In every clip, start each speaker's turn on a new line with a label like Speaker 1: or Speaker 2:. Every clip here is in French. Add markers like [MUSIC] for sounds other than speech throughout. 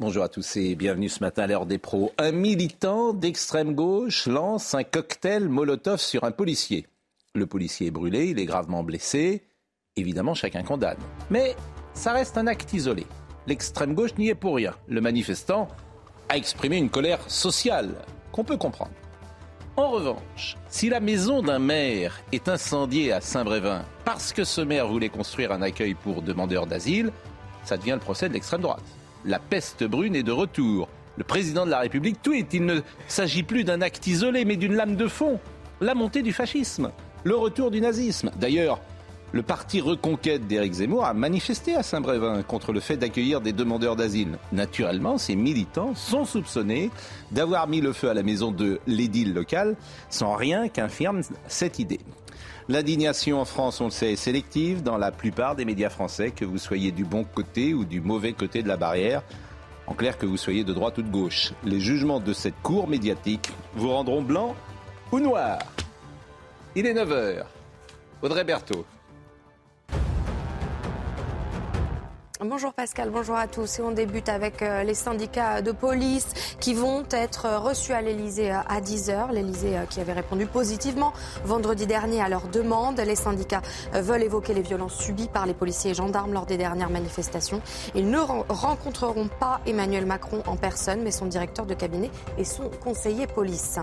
Speaker 1: Bonjour à tous et bienvenue ce matin à l'heure des pros. Un militant d'extrême gauche lance un cocktail Molotov sur un policier. Le policier est brûlé, il est gravement blessé. Évidemment, chacun condamne. Mais ça reste un acte isolé. L'extrême gauche n'y est pour rien. Le manifestant a exprimé une colère sociale qu'on peut comprendre. En revanche, si la maison d'un maire est incendiée à Saint-Brévin parce que ce maire voulait construire un accueil pour demandeurs d'asile, ça devient le procès de l'extrême droite. La peste brune est de retour. Le président de la République tweet. Il ne s'agit plus d'un acte isolé, mais d'une lame de fond. La montée du fascisme, le retour du nazisme. D'ailleurs, le parti Reconquête d'Éric Zemmour a manifesté à Saint-Brévin contre le fait d'accueillir des demandeurs d'asile. Naturellement, ces militants sont soupçonnés d'avoir mis le feu à la maison de l'édile local sans rien qu'infirme cette idée. L'indignation en France, on le sait, est sélective dans la plupart des médias français, que vous soyez du bon côté ou du mauvais côté de la barrière. En clair, que vous soyez de droite ou de gauche. Les jugements de cette cour médiatique vous rendront blanc ou noir. Il est 9h. Audrey Berthaud.
Speaker 2: Bonjour Pascal, bonjour à tous. Et on débute avec euh, les syndicats de police qui vont être reçus à l'Elysée euh, à 10h. L'Elysée euh, qui avait répondu positivement vendredi dernier à leur demande. Les syndicats veulent évoquer les violences subies par les policiers et gendarmes lors des dernières manifestations. Ils ne rencontreront pas Emmanuel Macron en personne, mais son directeur de cabinet et son conseiller police.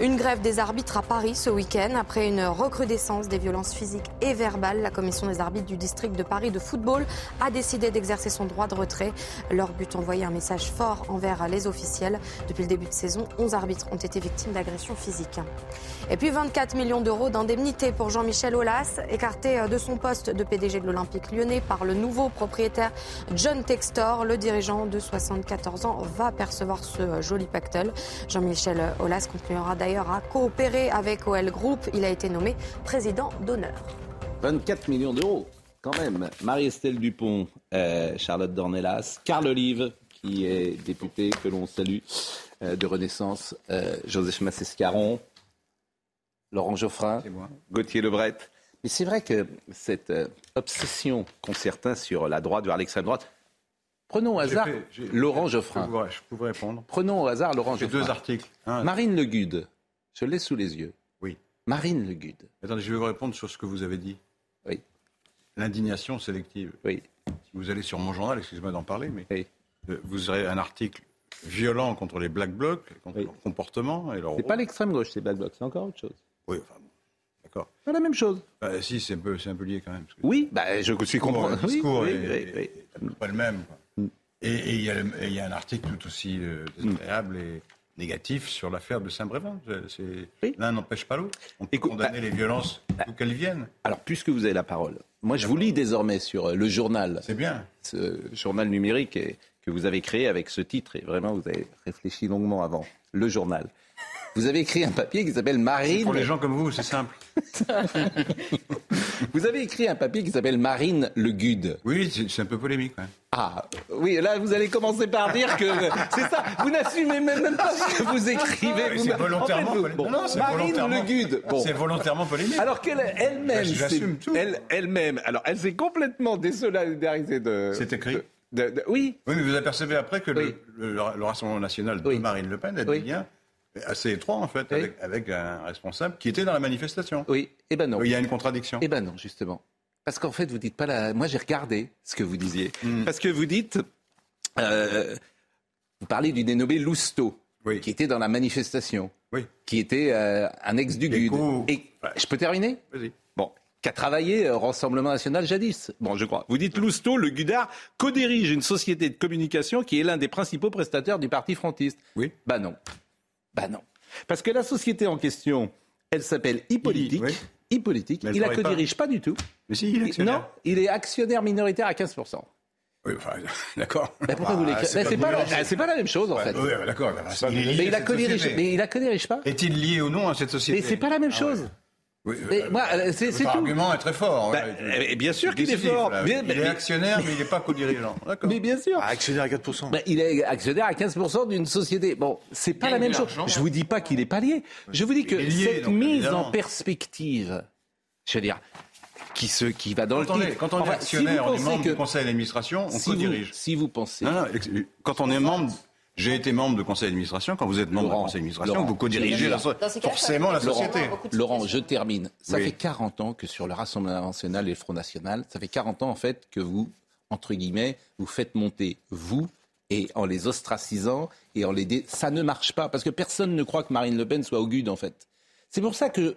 Speaker 2: Une grève des arbitres à Paris ce week-end après une recrudescence des violences physiques et verbales. La commission des arbitres du district de Paris de football a décidé d'exercer son droit de retrait. Leur but, envoyer un message fort envers les officiels. Depuis le début de saison, 11 arbitres ont été victimes d'agressions physiques. Et puis 24 millions d'euros d'indemnité pour Jean-Michel Aulas, écarté de son poste de PDG de l'Olympique lyonnais par le nouveau propriétaire John Textor. Le dirigeant de 74 ans va percevoir ce joli pactole. Jean-Michel Aulas continuera d'ailleurs à coopérer avec OL Group. Il a été nommé président d'honneur.
Speaker 1: 24 millions d'euros quand même, Marie-Estelle Dupont, euh, Charlotte Dornelas, Carl Olive, qui est député, que l'on salue, euh, de Renaissance, euh, Joseph Massescaron, Laurent Geoffrin, Gauthier Lebret. Mais c'est vrai que cette obsession qu'ont certains sur la droite vers l'extrême droite, Prenons au hasard Laurent Geoffrin.
Speaker 3: Je pouvais répondre.
Speaker 1: Prenons au hasard Laurent Geoffrin.
Speaker 3: deux articles.
Speaker 1: Marine Le Gude, je l'ai sous les yeux.
Speaker 3: Oui.
Speaker 1: Marine Le Gude.
Speaker 3: Attendez, je vais vous répondre sur ce que vous avez dit.
Speaker 1: Oui
Speaker 3: l'indignation sélective.
Speaker 1: Oui.
Speaker 3: Si vous allez sur mon journal, excusez-moi d'en parler, mais vous aurez un article violent contre les Black Blocs, contre leur comportement et leur.
Speaker 1: C'est pas l'extrême gauche, c'est Black Blocs, c'est encore autre chose.
Speaker 3: Oui, enfin bon. D'accord.
Speaker 1: C'est la même chose.
Speaker 3: Bah, si, c'est un, peu, un peu lié quand même.
Speaker 1: oui, bah, je suis compris.
Speaker 3: Le discours est, pas le même. Mm. Et il y, y, a un article tout aussi euh, désagréable et négatif sur l'affaire de Saint-Brévin. L'un n'empêche pas l'autre. On peut condamner bah, les violences bah, d'où qu'elles viennent.
Speaker 1: Alors, puisque vous avez la parole, moi je vous lis désormais sur euh, le journal.
Speaker 3: C'est bien.
Speaker 1: Ce journal numérique que vous avez créé avec ce titre, et vraiment vous avez réfléchi longuement avant. Le journal. Vous avez écrit un papier qui s'appelle Marine.
Speaker 3: Pour les gens comme vous, c'est simple. [LAUGHS]
Speaker 1: vous avez écrit un papier qui s'appelle Marine Le Gude.
Speaker 3: Oui, c'est un peu polémique.
Speaker 1: Ah, oui, là, vous allez commencer par dire que. [LAUGHS] C'est ça, vous n'assumez même, pas ce que vous écrivez.
Speaker 3: C'est volontairement
Speaker 1: non, Marine Le Gude.
Speaker 3: C'est volontairement polémique.
Speaker 1: Alors qu'elle-même.
Speaker 3: Ben,
Speaker 1: elle, elle-même. alors, elle s'est complètement désolidarisée de.
Speaker 3: C'est écrit.
Speaker 1: oui.
Speaker 3: Oui, mais vous apercevez après que le, Rassemblement national de Marine Le Pen a dit bien assez étroit en fait, avec, un responsable qui était dans la manifestation.
Speaker 1: Oui, et eh ben non.
Speaker 3: Il y a une contradiction.
Speaker 1: Eh ben non, justement. Parce qu'en fait, vous dites pas la. Moi, j'ai regardé ce que vous disiez. Hmm. Parce que vous dites. Euh, vous parlez du dénommé Lousteau, qui était dans la manifestation,
Speaker 3: oui.
Speaker 1: qui était euh, un ex du GUD. Et je peux terminer?
Speaker 3: Vas-y.
Speaker 1: Bon, qui a travaillé au Rassemblement national jadis. Bon, je crois. Vous dites Lousteau, le Gudard, co-dirige une société de communication qui est l'un des principaux prestataires du parti frontiste.
Speaker 3: Oui.
Speaker 1: Bah non. Ben non. Parce que la société en question, elle s'appelle e-politique. E-politique. Il ne la co-dirige pas. du tout.
Speaker 3: Mais si, il est actionnaire.
Speaker 1: Non, il est actionnaire minoritaire à 15%.
Speaker 3: Oui, enfin, [LAUGHS] d'accord.
Speaker 1: Ben pourquoi vous l'écrivez C'est pas, pas, pas, la même chose, en fait.
Speaker 3: Oui, d'accord.
Speaker 1: Mais il la co-dirige, mais il la co-dirige pas.
Speaker 3: Est-il lié ou non à cette société
Speaker 1: Mais c'est pas la même ah chose.
Speaker 3: Oui, c'est tout. L'argument est très fort.
Speaker 1: Bah, eh, bien sûr qu'il est fort.
Speaker 3: il est actionnaire, mais il n'est pas co-dirigeant.
Speaker 1: Mais bien sûr.
Speaker 3: Ah, actionnaire à 4%.
Speaker 1: Bah, il est actionnaire à 15% d'une société. Bon, c'est pas la même chose. Je vous dis pas qu'il n'est pas lié. Je vous dis que cette mise en perspective, je veux dire, qui, se, qui va dans
Speaker 3: quand
Speaker 1: le
Speaker 3: on est, Quand on est actionnaire, on est membre du conseil d'administration, on co-dirige.
Speaker 1: Si vous pensez...
Speaker 3: Non, non, quand on est membre... J'ai été membre de conseil d'administration. Quand vous êtes membre du conseil d'administration, vous co-dirigez forcément la société.
Speaker 1: Laurent, je termine. Ça fait 40 ans que sur le Rassemblement national et le Front national, ça fait 40 ans en fait que vous, entre guillemets, vous faites monter vous et en les ostracisant et en les ça ne marche pas parce que personne ne croit que Marine Le Pen soit au en fait. C'est pour ça que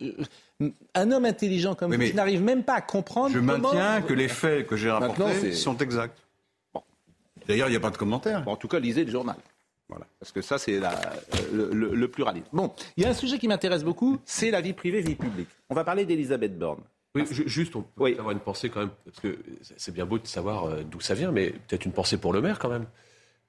Speaker 1: euh, un homme intelligent comme vous n'arrive même pas à comprendre.
Speaker 3: Je maintiens que les faits que j'ai rapportés sont exacts. D'ailleurs, il n'y a pas de commentaire.
Speaker 1: en tout cas, lisez le journal. Voilà. Parce que ça, c'est le, le, pluralisme. Bon, il y a un sujet qui m'intéresse beaucoup, c'est la vie privée, vie publique. On va parler d'Elisabeth Borne.
Speaker 4: Oui, juste, on peut avoir une pensée quand même, parce que c'est bien beau de savoir euh, d'où ça vient, mais peut-être une pensée pour le maire quand même.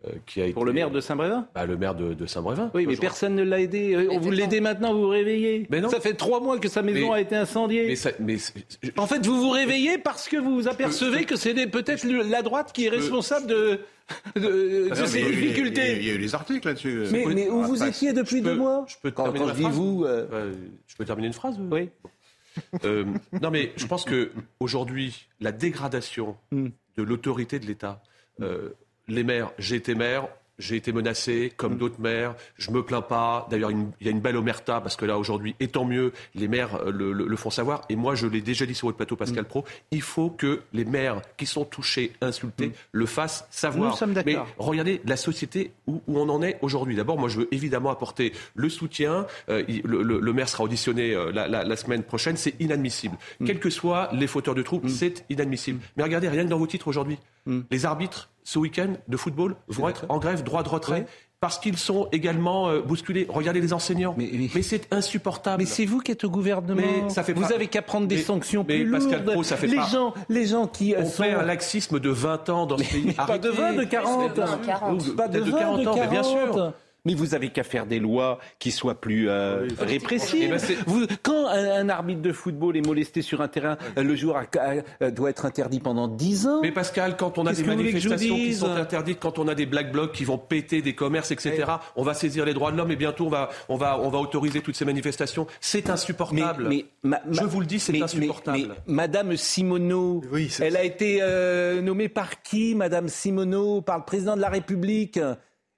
Speaker 1: Euh, qui a Pour le maire de Saint-Brévin
Speaker 4: bah, Le maire de, Saint-Brévin.
Speaker 1: Oui, mais personne ne l'a aidé. Euh, on vous l'aidez maintenant, vous vous réveillez. Mais non. Ça fait trois mois que sa maison a été incendiée. Mais en fait, vous vous réveillez parce que vous vous apercevez que c'est peut-être la droite qui est responsable de, de,
Speaker 3: ah ces difficultés. Il y, a eu des articles là-dessus.
Speaker 1: Mais, mais, où vous étiez depuis deux mois
Speaker 4: Je peux terminer vous, euh, Je peux terminer une phrase
Speaker 1: Oui.
Speaker 4: non, mais je pense que aujourd'hui, la dégradation hmm. de l'autorité de l'État les maires, j'ai été maire, j'ai été menacé, comme mm. d'autres maires. Je me plains pas. D'ailleurs, il y a une belle omerta parce que là, aujourd'hui, et tant mieux, les maires euh, le, font savoir. Et moi, je l'ai déjà dit sur votre plateau, Pascal mm. Pro, il faut que les maires qui sont touchés, insultés, mm. le fassent savoir.
Speaker 1: Nous sommes
Speaker 4: Mais regardez la société où, on en est aujourd'hui. D'abord, moi, je veux évidemment apporter le soutien. Euh, le, maire sera auditionné euh, la, semaine prochaine. C'est inadmissible. Quels que soient les fauteurs de troubles, c'est inadmissible. Mais regardez, rien que dans vos titres aujourd'hui, les arbitres ce week-end de football vont être en grève droit de retrait. Parce qu'ils sont également euh, bousculés. Regardez les enseignants. Mais, c'est insupportable.
Speaker 1: Mais c'est vous qui êtes au gouvernement. ça fait vous avez qu'à prendre des sanctions plus Pascal lourdes. ça fait les gens, les gens qui
Speaker 4: euh,
Speaker 1: on
Speaker 4: fait un laxisme de 20 ans dans ce pays.
Speaker 1: Pas de 20, de 40. Pas de 20, de 40. bien sûr. Mais vous avez qu'à faire des lois qui soient plus euh, répressives. Eh ben, vous, quand un, arbitre de football est molesté sur un terrain, le joueur doit être interdit pendant 10 ans.
Speaker 4: Mais Pascal, quand on a des manifestations qui sont interdites, quand on a des black blocs qui vont péter des commerces, etc., on va saisir les droits de l'homme et bientôt on va, on va, on va autoriser toutes ces manifestations. C'est insupportable. Mais, Je vous le dis, c'est insupportable.
Speaker 1: Mais, Madame Simoneau, elle a été euh, nommée par qui, Madame Simoneau Par le président de la République?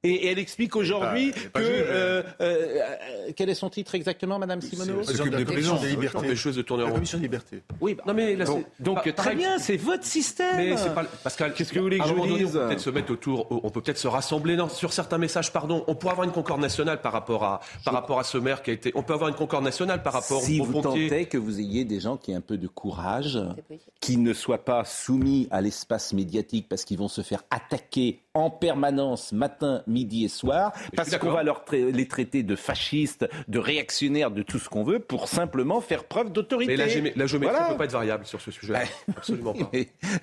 Speaker 1: Et, elle explique aujourd'hui que. Euh, euh, euh, quel est son titre exactement, Madame Simoneau
Speaker 3: S'occupe des prisons, des
Speaker 4: libertés. choses de tourner
Speaker 3: en commission de liberté.
Speaker 1: Oui, bah, non, mais donc, très bien, c'est votre système. Mais c'est pas.
Speaker 4: Pascal, qu'est-ce que vous voulez que je vous dise On peut peut-être se mettre autour, on peut peut-être se rassembler non, sur certains messages, pardon. On pourrait avoir une concorde nationale par rapport à, par rapport à ce maire qui a été. On peut avoir une concorde nationale par rapport
Speaker 1: si
Speaker 4: aux
Speaker 1: vous tentez que vous ayez des gens qui aient un peu de courage, qui ne soient pas soumis à l'espace médiatique parce qu'ils vont se faire attaquer en permanence, matin, midi et soir, parce qu'on va leur les traiter de fascistes, de réactionnaires, de tout ce qu'on veut, pour simplement faire preuve d'autorité.
Speaker 4: Mais la, géométrie ne peut pas être variable sur ce sujet. [LAUGHS] Absolument pas.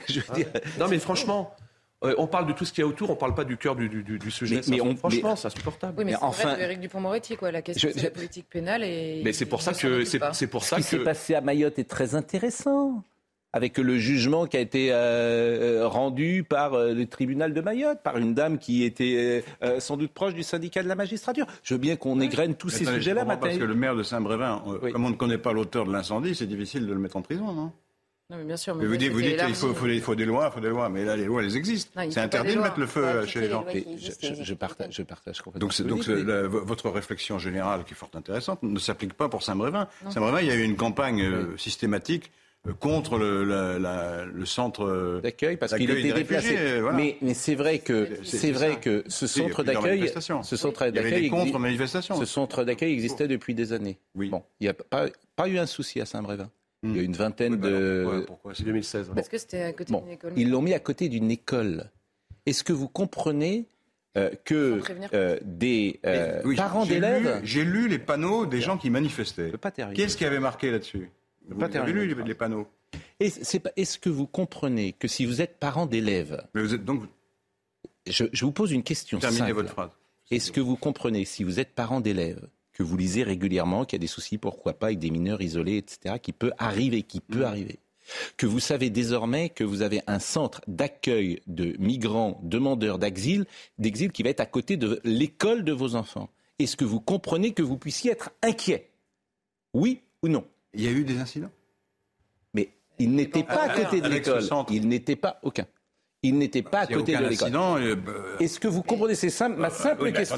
Speaker 4: je veux dire... Non, mais franchement. Euh, on parle de tout ce qu'il y a autour, on ne parle pas du cœur du, sujet. Mais, on, franchement, c'est insupportable.
Speaker 5: Oui, mais, enfin, vrai Éric Dupond-Moretti, quoi. La question, c'est la politique pénale et.
Speaker 4: Mais c'est pour ça que c'est pour ça
Speaker 1: que. Ce qui s'est passé à Mayotte est très intéressant avec le jugement qui a été euh, euh, rendu par euh, le tribunal de Mayotte, par une dame qui était sans doute proche du syndicat de la magistrature. Je veux bien qu'on égrène tous ces sujets-là.
Speaker 3: Parce que le maire de Saint-Brévin, comme on ne connaît pas l'auteur de l'incendie, c'est difficile de le mettre en prison, non?
Speaker 5: Non, mais bien sûr.
Speaker 3: Mais vous dites, vous dites qu'il faut, faut, faut, des lois, il faut des lois. Mais là, les lois, elles existent. C'est interdit de mettre le feu chez les gens.
Speaker 1: Je, je, partage, je partage
Speaker 3: complètement. Donc, donc votre réflexion générale, qui est fort intéressante, ne s'applique pas pour Saint-Brévin. Saint-Brévin, il y a eu une campagne systématique contre le, centre
Speaker 1: d'accueil parce qu'il était déplacé. Mais, mais c'est vrai que c'est vrai que ce centre d'accueil, ce centre d'accueil, ce centre d'accueil existait depuis des années. Oui. Bon, il n'y a pas, pas eu un souci à Saint-Brévin. Il y a une vingtaine de.
Speaker 4: Pourquoi, C'est 2016.
Speaker 5: Parce que c'était à côté d'une école.
Speaker 1: Ils l'ont mis à côté d'une école. Est-ce que vous comprenez euh, que euh, des euh, parents d'élèves.
Speaker 3: J'ai lu les panneaux des gens qui manifestaient. Qu'est-ce qui avait marqué là-dessus?
Speaker 1: Vous avez lu les, panneaux. Est-ce que vous comprenez que si vous êtes parent d'élèves...
Speaker 3: Mais vous êtes donc...
Speaker 1: Je, vous pose une question
Speaker 3: Terminez votre phrase.
Speaker 1: Est-ce que vous comprenez, si vous êtes parent d'élèves, que vous lisez régulièrement qu'il y a des soucis, pourquoi pas, avec des mineurs isolés, etc., qui peut arriver, qui peut mm. arriver que vous savez désormais que vous avez un centre d'accueil de migrants demandeurs d'exil, d'exil qui va être à côté de l'école de vos enfants? Est-ce que vous comprenez que vous puissiez être inquiet? Oui ou non?
Speaker 3: Il y a eu des incidents?
Speaker 1: Mais Il n'était pas à côté de l'école. Il n'était pas aucun. Il n'était pas à côté de l'école. Euh, bah, Est-ce que vous comprenez C'est simple, ma simple question.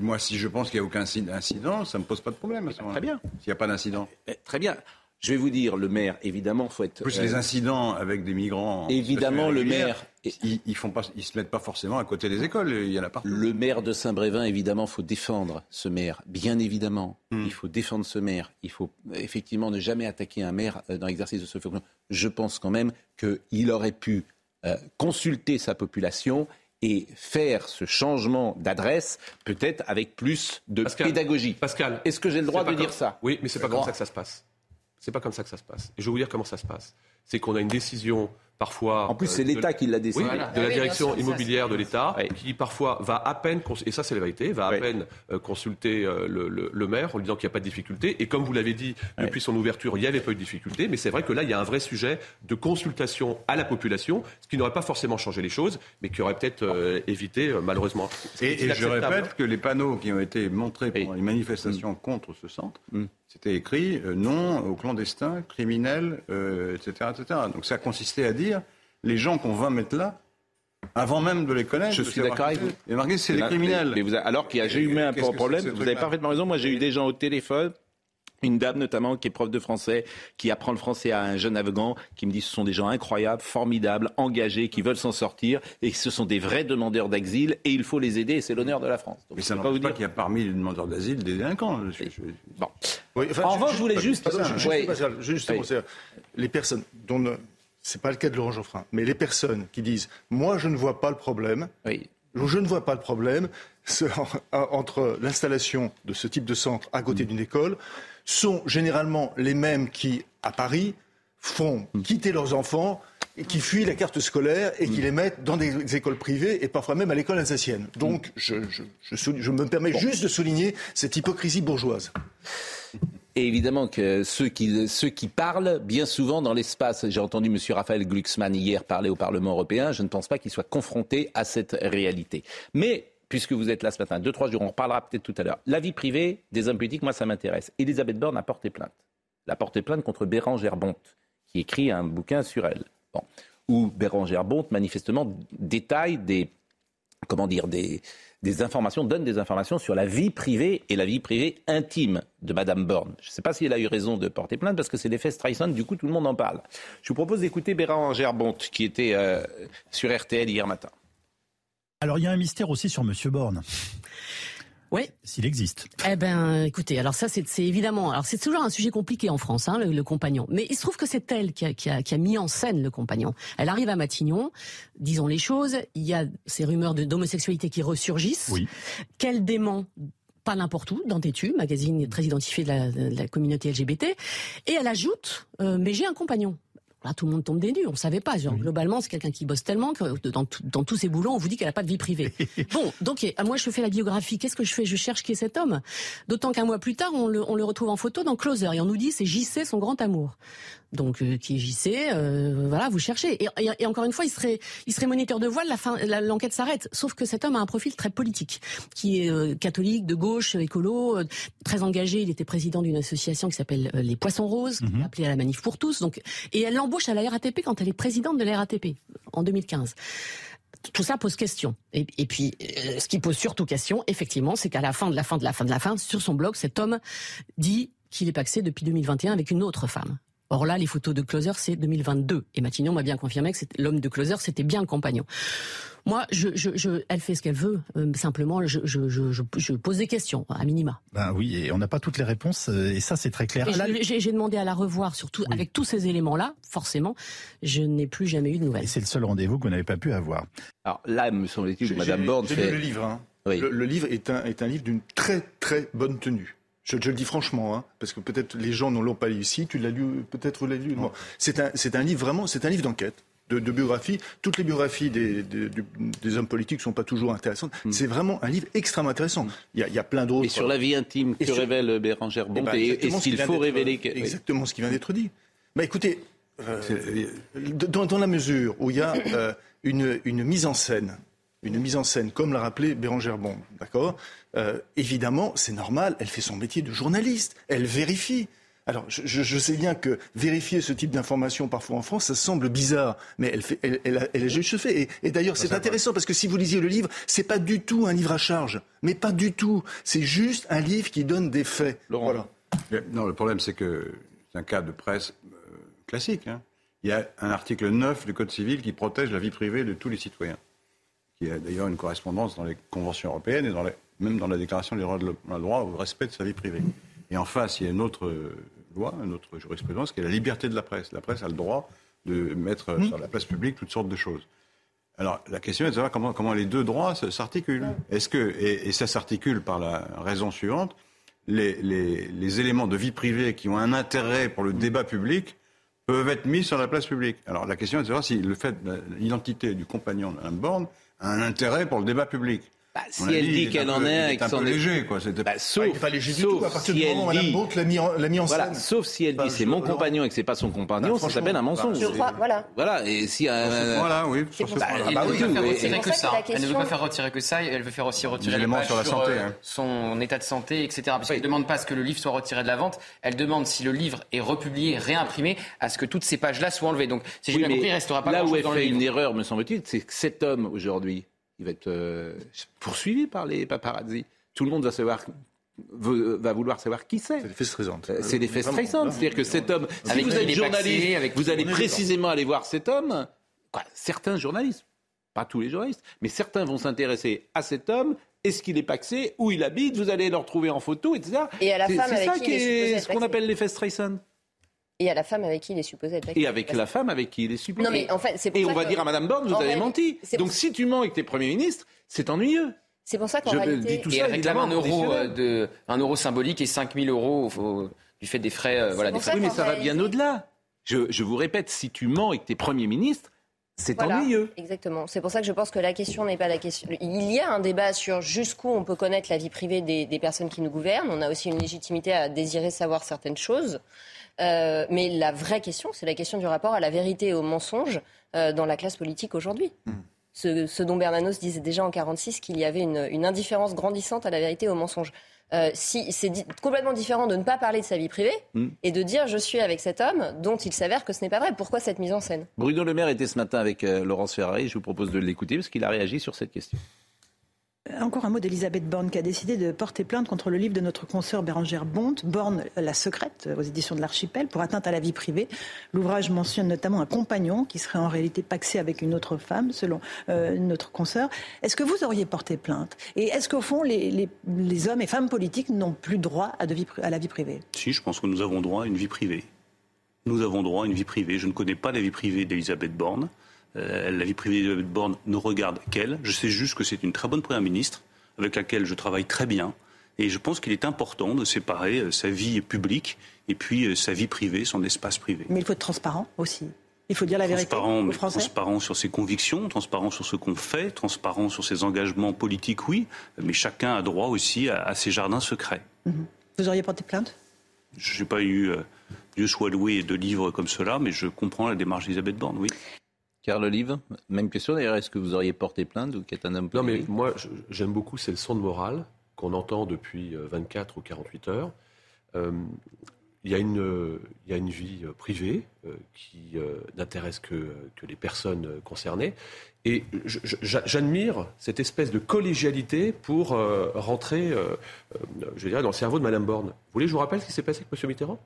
Speaker 3: moi, si je pense qu'il n'y a aucun incident, ça ne me pose pas de problème.
Speaker 1: Très bien.
Speaker 3: S'il n'y a pas d'incident.
Speaker 1: Eh, très bien. Je vais vous dire, le maire, évidemment, faut être.
Speaker 3: Plus les euh, incidents avec des migrants.
Speaker 1: Évidemment, le maire.
Speaker 3: Ils, ils font pas, ils se mettent pas forcément à côté des écoles. Il y en a partout.
Speaker 1: Le maire de Saint-Brévin, évidemment, faut défendre ce maire. Bien évidemment, hmm. il faut défendre ce maire. Il faut effectivement ne jamais attaquer un maire euh, dans l'exercice de ce fonction. Je pense quand même qu'il aurait pu euh, consulter sa population et faire ce changement d'adresse, peut-être avec plus de pédagogie.
Speaker 4: Pascal,
Speaker 1: est-ce que j'ai le droit de dire ça?
Speaker 4: Oui, mais c'est pas comme ça que ça se passe. C'est pas comme ça que ça se passe. Et je vais vous dire comment ça se passe. C'est qu'on a une décision parfois.
Speaker 1: En plus, c'est euh, l'État qui l'a décidé.
Speaker 4: de la ah direction immobilière de l'État, qui parfois va à peine, et ça c'est la vérité, va à peine euh, consulter euh, le, maire en lui disant qu'il n'y a pas de difficulté. Et comme vous l'avez dit, depuis son ouverture, il n'y avait pas eu de difficulté. Mais c'est vrai que là, il y a un vrai sujet de consultation à la population, ce qui n'aurait pas forcément changé les choses, mais qui aurait peut-être évité, malheureusement.
Speaker 3: Et, je répète que les panneaux qui ont été montrés pendant les manifestations contre ce centre, mm. c'était écrit non aux clandestins, criminels, etc., etc. Donc ça consistait à dire les gens qu'on va mettre là, avant même de les connaître.
Speaker 1: Je suis d'accord avec vous.
Speaker 3: Et marqué, c'est les criminels.
Speaker 1: alors qu'il y a j'ai eu un problème, vous avez parfaitement raison. Moi, j'ai eu des gens au téléphone. Une dame notamment qui est prof de français, qui apprend le français à un jeune Afghan, qui me dit ce sont des gens incroyables, formidables, engagés, qui veulent s'en sortir, et ce sont des vrais demandeurs d'asile, et il faut les aider, et c'est l'honneur de la France.
Speaker 3: Mais ça ne veut pas, qu'il y a parmi les demandeurs d'asile des délinquants.
Speaker 1: Bon. en revanche, je voulais juste...
Speaker 6: Justement, les personnes dont n'est pas le cas de Laurent Geoffrin, mais les personnes qui disent Moi, je ne vois pas le problème. Je ne vois pas le problème entre l'installation de ce type de centre à côté mm. d'une école sont généralement les mêmes qui, à Paris, font mm. quitter leurs enfants et qui fuient la carte scolaire et qui mm. les mettent dans des écoles privées et parfois même à l'école alsacienne. Donc, je, me permets juste de souligner cette hypocrisie bourgeoise.
Speaker 1: Et évidemment que ceux qui, parlent, bien souvent dans l'espace, j'ai entendu M. Raphaël Glucksmann hier parler au Parlement européen, je ne pense pas qu'il soit confronté à cette réalité. Mais puisque vous êtes là ce matin, deux, trois jours, on reparlera peut-être tout à l'heure. La vie privée des hommes politiques, moi, ça m'intéresse. Elisabeth Borne a porté plainte. Elle a porté plainte contre Bérangère Bonte, qui écrit un bouquin sur elle. Bon. Où Bérangère Bonte, manifestement, détaille des, comment dire, des, des informations, donne des informations sur la vie privée et la vie privée intime de Madame Borne. Je ne sais pas si elle a eu raison de porter plainte parce que c'est l'effet Streisand, du coup tout le monde en parle. Je vous propose d'écouter Bérangère Bonte qui était euh, sur RTL hier matin.
Speaker 7: Alors il y a un mystère aussi sur Monsieur Borne.
Speaker 8: Oui.
Speaker 7: S'il existe.
Speaker 8: Eh ben, écoutez, alors ça, c'est évidemment, alors c'est toujours un sujet compliqué en France, hein, le, compagnon. Mais il se trouve que c'est elle qui a, qui, a, qui a, mis en scène le compagnon. Elle arrive à Matignon, disons les choses. Il y a ces rumeurs d'homosexualité qui ressurgissent.
Speaker 7: Oui.
Speaker 8: Qu'elle dément pas n'importe où, dans Tétu, magazine très identifié de la, de la communauté LGBT, et elle ajoute euh, mais j'ai un compagnon. Là, tout le monde tombe des nues. On ne savait pas. Genre, globalement, c'est quelqu'un qui bosse tellement que dans, dans tous ses boulots, on vous dit qu'elle n'a pas de vie privée. [LAUGHS] bon, donc moi, je fais la biographie. Qu'est-ce que je fais? Je cherche qui est cet homme. D'autant qu'un mois plus tard, on le, on le retrouve en photo dans Closer et on nous dit c'est JC, son grand amour donc euh, qui est JC, euh, voilà, vous cherchez. Et, et, encore une fois, il serait, il serait moniteur de voile, la fin, l'enquête s'arrête. Sauf que cet homme a un profil très politique, qui est euh, catholique, de gauche, écolo, très engagé. Il était président d'une association qui s'appelle les Poissons Roses, mhm. appelée à la Manif pour tous. Donc, et elle l'embauche à la RATP quand elle est présidente de la RATP en 2015 tout ça pose question. Et, et puis, ce qui pose surtout question, effectivement, c'est qu'à la fin de la fin de la fin de la fin, sur son blog, cet homme dit qu'il est paxé depuis 2021 avec une autre femme. Or là, les photos de Closer, c'est 2022. Et Matignon m'a bien confirmé que l'homme de Closer, c'était bien le compagnon. Moi, je, je, elle fait ce qu'elle veut. Euh, simplement, je, je, pose des questions, à minima.
Speaker 7: Ben oui, et on n'a pas toutes les réponses, euh, et ça, c'est très clair.
Speaker 8: J'ai demandé à la revoir, surtout avec tous ces éléments-là. Forcément, je n'ai plus jamais eu de nouvelles. Et
Speaker 7: c'est le seul rendez-vous que vous n'avez pas pu avoir.
Speaker 1: Alors là, me semble-t-il que Mme Borne fait...
Speaker 6: le livre. Hein. Le, livre est un, est un livre d'une très très bonne tenue. Je, le dis franchement, hein, parce que peut-être les gens ne l'ont pas lu ici. Tu l'as lu, peut-être vous l'avez lu. C'est un, c'est un livre vraiment, c'est un livre d'enquête. De, biographie. Toutes les biographies des, des, hommes politiques ne sont pas toujours intéressantes. Mm. C'est vraiment un livre extrêmement intéressant. Il y a, plein d'autres.
Speaker 1: Et sur la vie intime que révèle Bérangère eh Bonte, et, s'il faut révéler...
Speaker 6: Exactement ce qui vient d'être dit. Bah, écoutez, euh, dans, la mesure où il y a euh, une, une mise en scène une mise en scène, comme l'a rappelé Bérangère Bon, d'accord? Euh, Évidemment, c'est normal, elle fait son métier de journaliste, elle vérifie. Alors, je, sais bien que vérifier ce type d'information parfois en France, ça semble bizarre, mais elle, fait, elle, elle, elle a juste fait. Et, et d'ailleurs, c'est intéressant parce que si vous lisiez le livre, c'est pas du tout un livre à charge, mais pas du tout. C'est juste un livre qui donne des faits.
Speaker 3: Voilà. Non, le problème, c'est que c'est un cas de presse euh, classique. Hein. Il y a un article 9 du Code civil qui protège la vie privée de tous les citoyens, qui a d'ailleurs une correspondance dans les conventions européennes et dans les, même dans la Déclaration des droits, de droit au respect de sa vie privée. Et en face, il y a une autre euh, loi, une autre jurisprudence, qui est la liberté de la presse. La presse a le droit de mettre mmh. sur la place publique toutes sortes de choses. Alors, la question est de savoir comment, comment les deux droits s'articulent. Est-ce que, et, et ça s'articule par la raison suivante, les, les, les, éléments de vie privée qui ont un intérêt pour le débat public peuvent être mis sur la place publique. Alors, la question est de savoir si le fait, l'identité du compagnon de Mme Borne a un intérêt pour le débat public.
Speaker 1: Bah, si elle dit qu'elle en est,
Speaker 3: avec son léger, quoi.
Speaker 1: Bah, sauf, léger du tout. À partir du moment où Mme Bonte l'a mis, en, scène. Sauf si elle dit c'est mon compagnon et que c'est pas son compagnon, bah, ça s'appelle un mensonge.
Speaker 2: Je crois, voilà.
Speaker 1: Voilà. Et si
Speaker 3: euh, voilà, oui.
Speaker 9: elle ne veut pas faire retirer que ça. Elle ne veut pas faire retirer que ça. Elle veut faire aussi retirer les
Speaker 3: sur la santé,
Speaker 9: euh, hein. son état de santé, etc. Parce qu'elle ne demande pas à ce que le livre soit retiré de la vente. Elle demande si le livre est republié, réimprimé, à ce que toutes ces pages-là soient enlevées. Donc, si j'ai bien compris, il restera pas
Speaker 1: là où elle fait une erreur, me semble-t-il, c'est que cet homme aujourd'hui il va être euh, poursuivi par les paparazzi. Tout le monde va savoir va vouloir savoir qui c'est.
Speaker 6: C'est l'effet stressant.
Speaker 1: Euh, c'est l'effet stressant. C'est-à-dire que cet homme, si vous êtes journaliste, vous allez précisément aller voir cet homme. certains journalistes, pas tous les journalistes, mais certains vont s'intéresser à cet homme. Est-ce qu'il est paxé Où il habite Vous allez le retrouver en photo, etc.
Speaker 2: Et à la femme avec
Speaker 1: ça qui est, ce qu'on appelle l'effet Streisand.
Speaker 2: Et à la femme avec qui il est supposé être
Speaker 1: Et avec la femme avec qui il est supposé.
Speaker 2: Non, mais en fait,
Speaker 1: c'est Et on va dire à Madame Borne, vous avez menti. Donc si tu mens et que tu es Premier ministre, c'est ennuyeux.
Speaker 2: C'est pour ça qu'en réalité...
Speaker 9: Tout ça, et elle réclame un euro, euh, de, un euro symbolique et 5 000 euros du fait des frais. Euh, voilà, des
Speaker 1: frais. Oui, mais ça va bien au-delà. Je, je, vous répète, si tu mens et que tu es Premier ministre, c'est ennuyeux.
Speaker 2: Exactement. C'est pour ça que je pense que la question n'est pas la question. Il y a un débat sur jusqu'où on peut connaître la vie privée des, des personnes qui nous gouvernent. On a aussi une légitimité à désirer savoir certaines choses. Euh, mais la vraie question, c'est la question du rapport à la vérité et au mensonge euh, dans la classe politique aujourd'hui. Hmm. Ce, dont Bernanos disait déjà en 1946 qu'il y avait une, indifférence grandissante à la vérité et au mensonge. Euh, si, c'est complètement différent de ne pas parler de sa vie privée hmm. et de dire je suis avec cet homme dont il s'avère que ce n'est pas vrai. Pourquoi cette mise en scène?
Speaker 1: Bruno Le Maire était ce matin avec Laurence Ferrari. Je vous propose de l'écouter parce qu'il a réagi sur cette question.
Speaker 10: Encore un mot d'Elisabeth Borne qui a décidé de porter plainte contre le livre de notre consoeur Bérangère Bonte, Borne la secrète, aux éditions de l'Archipel, pour atteinte à la vie privée. L'ouvrage mentionne notamment un compagnon qui serait en réalité paxé avec une autre femme, selon euh, notre consoeur. Est-ce que vous auriez porté plainte? Et est-ce qu'au fond, les, hommes et femmes politiques n'ont plus droit à, à la vie privée?
Speaker 11: Si, je pense que nous avons droit à une vie privée. Nous avons droit à une vie privée. Je ne connais pas la vie privée d'Elisabeth Borne. Euh, la vie privée de Borne ne regarde qu'elle. Je sais juste que c'est une très bonne première ministre avec laquelle je travaille très bien. Et je pense qu'il est important de séparer euh, sa vie publique et puis euh, sa vie privée, son espace privé.
Speaker 10: Mais il faut être transparent aussi. Il faut dire la vérité aux Français.
Speaker 11: Transparent sur ses convictions, transparent sur ce qu'on fait, transparent sur ses engagements politiques, oui. Mais chacun a droit aussi à, ses jardins secrets.
Speaker 10: Mhm. Vous auriez porté plainte?
Speaker 11: Je n'ai pas eu, Dieu soit loué, de livres comme cela, mais je comprends la démarche d'Elisabeth Borne, oui.
Speaker 1: Carl Olive, même question d'ailleurs, est-ce que vous auriez porté plainte ou qu'est un homme
Speaker 4: Non, mais moi, j'aime beaucoup ces leçons de morale qu'on entend depuis 24 euh, ou 48 heures. Euh, il y, a une, il y a une vie euh, privée qui n'intéresse que, que, les personnes concernées. Et j'admire cette espèce de collégialité pour rentrer, je dirais, dans le cerveau de Madame Borne. Vous voulez que je vous rappelle ce qui s'est passé avec M. Mitterrand?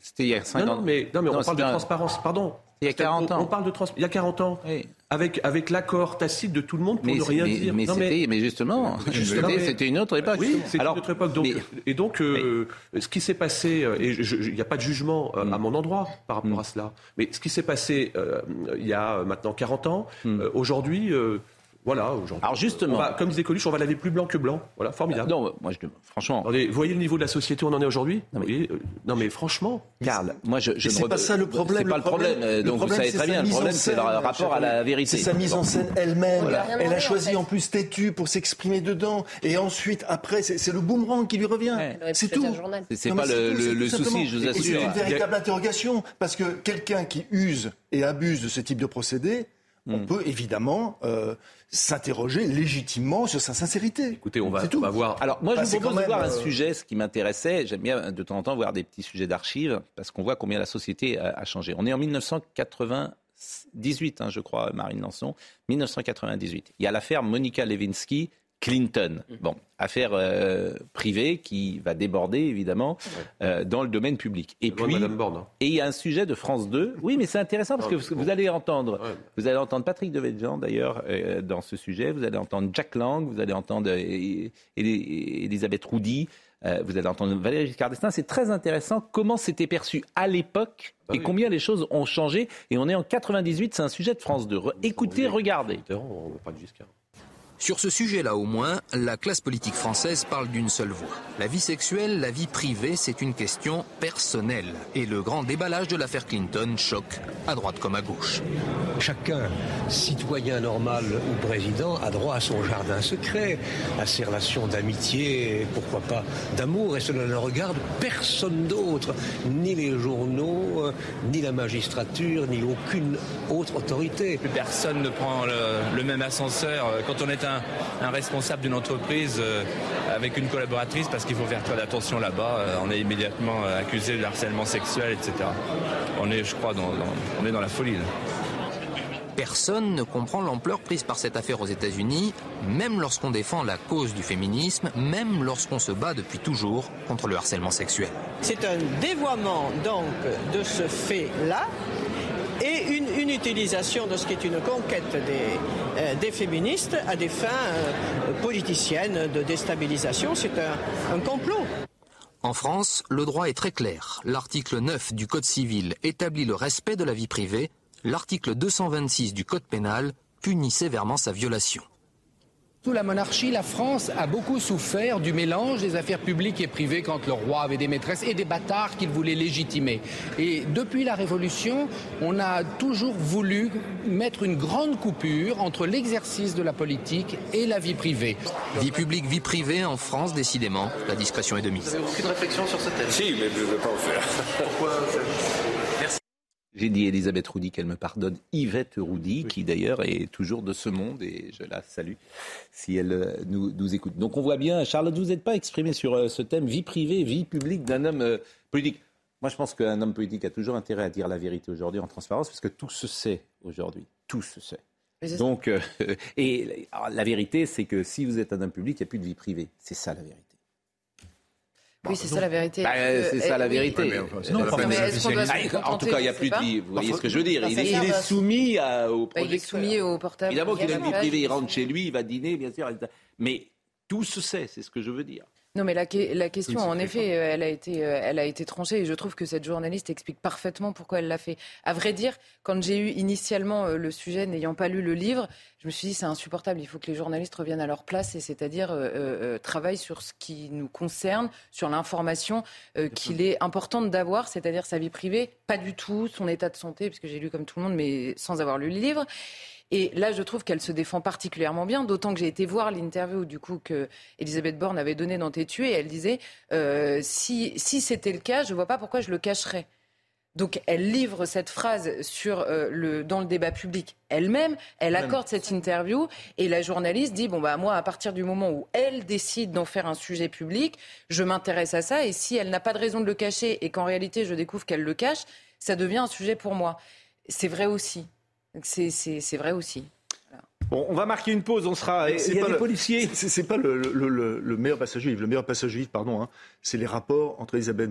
Speaker 1: C'était il y a 5
Speaker 4: ans. Non, mais, non, mais on parle de transparence, pardon.
Speaker 1: Il y a 40 ans.
Speaker 4: On parle de trans... Il y a 40 ans. Avec, avec l'accord tacite de tout le monde pour ne rien dire.
Speaker 1: Mais, mais... justement, c'était une autre époque.
Speaker 4: Oui, c'était une autre époque. Donc, Et donc, euh, ce qui s'est passé, euh, et il n'y a pas de jugement euh, à mm. mon endroit par rapport mm. à cela, mais ce qui s'est passé il y a maintenant 40 ans, mm. aujourd'hui, voilà, aujourd'hui.
Speaker 1: Alors justement.
Speaker 4: comme disait Coluche, on va laver plus blanc que blanc. Voilà, formidable.
Speaker 1: non, moi, je, franchement.
Speaker 4: vous voyez le niveau de la société où on en est aujourd'hui non, euh, non, mais franchement.
Speaker 1: Karl, moi, je. je
Speaker 6: c'est pas ça le problème.
Speaker 1: C'est pas le problème. donc vous savez très bien. Le problème, c'est le rapport à la vérité.
Speaker 6: C'est sa mise en scène elle-même. Elle a choisi en plus têtu pour s'exprimer dedans. Et ensuite, après, c'est le boomerang qui lui revient. C'est tout.
Speaker 1: C'est pas le souci, je vous assure.
Speaker 6: C'est une véritable interrogation. Parce que quelqu'un qui use et abuse de ce type de procédé, on hmm. peut évidemment euh, s'interroger légitimement sur sa sincérité.
Speaker 4: Écoutez, on va, on voir.
Speaker 1: Alors, moi, je vous propose de voir un euh, sujet, ce qui m'intéressait. J'aime bien de temps en temps voir des petits sujets d'archives, parce qu'on voit combien la société a, changé. On est en 1998, hein, je crois, Marine Lançon. 1998. Il y a l'affaire Monica Lewinsky Clinton. Mm. Bon, affaire euh, privée qui va déborder évidemment euh, dans le domaine public. Et puis, hein. et il y a un sujet de France 2. Oui, mais c'est intéressant parce que vous, allez entendre, vous allez entendre Patrick Devedjian d'ailleurs euh, dans ce sujet. Vous allez entendre Jack Lang, vous allez entendre Elisabeth Roudy. vous allez entendre Valérie Giscard d'Estaing. C'est très intéressant comment c'était perçu à l'époque bah et combien les choses ont changé. Et on est en 98, c'est un sujet de France 2. Écoutez, regardez.
Speaker 12: Sur ce sujet-là au moins, la classe politique française parle d'une seule voix. La vie sexuelle, la vie privée, c'est une question personnelle. Et le grand déballage de l'affaire Clinton choque à droite comme à gauche.
Speaker 13: Chacun, citoyen normal ou président, a droit à son jardin secret, à ses relations d'amitié, pourquoi pas d'amour, et cela ne regarde personne d'autre, ni les journaux, ni la magistrature, ni aucune autre autorité.
Speaker 14: personne ne prend le, le même ascenseur quand on est un un, responsable d'une entreprise euh, avec une collaboratrice parce qu'il faut faire très attention là-bas. Euh, on est immédiatement euh, accusé de harcèlement sexuel, etc. On est, je crois, dans, on est dans la folie.
Speaker 12: Personne ne comprend l'ampleur prise par cette affaire aux États-Unis, même lorsqu'on défend la cause du féminisme, même lorsqu'on se bat depuis toujours contre le harcèlement sexuel.
Speaker 15: C'est un dévoiement donc de ce fait-là une, utilisation de ce qui est une conquête des, euh, des féministes à des fins euh, politiciennes de déstabilisation. C'est un, un complot.
Speaker 12: En France, le droit est très clair. L'article 9 du Code civil établit le respect de la vie privée. L'article 226 du Code pénal punit sévèrement sa violation.
Speaker 16: Sous la monarchie, la France a beaucoup souffert du mélange des affaires publiques et privées quand le roi avait des maîtresses et des bâtards qu'il voulait légitimer. Et depuis la Révolution, on a toujours voulu mettre une grande coupure entre l'exercice de la politique et la vie privée.
Speaker 12: Vie publique, vie privée, en France, décidément, la discrétion est de mise.
Speaker 17: Vous avez aucune réflexion sur ce thème?
Speaker 18: Si, mais je ne veux pas en faire. Pourquoi?
Speaker 1: J'ai dit Elisabeth Roudy qu'elle me pardonne. Yvette Roudy, qui d'ailleurs est toujours de ce monde, et je la salue si elle euh, nous, écoute. Donc on voit bien, Charlotte, vous n'êtes pas exprimé sur euh, ce thème vie privée, vie publique d'un homme euh, politique. Moi, je pense qu'un homme politique a toujours intérêt à dire la vérité aujourd'hui en transparence, parce que tout se sait aujourd'hui. Tout se sait. Donc, [LAUGHS] et la vérité, c'est que si vous êtes un homme public, il n'y a plus de vie privée. C'est ça la vérité.
Speaker 5: Oui, c'est ça la vérité.
Speaker 1: Bah, c'est ça la vérité. en tout cas, il n'y a plus de vie. Vous voyez ce que je veux dire il, est, soumis au
Speaker 5: projecteur. il est soumis au portable.
Speaker 1: Évidemment qu'il a une vie privée, il rentre chez lui, il va dîner, bien sûr. Mais tout se sait, c'est ce que je veux dire.
Speaker 5: Non, mais la, la question, en effet, elle a, été, euh, elle a été tranchée et je trouve que cette journaliste explique parfaitement pourquoi elle l'a fait. À vrai dire, quand j'ai eu initialement euh, le sujet, n'ayant pas lu le livre, je me suis dit c'est insupportable, il faut que les journalistes reviennent à leur place et c'est-à-dire euh, travaillent sur ce qui nous concerne, sur l'information qu'il est importante d'avoir, c'est-à-dire sa vie privée, pas du tout son état de santé, puisque j'ai lu comme tout le monde, mais sans avoir lu le livre. Et là, je trouve qu'elle se défend particulièrement bien, d'autant que j'ai été voir l'interview du coup que Elisabeth Borne avait donné dans T'es tué, et elle disait euh, si, si c'était le cas, je ne vois pas pourquoi je le cacherais. Donc elle livre cette phrase sur, euh, le, dans le débat public elle-même, elle accorde cette interview et la journaliste dit bon bah moi à partir du moment où elle décide d'en faire un sujet public, je m'intéresse à ça et si elle n'a pas de raison de le cacher et qu'en réalité je découvre qu'elle le cache, ça devient un sujet pour moi. C'est vrai aussi. C'est vrai aussi.
Speaker 1: Bon, on va marquer une pause, on sera. Il y a des policiers.
Speaker 6: C'est pas le, le, meilleur passage juif. Le meilleur passage juif, pardon, hein, c'est les rapports entre Elisabeth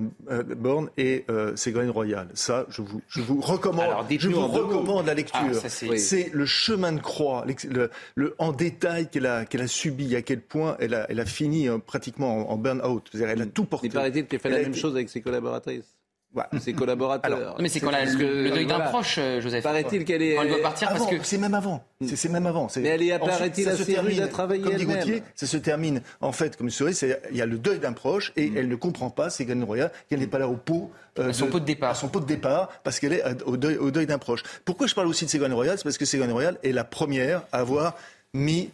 Speaker 6: Borne et euh, Ségolène Royal. Ça, je vous, je vous recommande. je vous recommande la lecture. Ah, c'est le chemin de croix, le, en détail qu'elle a, qu'elle a subi, à quel point elle a, elle a fini euh, pratiquement en, burn-out. Elle a tout porté.
Speaker 1: Il paraît-il qu'elle fait la même chose avec ses collaboratrices ses collaborateurs.
Speaker 9: mais c'est quand le, deuil d'un proche, euh, Joseph.
Speaker 1: Paraît-il qu'elle est.
Speaker 9: Elle doit partir parce que.
Speaker 6: C'est même avant. C'est même avant.
Speaker 1: Mais elle est, paraît-il, assez rude à travailler
Speaker 6: Comme dit Gauthier, ça se termine, en fait, comme vous savez, il y a le deuil d'un proche et mm. elle ne comprend pas, c'est Ségolène Royal, qu'elle n'est pas là au pot.
Speaker 9: Euh, son pot de départ.
Speaker 6: son pot de départ, parce qu'elle est au deuil, au deuil d'un proche. Pourquoi je parle aussi de Ségolène Royal? C'est parce que Ségolène Royal est la première à avoir mis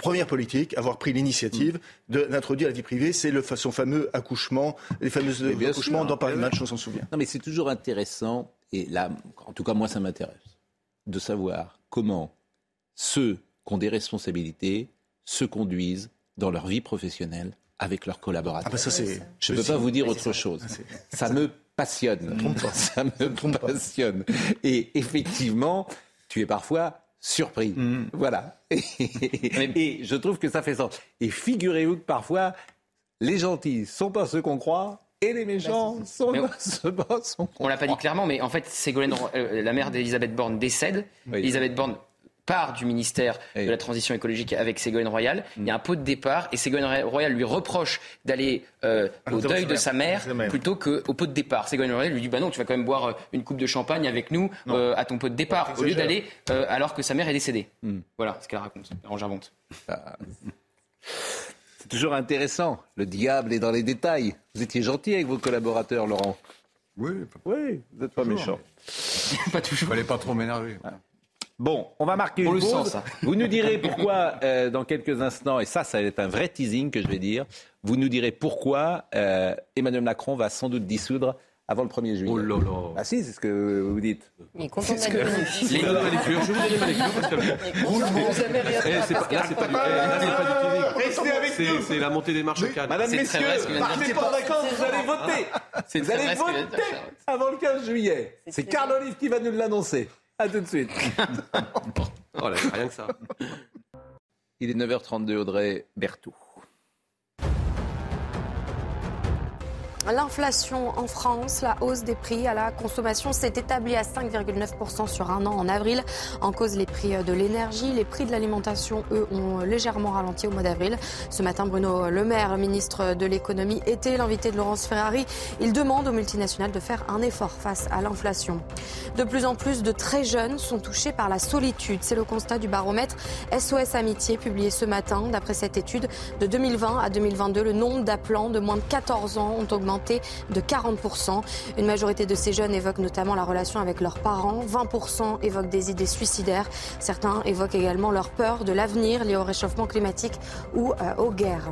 Speaker 6: première politique, avoir pris l'initiative d'introduire la vie privée, c'est le, son fameux accouchement, les fameux accouchements dans Paris Match, on s'en souvient.
Speaker 1: Non, mais c'est toujours intéressant, et là, en tout cas, moi, ça m'intéresse, de savoir comment ceux qui ont des responsabilités se conduisent dans leur vie professionnelle avec leurs collaborateurs.
Speaker 6: Ah bah ça,
Speaker 1: Je ne peux pas vous dire autre chose. Ça me passionne. Ça me passionne. Et effectivement, tu es parfois surpris. Voilà. [LAUGHS] Et, je trouve que ça fait sens. Et figurez-vous que parfois, les gentils sont pas ceux qu'on croit. Et les méchants sont,
Speaker 9: on, [LAUGHS]
Speaker 1: ceux sont
Speaker 9: On l'a pas dit clairement, mais en fait, Ségolène, euh, la mère d'Elisabeth Borne décède. Elisabeth Borne part du ministère de la Transition écologique avec Ségolène Royal. Il y a un pot de départ et Ségolène Royal lui reproche d'aller euh, au deuil de sa mère, plutôt qu'au pot de départ. Ségolène Royal lui dit bah non, tu vas quand même boire euh, une coupe de champagne avec nous euh, à ton pot de départ au lieu d'aller alors que sa mère est décédée. Hmm. Voilà ce qu'elle raconte. j'invente.
Speaker 1: Ah. C'est toujours intéressant. Le diable est dans les détails. Vous étiez gentil avec vos collaborateurs, Laurent.
Speaker 3: Oui,
Speaker 1: oui, vous n'êtes pas méchant. [LAUGHS]
Speaker 9: pas toujours.
Speaker 3: Fallait pas trop m'énerver.
Speaker 1: Bon, on va marquer une pause. Vous nous direz pourquoi euh, dans quelques instants, et ça, ça va être un vrai teasing que je vais dire. Vous nous direz pourquoi euh, Emmanuel Macron va sans doute dissoudre avant le 1er juillet.
Speaker 4: Oh là là.
Speaker 1: Ah si, c'est ce que vous dites.
Speaker 2: Content de
Speaker 4: la lecture. Je vous donne ma lecture parce que.
Speaker 2: Vous avez rien
Speaker 4: eh, c'est pas, là, c'est pas du, eh, Restez avec nous. C'est la montée des marches au calme.
Speaker 1: Madame, messieurs, partez pas en vacances, vous allez voter. Vous allez voter avant le 15 juillet. C'est Carl Olive qui va nous l'annoncer. A tout de suite. [LAUGHS]
Speaker 4: oh là, rien que ça.
Speaker 1: Il est 9h32, Audrey Berthoud.
Speaker 2: L'inflation en France, la hausse des prix à la consommation s'est établie à 5,9% sur un an en avril. En cause, les prix de l'énergie, les prix de l'alimentation, eux, ont légèrement ralenti au mois d'avril. Ce matin, Bruno Le Maire, ministre de l'économie, était l'invité de Laurence Ferrari. Il demande aux multinationales de faire un effort face à l'inflation. De plus en plus de très jeunes sont touchés par la solitude. C'est le constat du baromètre SOS Amitié publié ce matin. D'après cette étude, de 2020 à 2022, le nombre d'appelants de moins de 14 ans ont augmenté de 40%. Une majorité de ces jeunes évoquent notamment la relation avec leurs parents. 20% évoquent des idées suicidaires. Certains évoquent également leur peur de l'avenir lié au réchauffement climatique ou euh, aux guerres.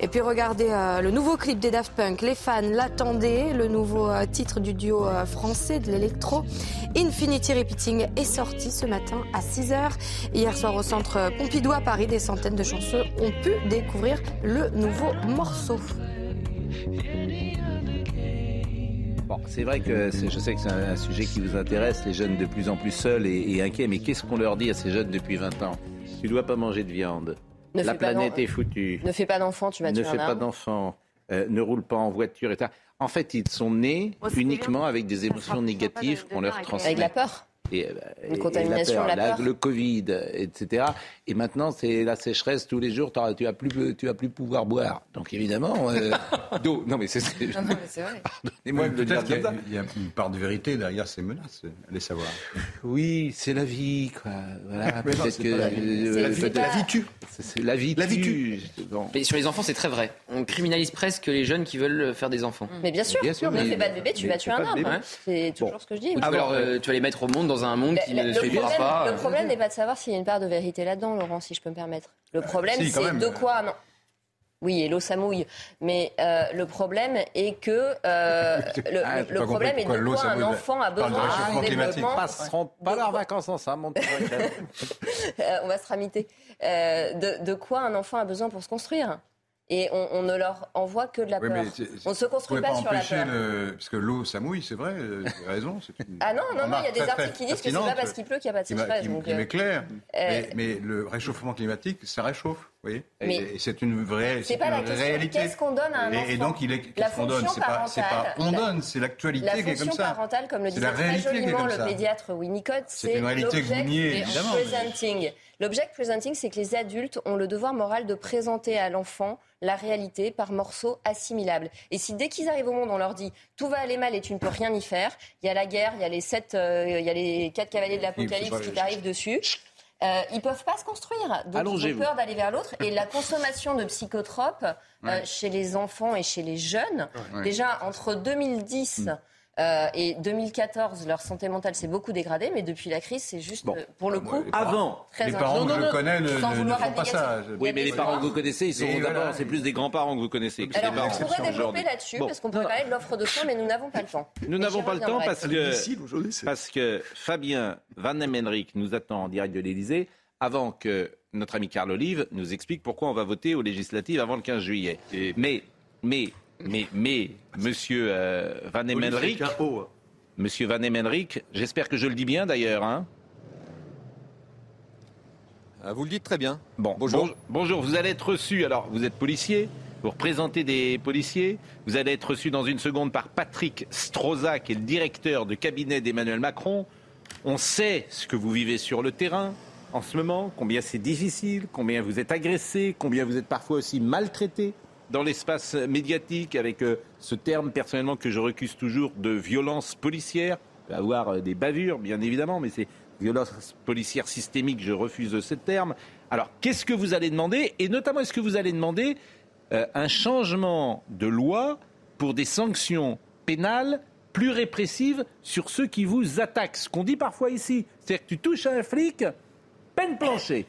Speaker 2: Et puis regardez euh, le nouveau clip des Daft Punk. Les fans l'attendaient. Le nouveau euh, titre du duo français de l'électro, Infinity Repeating, est sorti ce matin à 6h. Hier soir au centre Pompidou à Paris, des centaines de chanceux ont pu découvrir le nouveau morceau
Speaker 1: c'est vrai que je sais que c'est un, sujet qui vous intéresse, les jeunes de plus en plus seuls et, inquiets, mais qu'est-ce qu'on leur dit à ces jeunes depuis 20 ans? Tu dois pas manger de viande. La planète est foutue.
Speaker 2: Ne fais pas d'enfants, tu vas tuer
Speaker 1: Ne fais pas d'enfants. Euh, ne roule pas en voiture, etc. En fait, ils sont nés uniquement avec des émotions négatives qu'on leur transmet.
Speaker 2: Avec la peur
Speaker 1: et, euh, Une contamination, la, peur, le Covid, etc. Et maintenant, c'est la sécheresse tous les jours. Tu vas plus, tu vas plus pouvoir boire. Donc évidemment, euh, [LAUGHS] d'eau. Non mais c'est.
Speaker 2: vrai.
Speaker 3: Pardonnez-moi de dire Il y, a une part de vérité derrière ces menaces. Allez savoir.
Speaker 1: Oui, c'est la vie, quoi. Voilà. [LAUGHS]
Speaker 6: Peut-être que euh, la, vie, tue.
Speaker 1: C'est la vie, la vie tue.
Speaker 9: Mais sur les enfants, c'est très vrai. On criminalise presque les jeunes qui veulent faire des enfants.
Speaker 2: Mais bien sûr. Bien sûr ne fais pas de bébé, tu vas tuer un homme. C'est toujours ce que je dis.
Speaker 9: Alors, tu vas les mettre au monde dans un monde qui ne suivra pas.
Speaker 2: Le problème n'est pas de savoir s'il y a une part de vérité là-dedans, Laurent, si je peux me permettre. Le euh, problème, c'est de quoi non. Oui, et l'eau ça mouille. Mais euh, le problème est que euh, [LAUGHS] le, ah, le problème est de quoi un enfant a besoin d'un développement.
Speaker 1: passeront pas leurs vacances ensemble. [LAUGHS]
Speaker 2: on va se ramiter. de, de quoi un enfant a besoin pour se construire? Et on, ne leur envoie que de la peur. on ne se construit pas, sur la peur.
Speaker 3: Le... Parce que l'eau, ça mouille, c'est vrai, euh, vous raison. [LAUGHS]
Speaker 2: Ah non, non, non, il y a des articles qui disent que c'est pas parce qu'il pleut qu'il n'y a pas de sécheresse.
Speaker 3: Qui, qui m'éclaire. Euh, mais, le réchauffement climatique, ça réchauffe. Oui. Et c'est une vraie c'est
Speaker 2: pas la réalité. Qu'est-ce qu'on donne à un enfant
Speaker 3: Et, donc, il est, qu'est-ce qu'on donne? C'est pas, pas on donne, c'est l'actualité qui est comme ça.
Speaker 2: La fonction parentale, comme le disait très joliment le pédiatre Winnicott, c'est
Speaker 3: une réalité que vous niez, évidemment.
Speaker 2: L'object presenting, c'est que les adultes ont le devoir moral de présenter à l'enfant la réalité par morceaux assimilables. Et si dès qu'ils arrivent au monde, on leur dit tout va aller mal et tu ne peux rien y faire, il y a la guerre, il y a les sept, euh, il y a les quatre cavaliers de l'apocalypse qui t'arrivent dessus. Euh, ils peuvent pas se construire. Donc ils ont peur d'aller vers l'autre. Et la consommation de psychotropes euh, chez les enfants et chez les jeunes, déjà entre 2010
Speaker 17: Euh, et 2014, leur santé mentale s'est beaucoup dégradée, mais depuis la crise, c'est juste, euh, pour le coup,
Speaker 1: avant.
Speaker 17: très
Speaker 3: Les parents que je connais ne, font pas ça.
Speaker 1: Oui, mais les parents que vous connaissez, ils sont d'abord,
Speaker 3: voilà.
Speaker 1: c'est plus des grands-parents que vous connaissez. que
Speaker 17: Alors,
Speaker 1: des parents.
Speaker 17: on pourrait développer là-dessus,
Speaker 1: Bon.
Speaker 17: parce qu'on pourrait parler de l'offre de soins, mais nous n'avons pas le temps.
Speaker 1: Nous n'avons pas le temps
Speaker 17: reviendrai.
Speaker 1: parce que, parce que Fabien Van Emmenrich nous attend en direct de l'Elysée avant que notre ami Carl Olive nous explique pourquoi on va voter aux législatives avant le 15 juillet. Mais, mais, mais, mais, monsieur euh, Van
Speaker 4: hein.
Speaker 1: monsieur Van j'espère que je le dis bien d'ailleurs, hein
Speaker 19: Ah, Vous le dites très bien.
Speaker 1: Bon, bonjour. bonjour, vous allez être reçu, alors vous êtes policier, vous représentez des policiers, vous allez être reçu dans une seconde par Patrick Stroza, qui est le directeur de cabinet d'Emmanuel Macron. On sait ce que vous vivez sur le terrain en ce moment, combien c'est difficile, combien vous êtes agressé, combien vous êtes parfois aussi maltraité dans l'espace médiatique avec euh, ce terme personnellement que je recuse toujours de violence policière. Il avoir euh, des bavures, bien évidemment, mais c'est violence policière systémique, je refuse ce terme. Alors, qu'est-ce que vous allez demander? Et notamment, est-ce que vous allez demander euh, un changement de loi pour des sanctions pénales plus répressives sur ceux qui vous attaquent? Ce qu'on dit parfois ici, c'est-à-dire que tu touches un flic, peine plancher.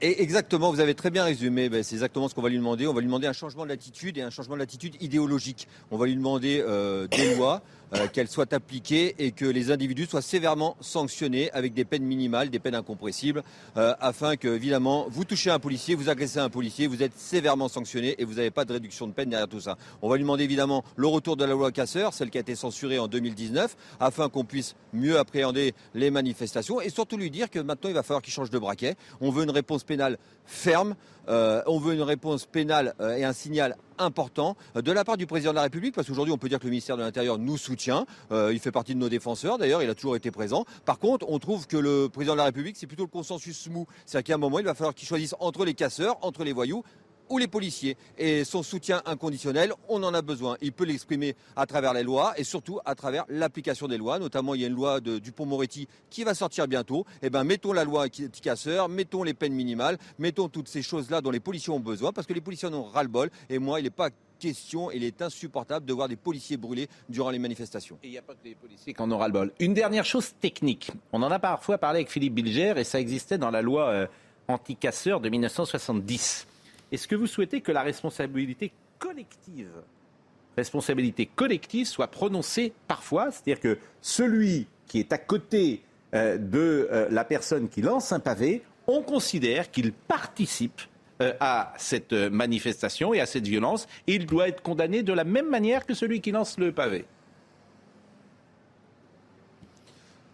Speaker 19: Exactement, vous avez très bien résumé. Ben, c'est exactement ce qu'on va lui demander. On va lui demander un changement d'attitude et un changement d'attitude idéologique. On va lui demander euh, des lois, euh, qu'elles soient appliquées et que les individus soient sévèrement sanctionnés avec des peines minimales, des peines incompressibles, euh, afin que, évidemment, vous touchez un policier, vous agressez un policier, vous êtes sévèrement sanctionné et vous n'avez pas de réduction de peine derrière tout ça. On va lui demander évidemment le retour de la loi Casseur, celle qui a été censurée en 2019, afin qu'on puisse mieux appréhender les manifestations et surtout lui dire que maintenant il va falloir qu'il change de braquet. On veut une réponse pénale ferme, euh, on veut une réponse pénale et un signal important euh, de la part du président de la République, parce qu'aujourd'hui on peut dire que le ministère de l'Intérieur nous soutient, Euh, il fait partie de nos défenseurs, d'ailleurs il a toujours été présent. Par contre, on trouve que le président de la République, c'est plutôt le consensus mou, c'est-à-dire qu'à un moment il va falloir qu'il choisisse entre les casseurs, entre les voyous ou les policiers. Et son soutien inconditionnel, on en a besoin. Il peut l'exprimer à travers les lois et surtout à travers l'application des lois. Notamment, il y a une loi de Dupont-Moretti qui va sortir bientôt. Eh ben, mettons la loi anti-casseurs, mettons les peines minimales, mettons toutes ces choses-là dont les policiers ont besoin parce que les policiers en ont ras-le-bol. Et moi, il n'est pas question, il est insupportable de voir des policiers brûlés durant les manifestations.
Speaker 1: Et il n'y a pas que policiers qui en aura le bol. Une dernière chose technique. On en a parfois parlé avec Philippe Bilger et ça existait dans la loi euh, anti-casseurs de 1970. Est-ce que vous souhaitez que la responsabilité collective, collective soit prononcée parfois? C'est-à-dire que celui qui est à côté euh, de euh, la personne qui lance un pavé, on considère qu'il participe euh, à cette manifestation et à cette violence et il doit être condamné de la même manière que celui qui lance le pavé.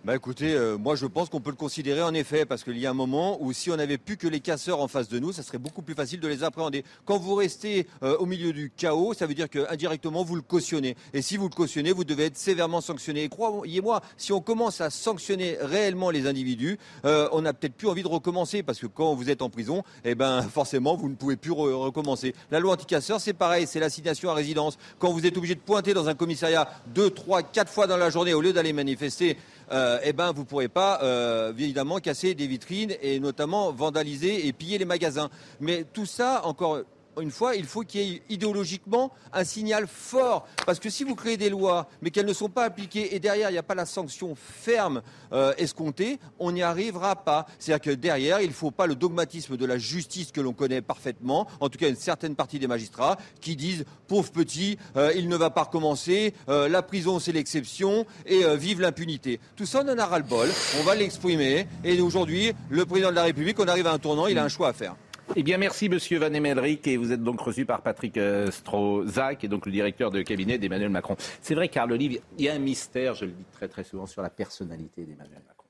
Speaker 19: Bah écoutez, euh, moi je pense qu'on peut le considérer en effet, parce qu'il y a un moment où si on n'avait plus que les casseurs en face de nous, ça serait beaucoup plus facile de les appréhender. Quand vous restez euh, au milieu du chaos, ça veut dire que indirectement vous le cautionnez. Et si vous le cautionnez, vous devez être sévèrement sanctionné. Et croyez-moi, si on commence à sanctionner réellement les individus, euh, on n'a peut-être plus envie de recommencer, parce que quand vous êtes en prison, eh ben forcément vous ne pouvez plus re- recommencer. La loi anti-casseurs, c'est pareil, c'est l'assignation à résidence. Quand vous êtes obligé de pointer dans un commissariat deux, trois, quatre fois dans la journée au lieu d'aller manifester, euh, eh ben, vous ne pourrez pas, euh, évidemment, casser des vitrines et notamment vandaliser et piller les magasins. Mais tout ça, encore une fois, il faut qu'il y ait idéologiquement un signal fort. Parce que si vous créez des lois, mais qu'elles ne sont pas appliquées, et derrière, il n'y a pas la sanction ferme euh, escomptée, on n'y arrivera pas. C'est-à-dire que derrière, il ne faut pas le dogmatisme de la justice que l'on connaît parfaitement, en tout cas une certaine partie des magistrats, qui disent, pauvre petit, euh, il ne va pas recommencer, euh, la prison c'est l'exception, et vive l'impunité. Tout ça, on en a ras-le-bol, on va l'exprimer, et aujourd'hui, le président de la République, on arrive à un tournant, il a un choix à faire.
Speaker 1: Eh bien, merci, monsieur Van Emelric, et vous êtes donc reçu par Patrick euh, Stroza, qui est donc le directeur de cabinet d'Emmanuel Macron. C'est vrai, Carl Olive, il y a un mystère, je le dis très très souvent, sur la personnalité d'Emmanuel Macron.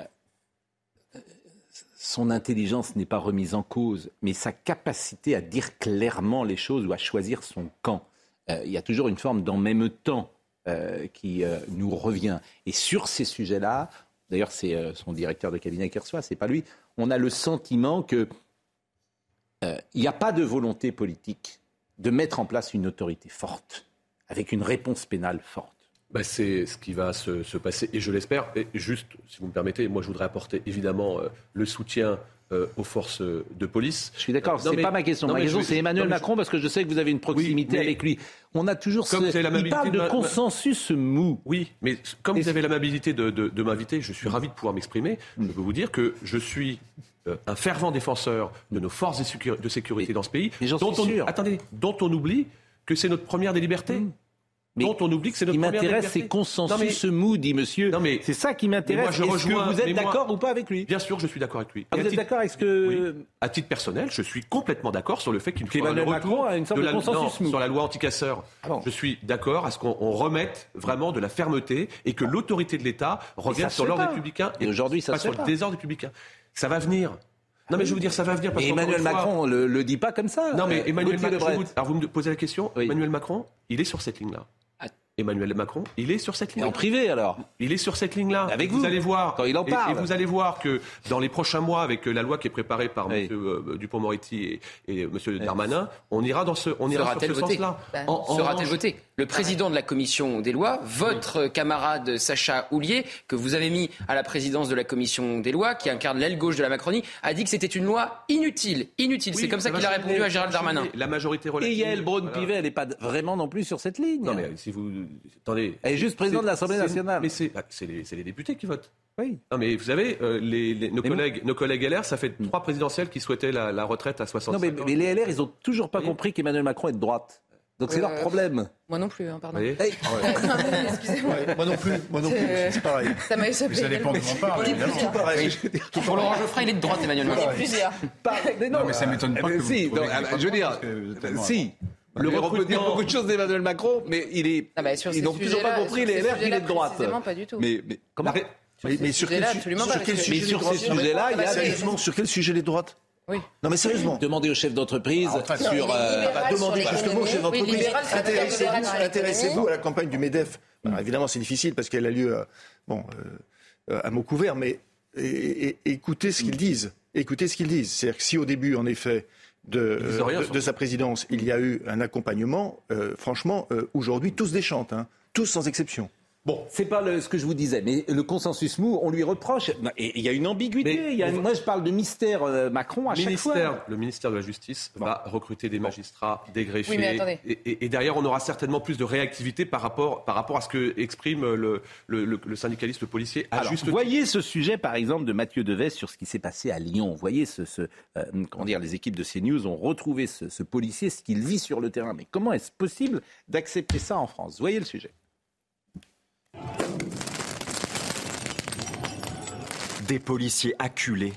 Speaker 1: Euh, son intelligence n'est pas remise en cause, mais sa capacité à dire clairement les choses ou à choisir son camp. Euh, il y a toujours une forme d'en même temps qui nous revient. Et sur ces sujets-là, d'ailleurs c'est son directeur de cabinet qui reçoit, c'est pas lui, on a le sentiment que il n'y a pas de volonté politique de mettre en place une autorité forte, avec une réponse pénale forte.
Speaker 4: Bah, c'est ce qui va se, se passer, et je l'espère. Et juste, si vous me permettez, moi je voudrais apporter évidemment euh, le soutien euh, aux forces de police.
Speaker 1: Je suis d'accord,
Speaker 4: Non,
Speaker 1: c'est
Speaker 4: mais-
Speaker 1: pas ma question.
Speaker 4: non,
Speaker 1: Ma question, c'est Emmanuel
Speaker 4: non, mais je-
Speaker 1: Macron, parce que je sais que vous avez une proximité avec lui. On a toujours
Speaker 4: Comme
Speaker 1: ce... Il parle de
Speaker 4: de ma-
Speaker 1: consensus mou.
Speaker 4: Oui, mais comme vous avez l'amabilité de, de, de m'inviter, je suis ravi de pouvoir m'exprimer. Je peux vous dire que je suis euh, un fervent défenseur de nos forces de sécurité, de sécurité dans ce pays,
Speaker 1: j'en
Speaker 4: dont
Speaker 1: suis
Speaker 4: on,
Speaker 1: sûr.
Speaker 4: attendez, dont on oublie que c'est notre première des libertés. Dont on oublie que c'est
Speaker 1: Ce qui
Speaker 4: notre première des
Speaker 1: m'intéresse, c'est consensus
Speaker 4: mais-
Speaker 1: mou, dit monsieur.
Speaker 4: Non, mais-
Speaker 1: c'est ça qui
Speaker 4: mais
Speaker 1: m'intéresse.
Speaker 4: moi, je
Speaker 1: Est-ce que vous êtes
Speaker 4: mais
Speaker 1: d'accord ou pas avec lui?
Speaker 4: Bien sûr, je suis d'accord avec lui.
Speaker 1: Ah,
Speaker 4: Et
Speaker 1: vous êtes d'accord avec ce que...
Speaker 4: Oui. À titre personnel, je suis complètement d'accord sur le fait qu'il faut
Speaker 1: Macron a une sorte de
Speaker 4: la,
Speaker 1: consensus
Speaker 4: non, sur la loi anticasseur. Je suis d'accord à ce qu'on on remette vraiment de la fermeté et que l'autorité de l'État revienne sur l'ordre républicain
Speaker 1: Et aujourd'hui, ça
Speaker 4: pas sur le désordre républicain. Ça va venir. Non mais je veux dire, ça va venir parce
Speaker 1: Et Emmanuel Macron le, le dit pas comme ça.
Speaker 4: Non mais
Speaker 1: Euh,
Speaker 4: Emmanuel Macron, alors vous me posez la question, Emmanuel Macron, il est sur cette ligne-là. Emmanuel Macron, il est sur cette ligne.
Speaker 1: en privé alors
Speaker 4: Il est sur cette ligne-là.
Speaker 1: Avec
Speaker 4: vous,
Speaker 1: vous,
Speaker 4: allez voir
Speaker 1: quand il en
Speaker 4: et-
Speaker 1: parle.
Speaker 4: Et, vous allez voir que dans les prochains mois, avec euh, la loi qui est préparée par M. Dupont-Moretti et, et M. Darmanin, on ira dans ce, on ira sur ce sens-là.
Speaker 9: Bah,
Speaker 4: En- en
Speaker 9: Sera-t-elle votée Le président de la commission des lois, votre camarade Sacha Houlier, que vous avez mis à la présidence de la commission des lois, qui incarne l'aile gauche de la Macronie, a dit que c'était une loi inutile. Inutile.
Speaker 4: Oui,
Speaker 9: C'est comme ça qu'il a répondu à Gérald Darmanin.
Speaker 4: La majorité
Speaker 1: Et
Speaker 4: relative.
Speaker 1: Yael
Speaker 4: voilà.
Speaker 1: Braun-Pivet, elle n'est pas vraiment non plus sur cette ligne.
Speaker 4: Non mais si vous attendez,
Speaker 1: Elle est juste présidente de
Speaker 4: C'est-
Speaker 1: l'Assemblée
Speaker 4: c'est-
Speaker 1: nationale.
Speaker 4: Mais c'est bah, c'est les, c'est les députés qui votent.
Speaker 1: Oui.
Speaker 4: Non mais vous savez, euh, les, les- nos
Speaker 1: Mais
Speaker 4: collègues, nos collègues LR, ça fait trois présidentielles qui souhaitaient la, la retraite à 65
Speaker 1: Non mais,
Speaker 4: ans.
Speaker 1: mais les LR, ils ont toujours pas compris qu'Emmanuel Macron est de droite. Donc c'est
Speaker 5: Euh,
Speaker 1: leur problème.
Speaker 5: Moi non plus, hein, pardon. [LAUGHS] Excusez-moi.
Speaker 6: Ouais, moi non plus, moi non plus,
Speaker 5: C'est-
Speaker 6: c'est pareil. [LAUGHS]
Speaker 5: Ça m'a échappé.
Speaker 3: Ça dépend de où on parle,
Speaker 5: On est
Speaker 3: évidemment.
Speaker 5: plusieurs.
Speaker 6: Pareil.
Speaker 9: Pour Laurent Geoffrin, il est de droite, Emmanuel Macron.
Speaker 5: Plusieurs.
Speaker 1: Pas- mais non,
Speaker 3: Non, mais ça m'étonne pas
Speaker 1: euh,
Speaker 3: que
Speaker 1: si, euh,
Speaker 3: c'est
Speaker 1: je veux dire,
Speaker 3: tellement-
Speaker 1: si.
Speaker 4: Le
Speaker 1: Le on peut dire beaucoup de choses d'Emmanuel Macron, mais il est.
Speaker 5: Ah bah,
Speaker 1: ils n'ont toujours pas compris les LR qu'il est de droite.
Speaker 5: pas du tout.
Speaker 1: Mais, mais comment
Speaker 4: Arrête.
Speaker 6: Mais, mais sur quel, sujet
Speaker 1: sujets-là, il y a
Speaker 6: Sérieusement, sur quel sujet les droites
Speaker 5: Oui.
Speaker 6: Non mais sérieusement.
Speaker 1: Demandez au chef d'entreprise
Speaker 3: Ah, en fait,
Speaker 1: sur. euh,
Speaker 6: Bah, demandez justement
Speaker 5: l'économie.
Speaker 6: chez votre
Speaker 5: Oui,
Speaker 6: entreprise.
Speaker 5: libéral, c'est
Speaker 6: Intéressez-vous intéressez-vous à la campagne du MEDEF. Alors, évidemment, c'est difficile parce qu'elle a lieu à, bon, euh, à mots couverts, mais et- et- écoutez ce qu'ils disent. Écoutez ce qu'ils disent. C'est-à-dire que si au début, en effet, de, sa présidence, il y a eu un accompagnement, euh, franchement, euh, aujourd'hui, tous déchantent, hein, tous sans exception.
Speaker 1: Bon, c'est pas le- ce que je vous disais, mais le consensus mou, on lui reproche. Et il y a une ambiguïté.
Speaker 4: Mais
Speaker 1: y a moi, je parle de mystère euh, Macron à chaque fois.
Speaker 4: le ministère de la Justice va recruter des magistrats, des greffiers.
Speaker 5: Oui, mais attendez.
Speaker 4: Et, et- et derrière, on aura certainement plus de réactivité par rapport, par rapport à ce que exprime le, le- le- le syndicaliste policier à
Speaker 1: Alors,
Speaker 4: juste
Speaker 1: voyez ce sujet, par exemple, de Mathieu Deves sur ce qui s'est passé à Lyon. Voyez, ce, ce, euh, comment dire, les équipes de CNews ont retrouvé ce, ce policier, ce qu'il vit sur le terrain. Mais comment est-ce possible d'accepter ça en France? Voyez le sujet.
Speaker 20: Des policiers acculés,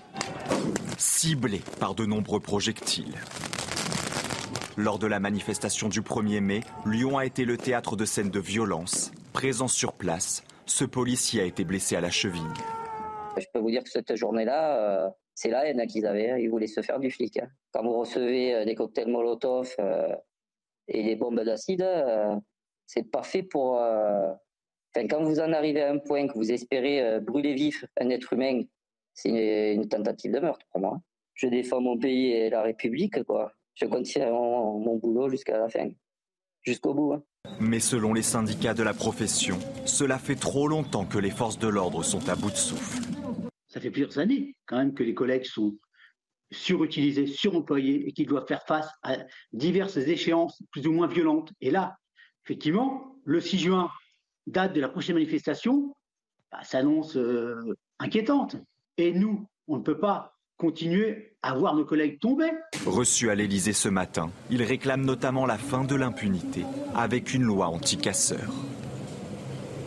Speaker 20: ciblés par de nombreux projectiles. Lors de la manifestation du 1er mai, Lyon a été le théâtre de scènes de violence. Présent sur place, ce policier a été blessé à la cheville.
Speaker 21: Je peux vous dire que cette journée-là, euh, c'est la haine qu'ils avaient. hein. Ils voulaient se faire du flic. hein. Quand vous recevez euh, des cocktails Molotov euh, et des bombes d'acide, c'est parfait pour. Enfin, quand vous en arrivez à un point que vous espérez euh, brûler vif un être humain, c'est une, une tentative de meurtre pour moi. Je défends mon pays et la République, quoi. Je continue mon, mon boulot jusqu'à la fin, jusqu'au bout. hein.
Speaker 20: Mais selon les syndicats de la profession, cela fait trop longtemps que les forces de l'ordre sont à bout de souffle.
Speaker 22: Ça fait plusieurs années quand même que les collègues sont surutilisés, suremployés et qu'ils doivent faire face à diverses échéances plus ou moins violentes. Et là, effectivement, le 6 juin, date de la prochaine manifestation, bah, s'annonce euh, inquiétante. Et nous, on ne peut pas continuer à voir nos collègues tomber.
Speaker 20: Reçu à l'Élysée ce matin, il réclame notamment la fin de l'impunité avec une loi anti-casseurs.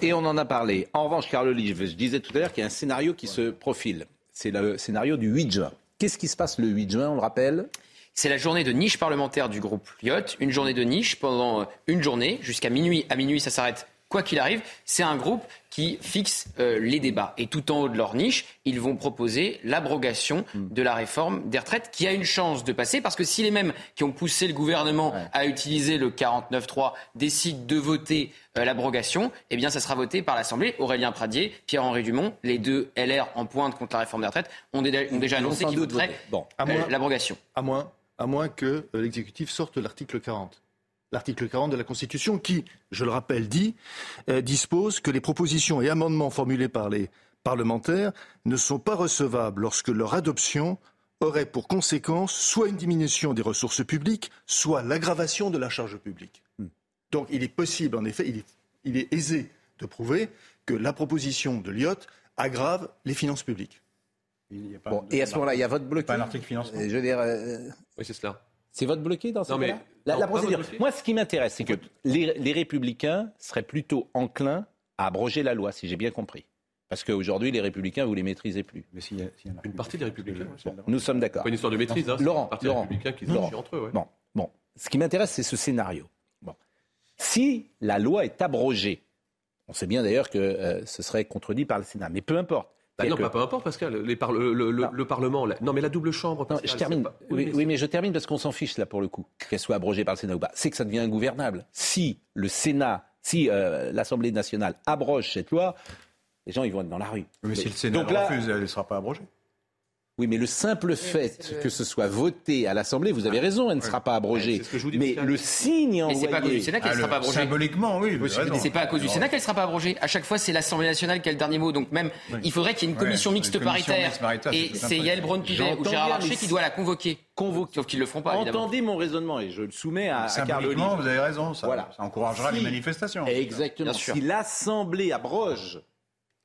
Speaker 1: Et on en a parlé. En revanche, Carl Olive, je disais tout à l'heure qu'il y a un scénario qui se profile. C'est le scénario du 8 juin. Qu'est-ce qui se passe le 8 juin, on le rappelle?
Speaker 9: C'est la journée de niche parlementaire du groupe Lyot. Une journée de niche pendant euh, une journée, jusqu'à minuit. À minuit, ça s'arrête. Quoi qu'il arrive, c'est un groupe qui fixe euh, les débats. Et tout en haut de leur niche, ils vont proposer l'abrogation de la réforme des retraites qui a une chance de passer parce que si les mêmes qui ont poussé le gouvernement à utiliser le 49.3 décident de voter euh, l'abrogation, eh bien ça sera voté par l'Assemblée. Aurélien Pradier, Pierre-Henri Dumont, les deux LR en pointe contre la réforme des retraites, ont, dé- ont déjà annoncé
Speaker 6: sans
Speaker 9: qu'ils
Speaker 6: doute
Speaker 9: voteraient.
Speaker 6: Bon.
Speaker 9: euh, l'abrogation.
Speaker 6: À moins, à moins que l'exécutif sorte l'article 40. L'article 40 de la Constitution qui, je le rappelle, dit, euh, dispose que les propositions et amendements formulés par les parlementaires ne sont pas recevables lorsque leur adoption aurait pour conséquence soit une diminution des ressources publiques, soit l'aggravation de la charge publique. Hmm. Donc il est possible, en effet, il est, il est aisé de prouver que la proposition de Lyotte aggrave les finances publiques.
Speaker 1: Bon, et à ce moment-là, il y a votre bloqué.
Speaker 3: Pas un article financement.
Speaker 1: Je veux dire, euh,
Speaker 4: Oui, c'est cela.
Speaker 1: C'est votre bloqué dans ce cas-là? La, la procédure. Moi, ce qui m'intéresse, c'est que les, les républicains seraient plutôt enclins à abroger la loi, si j'ai bien compris. Parce qu'aujourd'hui, les républicains, vous les maîtrisez plus.
Speaker 3: Mais s'il y a- s'il y a un
Speaker 4: Une partie des républicains.
Speaker 1: Bon, nous sommes d'accord.
Speaker 4: Pas une histoire de maîtrise, hein,
Speaker 1: Laurent,
Speaker 4: une partie des républicains qui se
Speaker 1: Laurent.
Speaker 4: entre eux. ouais.
Speaker 1: Bon, bon. Ce qui m'intéresse, c'est ce scénario. Bon. Si la loi est abrogée, on sait bien d'ailleurs que euh, ce serait contredit par le Sénat, mais peu importe.
Speaker 4: Bah non,
Speaker 1: que-
Speaker 4: pas peu importe, Pascal. Les par- le, le- le- le Parlement. la- Non, mais la double chambre.
Speaker 1: Non, je termine.
Speaker 4: pas-
Speaker 1: Oui, oui, mais je termine parce qu'on s'en fiche là pour le coup, qu'elle soit abrogée par le Sénat ou pas. C'est que ça devient ingouvernable. Si le Sénat, si euh, l'Assemblée nationale abroge cette loi, les gens ils vont être dans la rue.
Speaker 3: Mais si le Sénat
Speaker 1: Donc là,
Speaker 3: refuse, elle ne sera pas abrogée.
Speaker 1: Oui, mais le simple fait que ce soit voté à l'Assemblée, vous avez raison, elle ne sera pas abrogée.
Speaker 4: c'est ce que je vous dis,
Speaker 1: mais le signe
Speaker 9: Mais c'est pas à cause du
Speaker 1: envoyé.
Speaker 9: Sénat qu'elle
Speaker 3: Ah,
Speaker 9: sera
Speaker 3: le-
Speaker 9: pas abrogée.
Speaker 3: Symboliquement, oui.
Speaker 9: Mais c'est pas à cause du Sénat qu'elle sera pas abrogée. À chaque fois, c'est l'Assemblée nationale qui a le dernier mot. Donc même, il faudrait qu'il y ait une
Speaker 3: Ouais,
Speaker 9: commission
Speaker 3: une
Speaker 9: mixte
Speaker 3: commission
Speaker 9: paritaire.
Speaker 3: mixte paritaire,
Speaker 9: et
Speaker 3: c'est.
Speaker 9: Yael Braun-Pivet ou Gérard Larcher qui doit la convoquer.
Speaker 1: Convoqué.
Speaker 9: Sauf qu'ils le feront pas, évidemment.
Speaker 1: Entendez mon raisonnement et je le soumets à,
Speaker 3: Symboliquement, vous avez raison. Ça,
Speaker 1: Voilà.
Speaker 3: ça encouragera les manifestations.
Speaker 1: Exactement. Si l'Assemblée abroge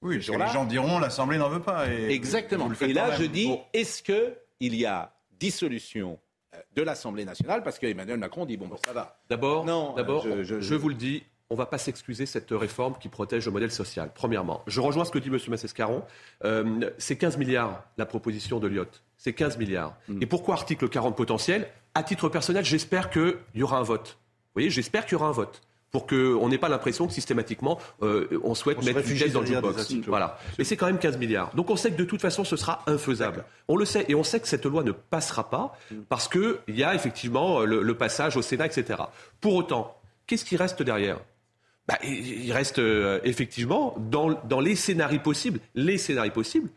Speaker 3: Oui, parce que
Speaker 1: jour-là-
Speaker 3: les gens diront l'Assemblée n'en veut pas. Et
Speaker 1: Exactement. Et là, je dis,
Speaker 3: Bon.
Speaker 1: est-ce que il y a dissolution euh, de l'Assemblée nationale? Parce qu'Emmanuel Macron dit bon, bon ça va.
Speaker 4: D'abord,
Speaker 1: Non,
Speaker 4: d'abord,
Speaker 1: je-
Speaker 4: je,
Speaker 1: je-
Speaker 4: vous le dis, on ne va pas s'excuser cette réforme qui protège le modèle social. Premièrement, je rejoins ce que dit M. Massescaron. Euh, c'est 15 milliards la proposition de Lyotte. C'est 15 milliards.
Speaker 1: Mm.
Speaker 4: Et pourquoi article 40 potentiel? À titre personnel, j'espère qu'il y aura un vote. Vous voyez, j'espère qu'il y aura un vote. Pour qu'on n'ait pas l'impression que systématiquement euh, on souhaite
Speaker 6: On
Speaker 4: mettre une pièce dans le jukebox. Voilà. Mais c'est quand même 15 milliards. Donc on sait que de toute façon ce sera infaisable. On le sait et on sait que cette loi ne passera pas parce qu'il y a effectivement le, le passage au Sénat, etc. Pour autant, qu'est-ce qui reste derrière? Bah, il reste euh, effectivement dans, dans les scénarios possibles, les scénarios possibles,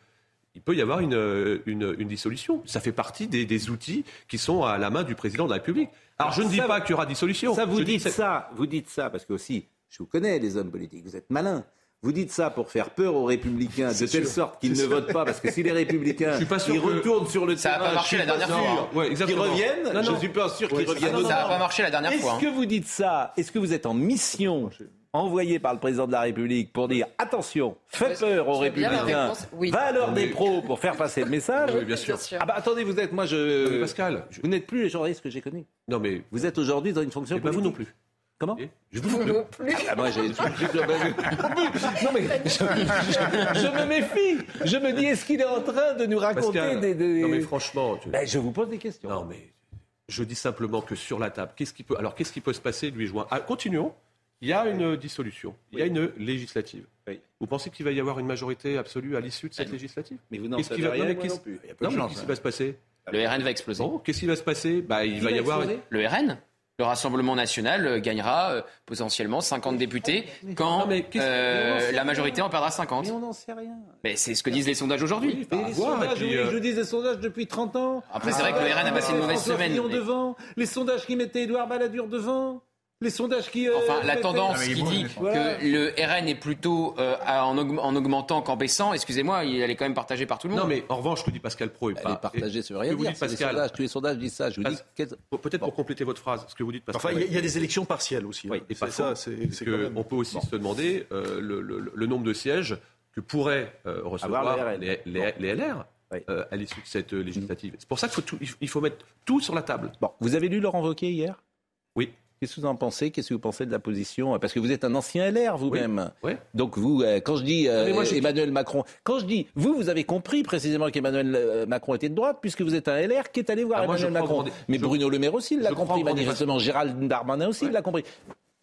Speaker 4: il peut y avoir une, euh, une, une dissolution. Ça fait partie des, des outils qui sont à la main du président de la République. Alors, je ne dis
Speaker 1: ça,
Speaker 4: pas qu'il y aura dissolution.
Speaker 1: Ça, vous
Speaker 4: Je
Speaker 1: dites ça, vous dites ça parce que aussi, je vous connais les hommes politiques, vous êtes malins. Vous dites ça pour faire peur aux républicains de telle
Speaker 4: sûr.
Speaker 1: sorte qu'ils ne
Speaker 4: sûr.
Speaker 1: votent pas parce que si les républicains
Speaker 4: Je suis pas sûr
Speaker 1: ils retournent sur le
Speaker 9: Ça a
Speaker 1: terrain,
Speaker 9: pas marché
Speaker 1: je
Speaker 9: la dernière fois.
Speaker 4: Ouais,
Speaker 1: qu'ils reviennent.
Speaker 4: Non,
Speaker 1: je
Speaker 4: non.
Speaker 1: suis pas sûr qu'ils
Speaker 4: Ouais,
Speaker 1: reviennent.
Speaker 4: ah, non,
Speaker 9: Ça n'a pas marché la dernière fois.
Speaker 1: Est-ce
Speaker 9: hein.
Speaker 1: que vous dites ça Est-ce que vous êtes en mission envoyée par le président de la République pour dire attention, fais peur aux républicains,
Speaker 5: oui.
Speaker 1: va à l'heure
Speaker 4: Oui.
Speaker 1: des pros pour faire passer le message [LAUGHS]
Speaker 4: Oui, bien sûr.
Speaker 1: Ah bah attendez, vous êtes, moi je...
Speaker 4: Non, mais Pascal, je-
Speaker 1: Vous n'êtes plus les journalistes que j'ai connus.
Speaker 4: non mais
Speaker 1: Vous êtes aujourd'hui dans une fonction
Speaker 4: eh ben, vous non plus.
Speaker 1: Comment
Speaker 4: Et je vous non plus.
Speaker 1: Ah, moi, j'ai- [LAUGHS] non mais je, je- je me méfie. Je me dis, est-ce qu'il est en train de nous raconter
Speaker 4: Pascal,
Speaker 1: des, des-
Speaker 4: Non mais franchement, tu-
Speaker 1: Ben, je vous pose des questions.
Speaker 4: non mais je dis simplement que sur la table, qu'est-ce qui peut alors qu'est-ce qui peut se passer le 8 juin? Ah, Continuons. Il y a une dissolution, il y a une législative.
Speaker 1: Oui.
Speaker 4: Vous pensez qu'il va y avoir une majorité absolue à l'issue de cette législative
Speaker 1: Mais vous n'en savez
Speaker 4: va
Speaker 1: rien,
Speaker 4: non, mais
Speaker 1: moi non plus.
Speaker 3: Il y a peu
Speaker 4: Non,
Speaker 3: de
Speaker 4: mais
Speaker 3: chance.
Speaker 4: qu'est-ce qui
Speaker 3: hein.
Speaker 4: va se passer
Speaker 9: Le RN va exploser.
Speaker 4: Bon, qu'est-ce qui va se passer bah, Il va y avoir.
Speaker 9: Le RN le Rassemblement national euh, gagnera euh, potentiellement 50 députés quand
Speaker 4: Non, mais
Speaker 9: euh, la majorité en perdra 50.
Speaker 1: Mais on n'en sait rien.
Speaker 9: Mais c'est ce que disent les sondages aujourd'hui.
Speaker 1: Mais les
Speaker 4: voir,
Speaker 1: sondages,
Speaker 4: puis,
Speaker 1: oui,
Speaker 4: euh,
Speaker 1: je dis des sondages depuis 30 ans.
Speaker 9: Après, c'est vrai que le RN a passé une mauvaise
Speaker 1: François
Speaker 9: semaine,
Speaker 1: Fillon
Speaker 9: mais-
Speaker 1: devant. Les sondages qui mettaient Édouard Balladur devant. Les sondages qui. euh,
Speaker 9: Enfin, la tendance
Speaker 3: Ah,
Speaker 9: qui dit
Speaker 1: voilà.
Speaker 9: que le RN est plutôt euh, en, aug- en augmentant qu'en baissant, excusez-moi, il- elle est quand même partagée par tout le monde.
Speaker 4: Non, mais en revanche, ce que dit Pascal Pro est
Speaker 1: Elle
Speaker 4: pas.
Speaker 1: est partagée, ça veut rien
Speaker 4: que vous dites, Pascal,
Speaker 1: sondages. Tous les sondages disent ça. Je vous dis.
Speaker 4: Pas- Peut-être pour compléter votre phrase, ce que vous dites, Pascal.
Speaker 6: Enfin, il y, a- il y a des élections partielles aussi. hein.
Speaker 4: Oui, et
Speaker 6: ça, c'est même-
Speaker 4: On peut aussi se demander euh, le, le- le nombre de sièges que pourraient euh, recevoir
Speaker 1: les
Speaker 4: LR
Speaker 1: Oui.
Speaker 4: euh, à l'issue de cette euh, législative. C'est pour ça qu'il faut, tout- il faut- il faut mettre tout sur la table.
Speaker 1: Bon, vous avez lu Laurent Wauquiez hier?
Speaker 4: Oui.
Speaker 1: Qu'est-ce que vous en pensez? Qu'est-ce que vous pensez de la position? Parce que vous êtes un ancien LR vous-même.
Speaker 4: Oui.
Speaker 1: Donc vous, euh, quand je dis euh,
Speaker 4: moi, j'ai-
Speaker 1: Emmanuel Macron, quand je dis vous, vous avez compris précisément qu'Emmanuel euh, Macron était de droite, puisque vous êtes un LR qui est allé voir
Speaker 4: Ah, je
Speaker 1: Emmanuel Macron. Mais
Speaker 4: je-
Speaker 1: Bruno Le Maire aussi l'a
Speaker 4: je
Speaker 1: compris manifestement. Gérald Darmanin aussi l'a compris.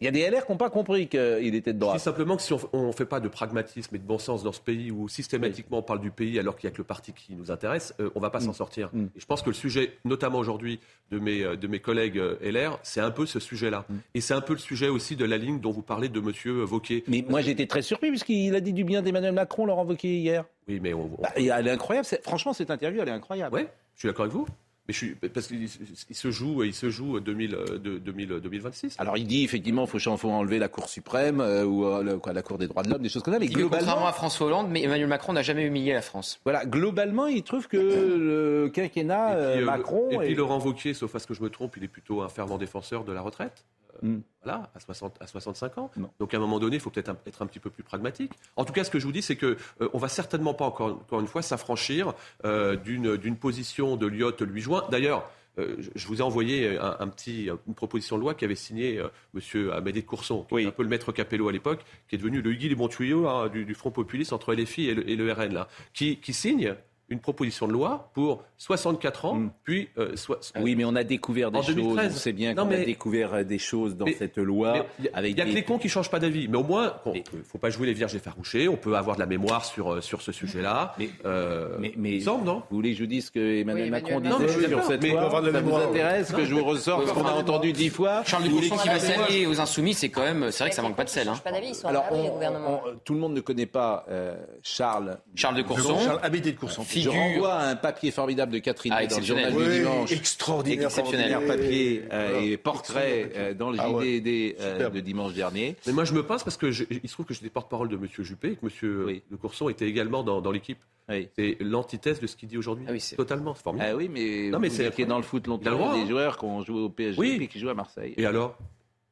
Speaker 1: Il y a des LR qui n'ont pas compris qu'il était de
Speaker 4: Je dis
Speaker 1: droite.
Speaker 4: simplement que si on ne fait pas de pragmatisme et de bon sens dans ce pays où systématiquement on parle du pays alors qu'il n'y a que le parti qui nous intéresse, euh, on ne va pas s'en sortir.
Speaker 1: Mm.
Speaker 4: Et je pense que le sujet, notamment aujourd'hui, de mes, euh, de mes collègues euh, LR, c'est un peu ce sujet-là. Et c'est un peu le sujet aussi de la ligne dont vous parlez de M. Vauquier.
Speaker 1: Mais moi été très surpris puisqu'il a dit du bien d'Emmanuel Macron, Laurent Wauquiez hier.
Speaker 4: Oui, mais on, on-
Speaker 1: Bah, elle est incroyable. Franchement, cette interview, elle est incroyable.
Speaker 4: Ouais, je suis d'accord avec vous. Mais je suis, parce qu'il se joue, il se joue 2000, 2026.
Speaker 1: Alors il dit effectivement, il faut, faut, enlever la Cour suprême euh, ou euh, quoi, la Cour des droits de l'homme, des choses comme ça.
Speaker 9: Mais globalement, contrairement à François Hollande, mais Emmanuel Macron n'a jamais humilié la France.
Speaker 1: Voilà, globalement, il trouve que le quinquennat
Speaker 4: et puis,
Speaker 1: Macron.
Speaker 4: Et puis Laurent Wauquiez, sauf à ce que je me trompe, il est plutôt un fervent défenseur de la retraite. Mm. Voilà, à, 60, à 65 ans. Donc à un moment donné, il faut peut-être être un petit peu plus pragmatique. En tout cas, ce que je vous dis, c'est qu'on euh, on va certainement pas, encore, encore une fois, s'affranchir euh, d'une position de Lyotte 8 juin. D'ailleurs, euh, je vous ai envoyé un, petit, une proposition de loi qu'avait signée M. Amédée de Courson, qui un peu le maître Capello à l'époque, qui est devenu le bons tuyaux hein, du, Front populiste entre LFI et le, et le RN, là, qui, qui signe une proposition de loi pour 64 ans, hmm. puis...
Speaker 1: Euh, oui, mais on a découvert des choses, on sait bien qu'on a découvert euh, des choses dans cette loi.
Speaker 4: Il y a, que les cons qui ne changent pas d'avis, mais au moins, il ne faut pas jouer les vierges effarouchées, on peut avoir de la mémoire sur, euh, sur ce sujet-là.
Speaker 1: Mais, euh, mais, mais semble, non Vous voulez que je vous dise ce que Emmanuel Macron disait non, sur cette loi Ça vous intéresse que je vous ressors ce qu'on a entendu dix fois
Speaker 9: Charles de Courson qui va s'allier aux Insoumis, c'est quand même... C'est vrai que ça manque pas de sel. Hein.
Speaker 1: Alors, tout le monde ne connaît pas Charles...
Speaker 9: Charles de Courson. Charles
Speaker 1: Habité de Courson. Je renvoie à un papier formidable de Catherine ah, dans le journal du dimanche.
Speaker 6: Extraordinaire.
Speaker 1: Exceptionnel papier euh, et portrait euh, dans le JDD ah euh, de dimanche dernier.
Speaker 4: Mais moi, je me passe parce que il se trouve que j'étais porte-parole de M. Juppé et que M. De Courson était également dans, l'équipe. C'est l'antithèse de ce qu'il dit aujourd'hui. Ah oui, Totalement, c'est formidable.
Speaker 1: Ah oui, mais, non, mais c'est qui est dans le foot longtemps, des joueurs qui ont joué au PSG et qui jouent à Marseille.
Speaker 4: Et alors?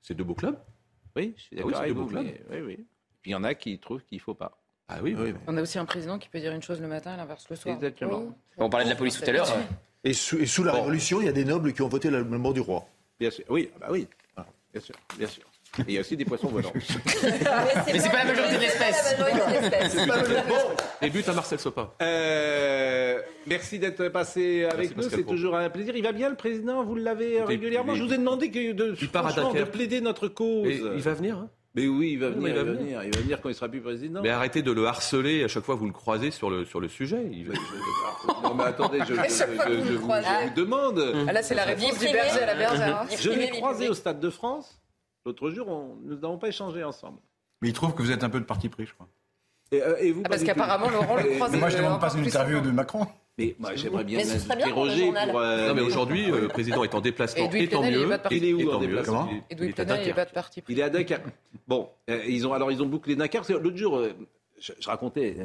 Speaker 4: C'est deux beaux clubs?
Speaker 1: Oui, je suis d'accord avec vous. Oui, oui. Puis il y en a qui trouvent qu'il ne faut pas.
Speaker 4: Ah oui, oui,
Speaker 5: On a aussi un président qui peut dire une chose le matin et l'inverse le soir.
Speaker 1: Exactement.
Speaker 9: On parlait de la police tout à l'heure.
Speaker 6: Et sous, la Révolution, il y a des nobles qui ont voté la mort du roi.
Speaker 1: Bien sûr. Oui, ah bah oui. Ah, bien sûr, bien sûr. Et il y a aussi des poissons volants. [LAUGHS]
Speaker 9: mais c'est pas la majorité de l'espèce.
Speaker 4: Et but à Marcel Sopin.
Speaker 1: Euh, merci d'être passé avec nous. C'est toujours un plaisir. Il va bien, le président? Vous l'avez régulièrement? Je vous ai demandé de, de plaider notre cause.
Speaker 4: il va venir hein
Speaker 1: mais oui, il va venir. il, va venir. il va venir quand il sera plus président.
Speaker 4: Mais arrêtez de le harceler à chaque fois que vous le croisez sur le, sur le sujet.
Speaker 1: non, mais attendez, je, vous, demande.
Speaker 5: Ah, là, c'est la réponse du berger à la bergère.
Speaker 1: Je l'ai croisé au Stade de France. L'autre jour, on, nous n'avons pas échangé ensemble.
Speaker 3: Mais il trouve que vous êtes un peu de parti pris, je crois.
Speaker 1: Et, euh, et vous,
Speaker 5: ah, parce qu'apparemment, Laurent le croise.
Speaker 3: Moi, je ne demande pas une interview de Macron.
Speaker 1: Mais moi, j'aimerais bien l'interroger pour.
Speaker 4: Euh, non, mais aujourd'hui, euh, le président est en déplacement, et tant mieux.
Speaker 1: Il est où en déplacement
Speaker 5: il n'est pas de parti
Speaker 1: Il est à Dakar. Bon, euh, ils ont alors ils ont bouclé Dakar. L'autre jour, je, racontais,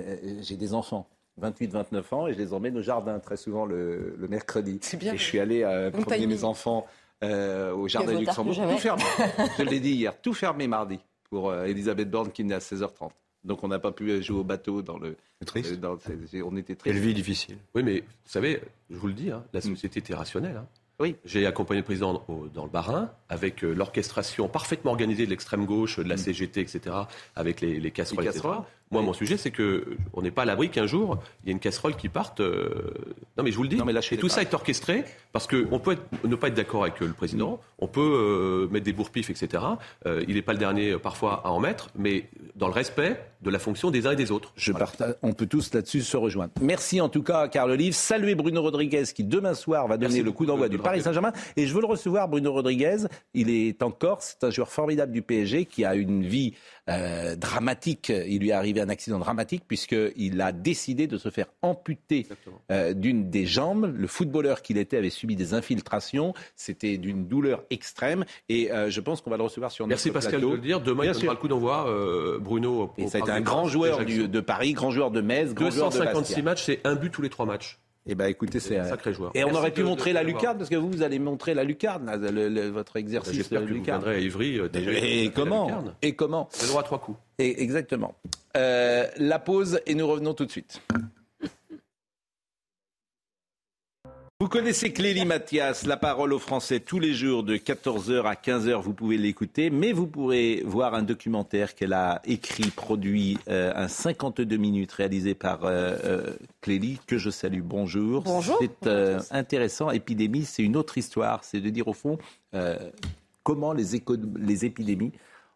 Speaker 1: j'ai des enfants. 28, 29 ans et je les emmène au jardin très souvent le, mercredi.
Speaker 5: Bien,
Speaker 1: et je suis allé promener mes enfants au jardin du Luxembourg. Tout fermé. je l'ai dit hier, tout fermé mardi pour Elisabeth Borne qui naît à 16h30. Donc on n'a pas pu jouer au bateau dans le.
Speaker 3: Triste.
Speaker 1: Dans, on était
Speaker 3: très. Quelle vie difficile.
Speaker 4: Oui, mais vous savez, je vous le dis, hein, la mm. société était rationnelle. Hein.
Speaker 1: Oui.
Speaker 4: J'ai accompagné le président dans le Barin avec euh, l'orchestration parfaitement organisée de l'extrême gauche, de la mm. CGT, etc., avec les, les casseroles, etc. Moi, mon sujet, c'est que on n'est pas à l'abri qu'un jour, il y ait une casserole qui parte. Euh, non, mais je vous le dis. mais et tout ça est orchestré parce qu'on peut ne pas être d'accord avec le président, on peut euh, mettre des bourpifs, etc. Euh, il n'est pas le dernier parfois à en mettre, mais dans le respect de la fonction des uns et des autres.
Speaker 1: Je partage, on peut tous là-dessus se rejoindre. Merci en tout cas Carl Olive. Saluez Bruno Rodriguez qui demain soir va donner le coup d'envoi du Paris Saint-Germain. Et je veux le recevoir, Bruno Rodriguez. Il est en Corse, c'est un joueur formidable du PSG qui a une vie euh, dramatique. Il lui est arrivé un accident dramatique puisqu'il a décidé de se faire amputer euh, d'une des jambes. Le footballeur qu'il était avait subi des infiltrations. C'était d'une douleur extrême. Et euh, je pense qu'on va le recevoir sur
Speaker 4: Merci
Speaker 1: notre
Speaker 4: Pascal
Speaker 1: de
Speaker 4: le dire. Demain, il donnera le coup d'envoi, Bruno.
Speaker 1: Et ça a été un grand joueur de Paris, grand joueur de Metz, grand
Speaker 4: 256 matchs, c'est un but tous les trois matchs.
Speaker 1: Eh ben, écoutez, c'est
Speaker 4: un sacré joueur.
Speaker 1: Et on aurait pu montrer la lucarne parce que vous, vous allez montrer la lucarne, votre exercice.
Speaker 4: J'espère que
Speaker 1: lucarne.
Speaker 4: vous viendrez à Ivry. Euh,
Speaker 1: et, comment Et comment
Speaker 4: Le droit à trois coups.
Speaker 1: Et exactement. Euh, la pause et nous revenons tout de suite. Vous connaissez Clélie Mathias, la parole aux Français tous les jours de 14h à 15h, vous pouvez l'écouter, mais vous pourrez voir un documentaire qu'elle a écrit, produit, euh, un 52 minutes réalisé par euh, euh, Clélie, que je salue. Bonjour.
Speaker 5: Bonjour.
Speaker 1: C'est intéressant. Épidémie, c'est une autre histoire. C'est de dire au fond comment les, les épidémies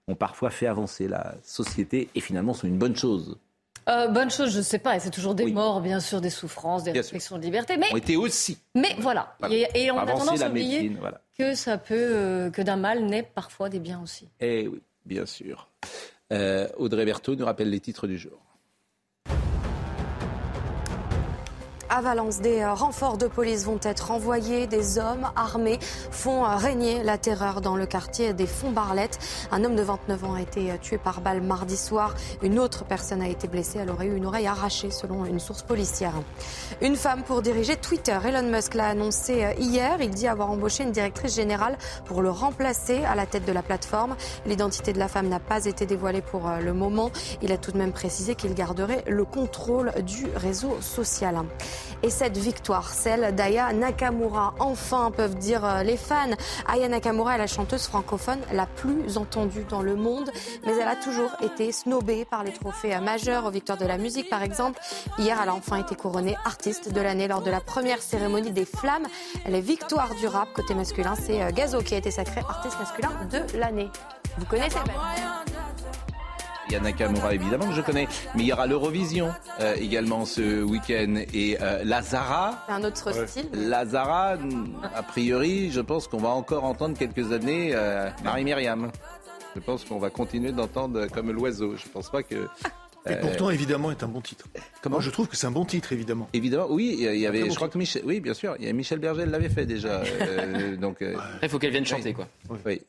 Speaker 1: ont parfois fait avancer la société et finalement sont une bonne chose
Speaker 23: euh, bonne chose, je ne sais pas. C'est toujours des morts, bien sûr, des souffrances, des restrictions de liberté. Mais
Speaker 1: on était aussi.
Speaker 23: Mais voilà. Et, on a tendance à oublier que ça peut, euh, que d'un mal naît parfois des biens aussi.
Speaker 1: Eh oui, bien sûr. Euh, Audrey Berthaud nous rappelle les titres du jour.
Speaker 2: À Valence, des renforts de police vont être envoyés. Des hommes armés font régner la terreur dans le quartier des Fonds-Barlettes. Un homme de 29 ans a été tué par balle mardi soir. Une autre personne a été blessée. Elle aurait eu une oreille arrachée selon une source policière. Une femme pour diriger Twitter. Elon Musk l'a annoncé hier. Il dit avoir embauché une directrice générale pour le remplacer à la tête de la plateforme. L'identité de la femme n'a pas été dévoilée pour le moment. Il a tout de même précisé qu'il garderait le contrôle du réseau social. Et cette victoire, celle d'Aya Nakamura, enfin peuvent dire euh, les fans. Aya Nakamura est la chanteuse francophone la plus entendue dans le monde, mais elle a toujours été snobée par les trophées majeurs, aux victoires de la musique par exemple. Hier, elle a enfin été couronnée artiste de l'année lors de la première cérémonie des Flammes. Elle est victoire du rap côté masculin. C'est euh, Gazo qui a été sacré artiste masculin de l'année. Vous connaissez
Speaker 1: il y a Nakamura évidemment que je connais, mais il y aura l'Eurovision euh, également ce week-end et euh, Lazara.
Speaker 2: C'est un autre style.
Speaker 1: Lazara, a priori, je pense qu'on va encore entendre quelques années euh, Marie-Myriam. Je pense qu'on va continuer d'entendre comme l'oiseau. Je pense pas que.
Speaker 6: Et pourtant, évidemment, est un bon titre. Comment Je trouve que c'est un bon titre, évidemment.
Speaker 1: Évidemment, oui. Il y avait, je crois que Michel, oui, bien sûr. Il y a Michel Berger l'avait fait déjà. [LAUGHS] donc.
Speaker 9: il faut qu'elle vienne chanter, quoi.
Speaker 1: Oui.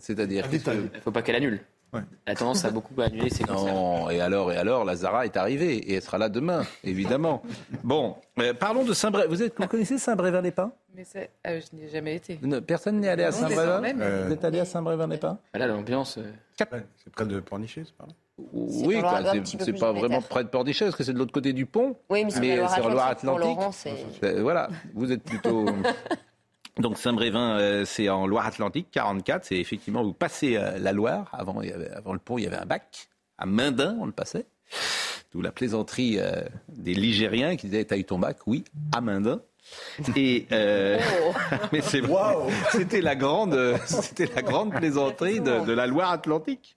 Speaker 1: C'est-à-dire.
Speaker 9: Il ne faut pas qu'elle annule. Ouais. Elle a tendance à beaucoup annuler ses concerts.
Speaker 1: Non, et alors, et alors, Lazara est arrivée et elle sera là demain, évidemment. bon, euh, parlons de Saint-Brévin. Vous, vous connaissez Saint-Brévin-les-Pins
Speaker 5: euh, Je n'y ai jamais été.
Speaker 1: personne n'est allé à Saint-Brévin? Vous êtes allé à Saint-Brévin-les-Pins
Speaker 9: Là, l'ambiance.
Speaker 3: Euh, c'est près de Pornichet, c'est par là
Speaker 1: oui, c'est pas vraiment près de Pornichet, parce que c'est de l'autre côté du pont.
Speaker 17: Oui, mais c'est en Loire-Atlantique.
Speaker 1: Voilà, vous êtes plutôt [LAUGHS] Donc Saint-Brévin, euh, c'est en Loire-Atlantique, 44. C'est effectivement, vous passez euh, la Loire. Avant, avant le pont, il y avait un bac. À Mindin, on le passait. D'où la plaisanterie euh, des Ligériens qui disaient T'as eu ton bac Oui, à Mindin. Et euh, oh. [LAUGHS] mais c'est c'était la grande, c'était la grande plaisanterie de, la Loire-Atlantique.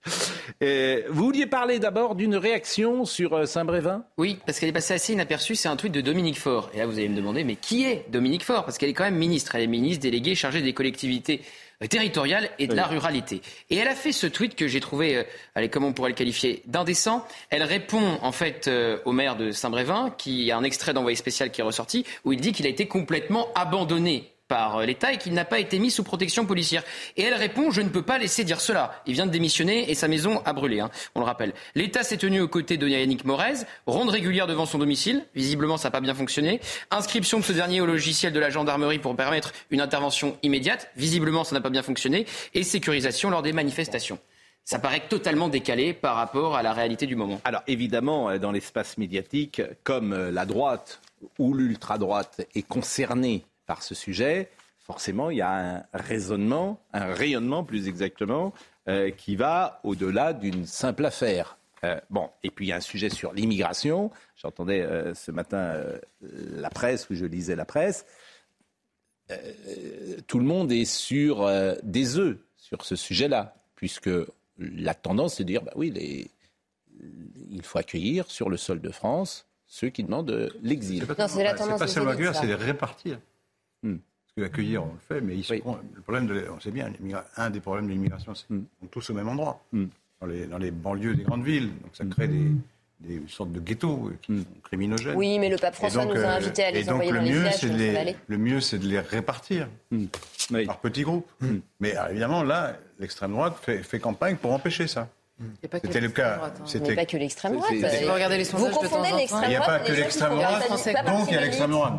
Speaker 1: vous vouliez parler d'abord d'une réaction sur euh, Saint-Brévin?
Speaker 9: Oui, parce qu'elle est passée assez inaperçue. C'est un tweet de Dominique Faure. Et là, vous allez me demander, mais qui est Dominique Faure? Parce qu'elle est quand même ministre. Elle est ministre déléguée chargée des collectivités territoriale et de la ruralité. Et elle a fait ce tweet que j'ai trouvé, euh, allez, comment on pourrait le qualifier, d'indécent. Elle répond en fait euh, au maire de Saint-Brévin, qui a un extrait d'envoyé spécial qui est ressorti, où il dit qu'il a été complètement abandonné par euh, l'État et qu'il n'a pas été mis sous protection policière. Et elle répond Je ne peux pas laisser dire cela. Il vient de démissionner et sa maison a brûlé, hein, on le rappelle. L'État s'est tenu aux côtés de Yannick Morez, ronde régulière devant son domicile. Visiblement, ça n'a pas bien fonctionné. Inscription de ce dernier au logiciel de la gendarmerie pour permettre une intervention immédiate. Visiblement, ça n'a pas bien fonctionné. Et sécurisation lors des manifestations ça paraît totalement décalé par rapport à la réalité du moment.
Speaker 1: Alors évidemment, euh, dans l'espace médiatique, comme euh, la droite ou l'ultra-droite est concernée par ce sujet, forcément, il y a un raisonnement, un rayonnement plus exactement, euh, qui va au-delà d'une simple affaire. Euh, bon, et puis il y a un sujet sur l'immigration. J'entendais euh, ce matin la presse, où je lisais la presse. tout le monde est sur des œufs sur ce sujet-là, puisque la tendance, c'est de dire, bah oui, les, il faut accueillir sur le sol de France ceux qui demandent l'exil.
Speaker 3: C'est la tendance. C'est pas seulement accueillir, c'est les répartir. Hmm. Parce que accueillir, on le fait, mais le problème, de, on sait bien, un des problèmes de l'immigration, c'est hmm. qu'ils sont tous au même endroit, hmm. dans, les, dans, les, banlieues des grandes villes. Donc ça crée des, des sortes de ghettos qui sont criminogènes.
Speaker 17: Oui, mais le pape François nous a euh, invités à les donc, envoyer
Speaker 3: le
Speaker 17: dans mieux,
Speaker 3: les villages. le mieux, c'est de les répartir par petits groupes. Mais évidemment, là, l'extrême droite fait, fait campagne pour empêcher ça. C'était le cas.
Speaker 17: Hein. C'était pas que l'extrême droite.
Speaker 5: Vous regardez les sondages
Speaker 17: vous confondez l'extrême droite.
Speaker 3: Il n'y a pas que l'extrême droite. Donc il y a l'extrême droite.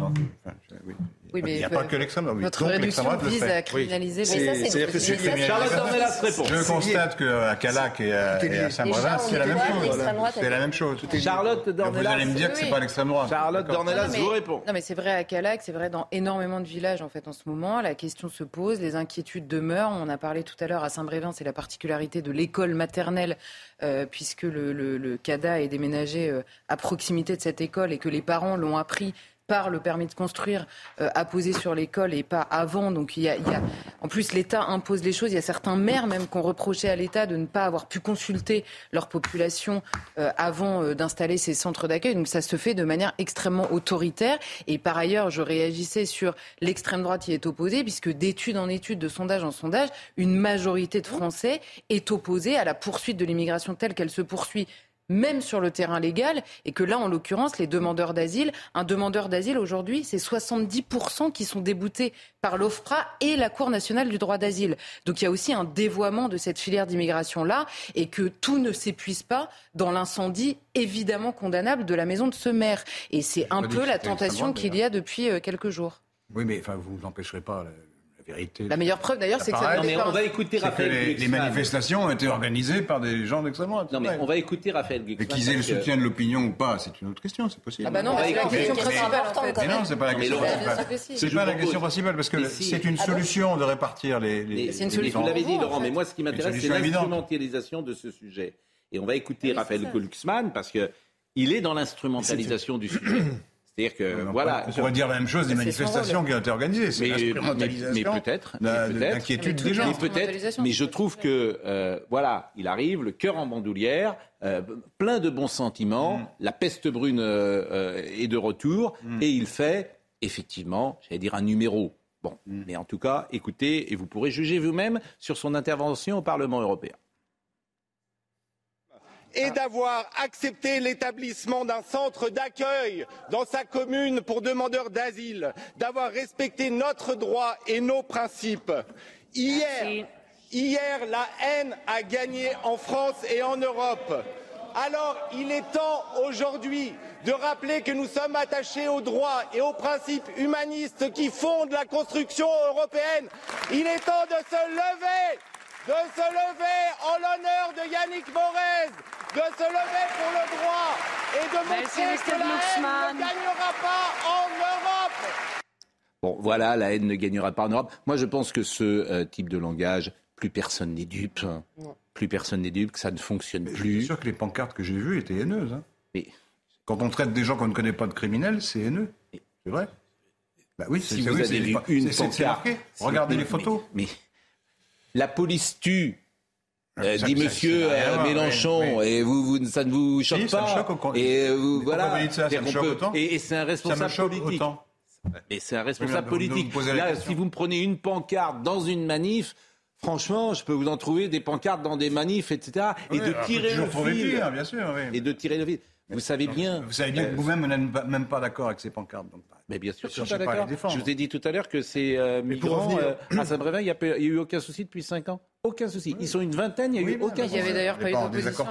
Speaker 3: Oui, mais il n'y a pas que l'extrême droite.
Speaker 5: Notre réduction vise à criminaliser.
Speaker 3: Mais ça, c'est Charlotte Dornelas répond. Je constate qu'à Calac et à Saint-Brévin, c'est la même chose. C'est la même chose.
Speaker 1: Charlotte Dornelas.
Speaker 3: Vous allez me dire que c'est pas l'extrême droite.
Speaker 1: Charlotte Dornelas vous répond.
Speaker 5: Non, mais c'est vrai à Calac, c'est vrai dans énormément de villages en fait en ce moment. La question se pose, les inquiétudes demeurent. On a parlé tout à l'heure à Saint-Brévin, c'est la particularité de l'école maternelle euh, puisque le, le, le, CADA est déménagé euh, à proximité de cette école et que les parents l'ont appris par le permis de construire euh, apposé sur l'école et pas avant. Donc il y a, en plus l'État impose les choses. Il y a certains maires même qui ont reproché à l'État de ne pas avoir pu consulter leur population euh, avant euh, d'installer ces centres d'accueil. Donc ça se fait de manière extrêmement autoritaire. Et par ailleurs, je réagissais sur l'extrême droite qui est opposée, puisque d'étude en étude, de sondage en sondage, une majorité de Français est opposée à la poursuite de l'immigration telle qu'elle se poursuit même sur le terrain légal, et que là, en l'occurrence, les demandeurs d'asile, un demandeur d'asile aujourd'hui, c'est 70% qui sont déboutés par l'OFPRA et la Cour nationale du droit d'asile. Donc il y a aussi un dévoiement de cette filière d'immigration-là, et que tout ne s'épuise pas dans l'incendie évidemment condamnable de la maison de ce maire. Et c'est un peu la tentation qu'il y a depuis euh, quelques jours.
Speaker 3: Oui, mais enfin, vous n'empêcherez pas
Speaker 5: la meilleure preuve d'ailleurs, c'est que ça
Speaker 1: mais on va écouter Raphaël
Speaker 3: les, les, manifestations ont été organisées par des gens d'extrême droite.
Speaker 1: Non, mais on va écouter Raphaël
Speaker 3: Et qu'ils aient le soutien de l'opinion ou pas, c'est une autre question, c'est possible.
Speaker 5: Ah bah non, c'est la question principale.
Speaker 3: Mais non, c'est pas la question principale. C'est pas la question principale parce que c'est une solution de répartir les.
Speaker 1: C'est une solution. Vous l'avez dit, Laurent, mais moi, ce qui m'intéresse, c'est l'instrumentalisation de ce sujet. Et on va écouter Raphaël Glucksmann parce que il est dans l'instrumentalisation du sujet. [CLEARS THROAT] C'est-à-dire que, voilà.
Speaker 3: On pourrait dire la même chose des manifestations qui ont été organisées. C'est.
Speaker 1: Mais, peut-être.
Speaker 3: L'inquiétude des gens.
Speaker 1: peut-être. Mais je trouve que, euh, voilà, il arrive, le cœur en bandoulière, euh, plein de bons sentiments, mm. la peste brune euh, est de retour, mm. et il fait, effectivement, j'allais dire un numéro. Bon, mm. mais en tout cas, écoutez, et vous pourrez juger vous-même sur son intervention au Parlement européen
Speaker 24: et d'avoir accepté l'établissement d'un centre d'accueil dans sa commune pour demandeurs d'asile, d'avoir respecté notre droit et nos principes. Hier, hier, la haine a gagné en France et en Europe. Alors, il est temps aujourd'hui de rappeler que nous sommes attachés aux droits et aux principes humanistes qui fondent la construction européenne. Il est temps de se lever de se lever en l'honneur de Yannick Morez, de se lever pour le droit et de montrer que la haine ne gagnera pas en Europe.
Speaker 1: Bon, voilà, la haine ne gagnera pas en Europe. Moi, je pense que ce euh, type de langage, plus personne n'est dupe. Plus personne n'est dupe, que ça ne fonctionne plus. Je
Speaker 3: suis sûr que les pancartes que j'ai vues étaient haineuses. Hein. Mais... Quand on traite des gens qu'on ne connaît pas de criminels, c'est haineux. C'est vrai.
Speaker 1: Bah oui, si vous avez vu une pancarte,
Speaker 3: regardez les photos.
Speaker 1: mais la police tue. Euh, dit Monsieur euh, Mélenchon, et vous, vous, ça ne vous choque pas. et vous, voilà. et, c'est un responsable politique. Mais c'est un responsable politique. Là, si vous me prenez une pancarte dans une manif, franchement, je peux vous en trouver des pancartes dans des manifs, etc. et de tirer le fil.
Speaker 3: bien sûr,
Speaker 1: Et de tirer le fil. Vous savez bien.
Speaker 3: Vous savez bien que vous-même, n'êtes même pas d'accord avec ces pancartes. Donc,
Speaker 1: mais bien sûr, je, suis pas d'accord. Je vous ai dit tout à l'heure que ces euh, migrants euh, à Saint-Brévin, il n'y a, eu aucun souci depuis 5 ans. Aucun souci. Ils sont une vingtaine, il n'y a eu aucun souci.
Speaker 5: Il n'y avait d'ailleurs pas eu d'opposition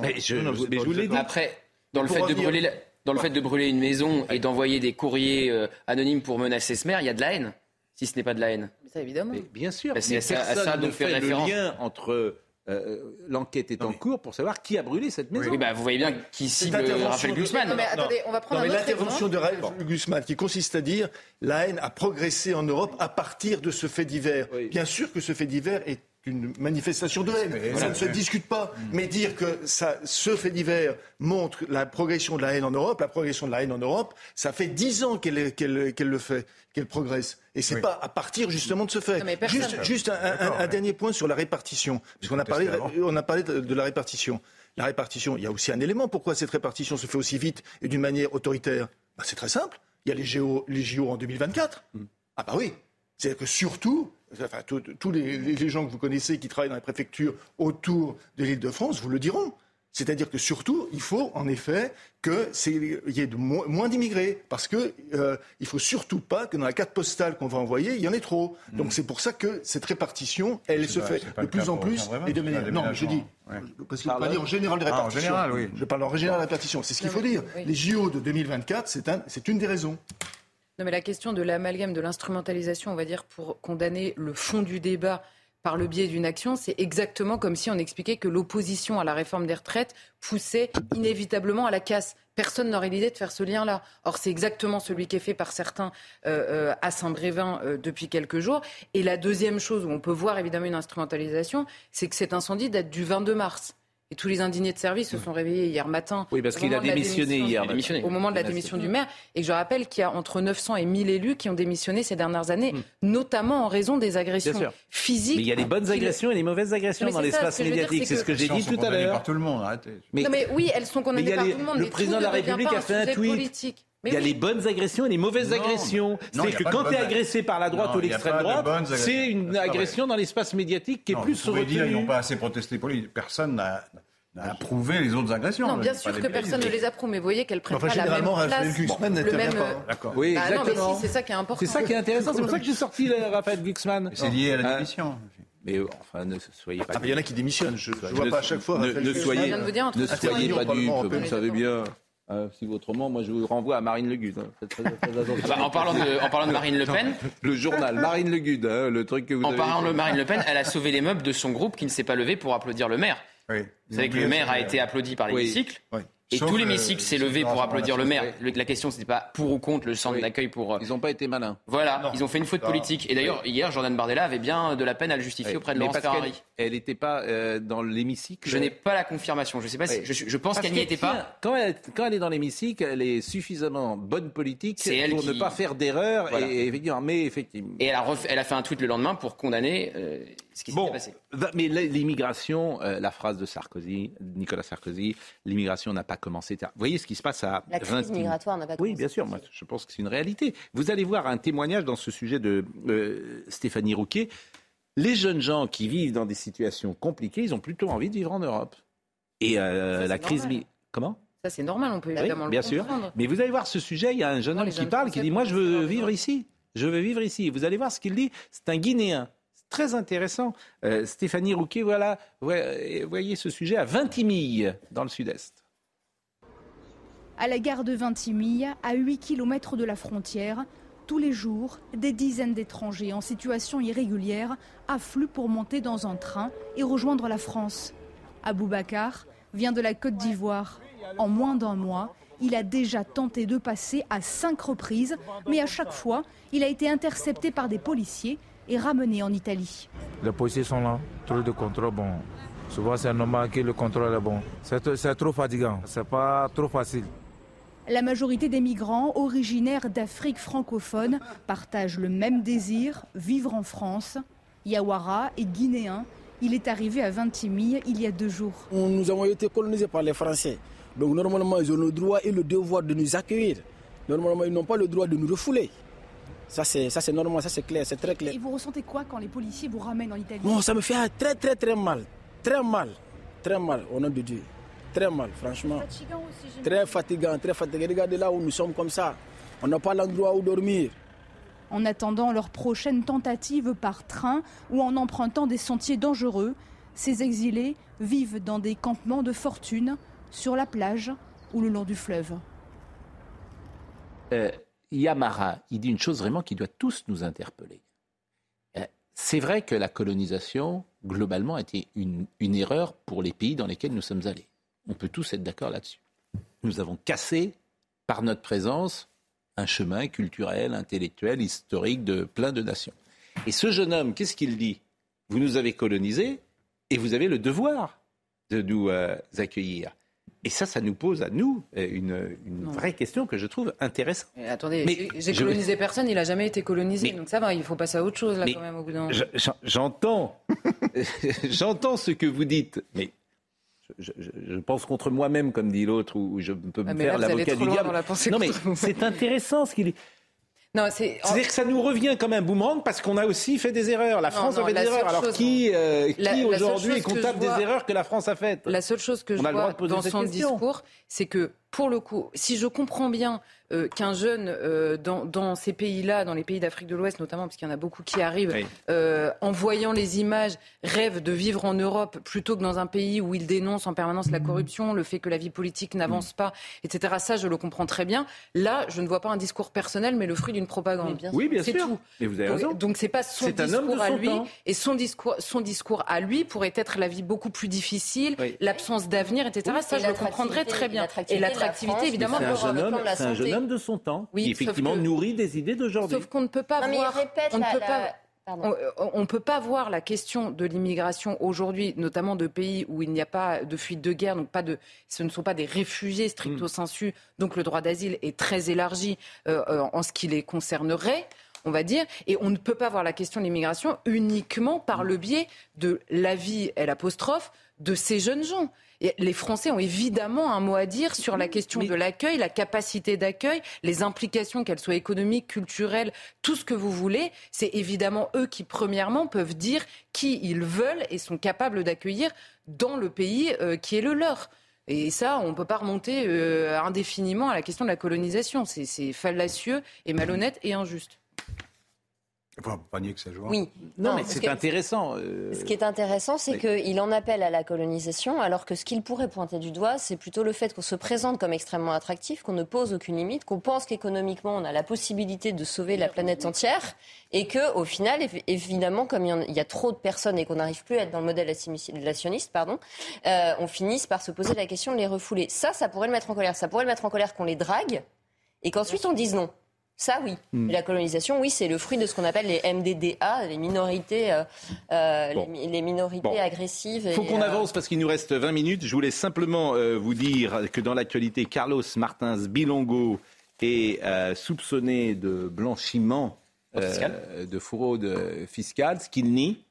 Speaker 1: Mais je, vous l'ai dit.
Speaker 9: Après, dans le fait de brûler... Dans le fait de brûler une maison et d'envoyer des courriers euh, anonymes pour menacer ce maire, il y a de la haine. Si ce n'est pas de la haine.
Speaker 5: Ça, évidemment.
Speaker 1: bien sûr. Mais, mais personne ne fait le lien entre euh, l'enquête est en cours pour savoir qui a brûlé cette maison.
Speaker 9: Oui, bah, vous voyez bien qui cible Raphaël Guzman.
Speaker 5: Non, mais attendez, on va prendre
Speaker 6: L'intervention de Raphaël Guzman qui consiste à dire la haine a progressé en Europe à partir de ce fait divers. Bien sûr que ce fait divers est une manifestation de haine. Ça ne se discute pas. Mm. Mais dire que ça, ce fait divers montre la progression de la haine en Europe, la progression de la haine en Europe, ça fait dix ans qu'elle le fait, qu'elle progresse. Et c'est pas à partir justement de ce fait. juste, juste un, dernier point sur la répartition, puisqu'on a parlé, on a parlé de, la répartition. La répartition, il y a aussi un élément. Pourquoi cette répartition se fait aussi vite et d'une manière autoritaire? Bah, C'est très simple. Il y a les JO, les JO en 2024. Mm. Ah bah oui. C'est-à-dire que surtout, enfin, tous les, gens que vous connaissez qui travaillent dans les préfectures autour de l'île de France vous le diront. C'est-à-dire que surtout, il faut en effet qu'il y ait de moins, d'immigrés, parce qu'il euh, ne faut surtout pas que dans la carte postale qu'on va envoyer, il y en ait trop. Donc hmm. c'est pour ça que cette répartition, elle se fait de plus en plus et de manière. Non, je dis parce qu'il ne faut pas dire en général de répartition. Ah, en général, oui. Je parle en général de répartition. C'est ce qu'il faut dire. Les JO de 2024, c'est une des raisons.
Speaker 5: Non, mais la question de l'amalgame, de l'instrumentalisation, on va dire, pour condamner le fond du débat par le biais d'une action, c'est exactement comme si on expliquait que l'opposition à la réforme des retraites poussait inévitablement à la casse. Personne n'aurait l'idée de faire ce lien-là. Or, c'est exactement celui qui est fait par certains euh, euh, à Saint-Brévin euh, depuis quelques jours. Et la deuxième chose où on peut voir évidemment une instrumentalisation, c'est que cet incendie date du 22 mars. Et tous les indignés de service se sont réveillés hier matin.
Speaker 1: Oui, parce qu'il a démissionné hier.
Speaker 5: Au moment de la démission du maire. Et je rappelle qu'il y a entre 900 et 1000 élus qui ont démissionné ces dernières années, hmm. notamment en raison des agressions physiques.
Speaker 1: Mais il y a les bonnes agressions et les mauvaises agressions dans l'espace médiatique. C'est ce que j'ai dit tout à l'heure.
Speaker 3: par tout le monde, arrêtez.
Speaker 5: Mais, non, mais oui, elles sont condamnées par tout le monde.
Speaker 1: Le président de la République a fait un tweet. Il y a les bonnes agressions et les mauvaises agressions. C'est que quand tu es agressé par la droite ou l'extrême droite, c'est une agression dans l'espace médiatique qui est plus retenue.
Speaker 3: Ils n'ont pas assez protesté pour lui. Personne n'a approuver les autres agressions.
Speaker 5: Non, bien sûr que personne ne les approuve, mais vous voyez qu'elles prennent pas la même place.
Speaker 6: Glucksmann
Speaker 5: le même.
Speaker 1: D'accord. Oui,
Speaker 5: bah
Speaker 1: exactement.
Speaker 5: c'est ça qui est important.
Speaker 1: C'est ça qui est intéressant. C'est pour ça que j'ai sorti Raphaël Glucksmann.
Speaker 3: C'est lié à la
Speaker 1: Hein
Speaker 3: démission.
Speaker 1: Mais enfin, ne soyez pas.
Speaker 6: Ah, il y en a qui démissionnent. Je ne vois pas à chaque fois.
Speaker 1: Ne, soyez,
Speaker 5: vous dire
Speaker 1: pas dupes, vous savez bien. Euh, si autrement, moi je vous renvoie à Marine Le Gud. hein. Très-. [LAUGHS]
Speaker 9: Ah bah, en, parlant de, en parlant de Marine Le Pen,
Speaker 1: Le journal Marine Le Gud, hein, le truc que vous
Speaker 9: en
Speaker 1: avez.
Speaker 9: parlant de Marine Le Pen, elle a sauvé les meubles de son groupe qui ne s'est pas levé pour applaudir le maire.
Speaker 3: Oui.
Speaker 9: Vous savez que le maire a été applaudi par
Speaker 1: Oui.
Speaker 9: l'hémicycle.
Speaker 3: Oui.
Speaker 9: Et
Speaker 3: Sauf,
Speaker 9: tout
Speaker 3: euh,
Speaker 9: l'hémicycle s'est levé pour applaudir le maire. Le- La question, c'était pas pour ou contre le centre
Speaker 1: Oui.
Speaker 9: d'accueil pour. euh,
Speaker 1: Ils n'ont pas été malins.
Speaker 9: Voilà,
Speaker 3: Non.
Speaker 9: ils ont fait une faute politique. Et d'ailleurs, hier, Jordan Bardella avait bien de la peine à le justifier auprès de
Speaker 1: Mais
Speaker 9: Laurence Ferrari.
Speaker 1: Elle n'était pas euh, dans l'hémicycle.
Speaker 9: Je n'ai pas la confirmation. Je sais pas si. Je, je pense qu'elle n'y était pas.
Speaker 1: Quand elle, quand elle est dans l'hémicycle, elle est suffisamment bonne politique
Speaker 9: elle
Speaker 1: pour ne pas faire d'erreur.
Speaker 9: Voilà.
Speaker 1: Et, et mais effectivement.
Speaker 9: Et elle a, ref- elle a fait un tweet le lendemain pour condamner euh, ce qui s'était
Speaker 1: Bon,
Speaker 9: passé.
Speaker 1: mais l'immigration, euh, la phrase de Sarkozy, Nicolas Sarkozy, l'immigration n'a pas commencé. Vous voyez ce qui se passe à
Speaker 17: La crise
Speaker 1: 20
Speaker 17: migratoire n'a pas
Speaker 1: Oui, bien sûr. Moi, je pense que c'est une réalité. Vous allez voir un témoignage dans ce sujet de euh, Stéphanie Rouquet. Les jeunes gens qui vivent dans des situations compliquées, ils ont plutôt envie de vivre en Europe. Et euh,
Speaker 5: Ça,
Speaker 1: la crise. mi- Comment?
Speaker 5: Ça, c'est normal, on peut
Speaker 1: Oui,
Speaker 5: évidemment
Speaker 1: bien
Speaker 5: le
Speaker 1: sûr.
Speaker 5: comprendre.
Speaker 1: Mais vous allez voir ce sujet, il y a un jeune homme qui parle, qui dit Moi, je veux vivre
Speaker 5: besoin.
Speaker 1: ici. Je veux vivre ici. Vous allez voir ce qu'il dit. C'est un Guinéen. C'est très intéressant. Euh, Stéphanie Rouquet, voilà. Voyez ce sujet à Vintimille, dans le sud-est.
Speaker 25: À la gare de Vintimille, à 8 km de la frontière, tous les jours, des dizaines d'étrangers en situation irrégulière affluent pour monter dans un train et rejoindre la France. Aboubacar vient de la Côte d'Ivoire. En moins d'un mois, il a déjà tenté de passer à cinq reprises, mais à chaque fois, il a été intercepté par des policiers et ramené en Italie.
Speaker 26: Les policiers sont là, trop de contrôle, bon. Souvent c'est normal que le contrôle est bon. C'est trop fatigant, c'est pas trop facile.
Speaker 25: La majorité des migrants originaires d'Afrique francophone partagent le même désir, vivre en France. Yawara est guinéen. Il est arrivé à Vintimille il y a deux jours.
Speaker 27: Nous avons été colonisés par les Français. Donc normalement, ils ont le droit et le devoir de nous accueillir. Normalement, ils n'ont pas le droit de nous refouler. Ça, c'est ça, c'est normal, ça, c'est clair, c'est très clair.
Speaker 25: Et vous ressentez quoi quand les policiers vous ramènent en Italie?
Speaker 27: Bon, ça me fait très, très, très mal. Très mal. Très mal, au nom de Dieu. Très mal, franchement.
Speaker 25: Fatigant aussi.
Speaker 27: Très fatigant, très fatigant. Regardez là où nous sommes comme ça. On n'a pas l'endroit où dormir.
Speaker 25: En attendant leur prochaine tentative par train ou en empruntant des sentiers dangereux, ces exilés vivent dans des campements de fortune, sur la plage ou le long du fleuve.
Speaker 1: Euh, Yamara, il dit une chose vraiment qui doit tous nous interpeller. Euh, c'est vrai que la colonisation, globalement, a été une, une erreur pour les pays dans lesquels nous sommes allés. On peut tous être d'accord là-dessus. Nous avons cassé, par notre présence, un chemin culturel, intellectuel, historique de plein de nations. Et ce jeune homme, qu'est-ce qu'il dit? Vous nous avez colonisés et vous avez le devoir de nous euh, accueillir. Et ça, ça nous pose à nous euh, une, une vraie question que je trouve intéressante.
Speaker 5: Mais attendez,
Speaker 1: Mais
Speaker 5: j'ai-
Speaker 1: je-
Speaker 5: colonisé personne, il n'a jamais été colonisé.
Speaker 1: Mais-
Speaker 5: donc ça va, il faut passer à autre chose là
Speaker 1: Mais
Speaker 5: quand même au bout d'un
Speaker 1: J'entends, [LAUGHS] j'entends ce que vous dites, mais je, je- je pense contre moi-même, comme dit l'autre, ou je peux me
Speaker 5: Ah, mais
Speaker 1: faire l'avocat du diable.
Speaker 5: la
Speaker 1: non, mais c'est intéressant ce qu'il
Speaker 5: c'est.
Speaker 1: C'est-à-dire que ça nous revient comme un boomerang parce qu'on a aussi fait des erreurs. La France
Speaker 5: non,
Speaker 1: a fait des erreurs. Alors
Speaker 5: chose-
Speaker 1: qui, euh, qui aujourd'hui est comptable
Speaker 5: je vois-
Speaker 1: des erreurs que la France a faites
Speaker 5: La seule chose que je
Speaker 1: On droit
Speaker 5: vois dans son
Speaker 1: question.
Speaker 5: discours, c'est que pour le coup, si je comprends bien euh, qu'un jeune euh, dans, dans ces pays-là, dans les pays d'Afrique de l'Ouest notamment, parce qu'il y en a beaucoup qui arrivent,
Speaker 1: Oui.
Speaker 5: euh, en voyant les images, rêve de vivre en Europe plutôt que dans un pays où il dénonce en permanence la corruption, le fait que la vie politique n'avance pas, etc. Ça, je le comprends très bien. Là, je ne vois pas un discours personnel, mais le fruit d'une propagande.
Speaker 1: Oui, bien
Speaker 5: C'est
Speaker 1: sûr.
Speaker 5: tout.
Speaker 1: Mais vous avez
Speaker 5: Donc-
Speaker 1: raison.
Speaker 5: Donc c'est pas son
Speaker 1: C'est un homme de
Speaker 5: discours à lui
Speaker 1: temps.
Speaker 5: et son discours, son discours à lui pourrait être la vie beaucoup plus difficile, l'absence d'avenir, etc.
Speaker 17: Oui,
Speaker 5: Ça,
Speaker 17: et
Speaker 5: je le comprendrais très bien. Et
Speaker 17: la
Speaker 5: évidemment,
Speaker 1: C'est un jeune homme, c'est un jeune homme de son temps
Speaker 5: Oui,
Speaker 1: qui
Speaker 5: sauf
Speaker 1: effectivement
Speaker 5: que-
Speaker 1: nourrit des idées d'aujourd'hui.
Speaker 5: Sauf qu'on ne peut pas
Speaker 17: Non, mais il
Speaker 5: voir.
Speaker 17: répète
Speaker 5: on ne
Speaker 17: la-
Speaker 5: peut
Speaker 17: la-
Speaker 5: pas.
Speaker 17: Pardon.
Speaker 5: On on ne peut pas voir la question de l'immigration aujourd'hui, notamment de pays où il n'y a pas de fuite de guerre, donc pas de, ce ne sont pas des réfugiés stricto
Speaker 1: Hmm.
Speaker 5: sensu, donc le droit d'asile est très élargi euh, euh, en ce qui les concernerait. on va dire. Et on ne peut pas voir la question de l'immigration uniquement par le biais de la vie, elle apostrophe, de ces jeunes gens. Et les Français ont évidemment un mot à dire sur la question de l'accueil, la capacité d'accueil, les implications, qu'elles soient économiques, culturelles, tout ce que vous voulez. C'est évidemment eux qui, premièrement, peuvent dire qui ils veulent et sont capables d'accueillir dans le pays euh, qui est le leur. Et ça, on ne peut pas remonter euh, indéfiniment à la question de la colonisation. C'est fallacieux et malhonnête et injuste.
Speaker 3: Enfin, pas nier que ça joue.
Speaker 17: Oui.
Speaker 1: Non, mais c'est intéressant.
Speaker 17: Euh, ce qui est intéressant, c'est qu'il en appelle à la colonisation, alors que ce qu'il pourrait pointer du doigt, c'est plutôt le fait qu'on se présente comme extrêmement attractif, qu'on ne pose aucune limite, qu'on pense qu'économiquement, on a la possibilité de sauver la planète entière, et que, au final, évidemment, comme il y, a trop de personnes et qu'on n'arrive plus à être dans le modèle assimilationniste, pardon, euh, on finisse par se poser la question de les refouler. Ça, ça pourrait le mettre en colère. Ça pourrait le mettre en colère qu'on les drague, et qu'ensuite on dise non. Ça, oui. Hmm. la colonisation, oui, c'est le fruit de ce qu'on appelle les MDDA, les minorités, euh, euh, les, minorités agressives.
Speaker 1: Il faut qu'on euh, avance parce qu'il nous reste 20 minutes. Je voulais simplement vous dire que dans l'actualité, Carlos Martins Bilongo est soupçonné de blanchiment de fraude fiscale, ce qu'il nie.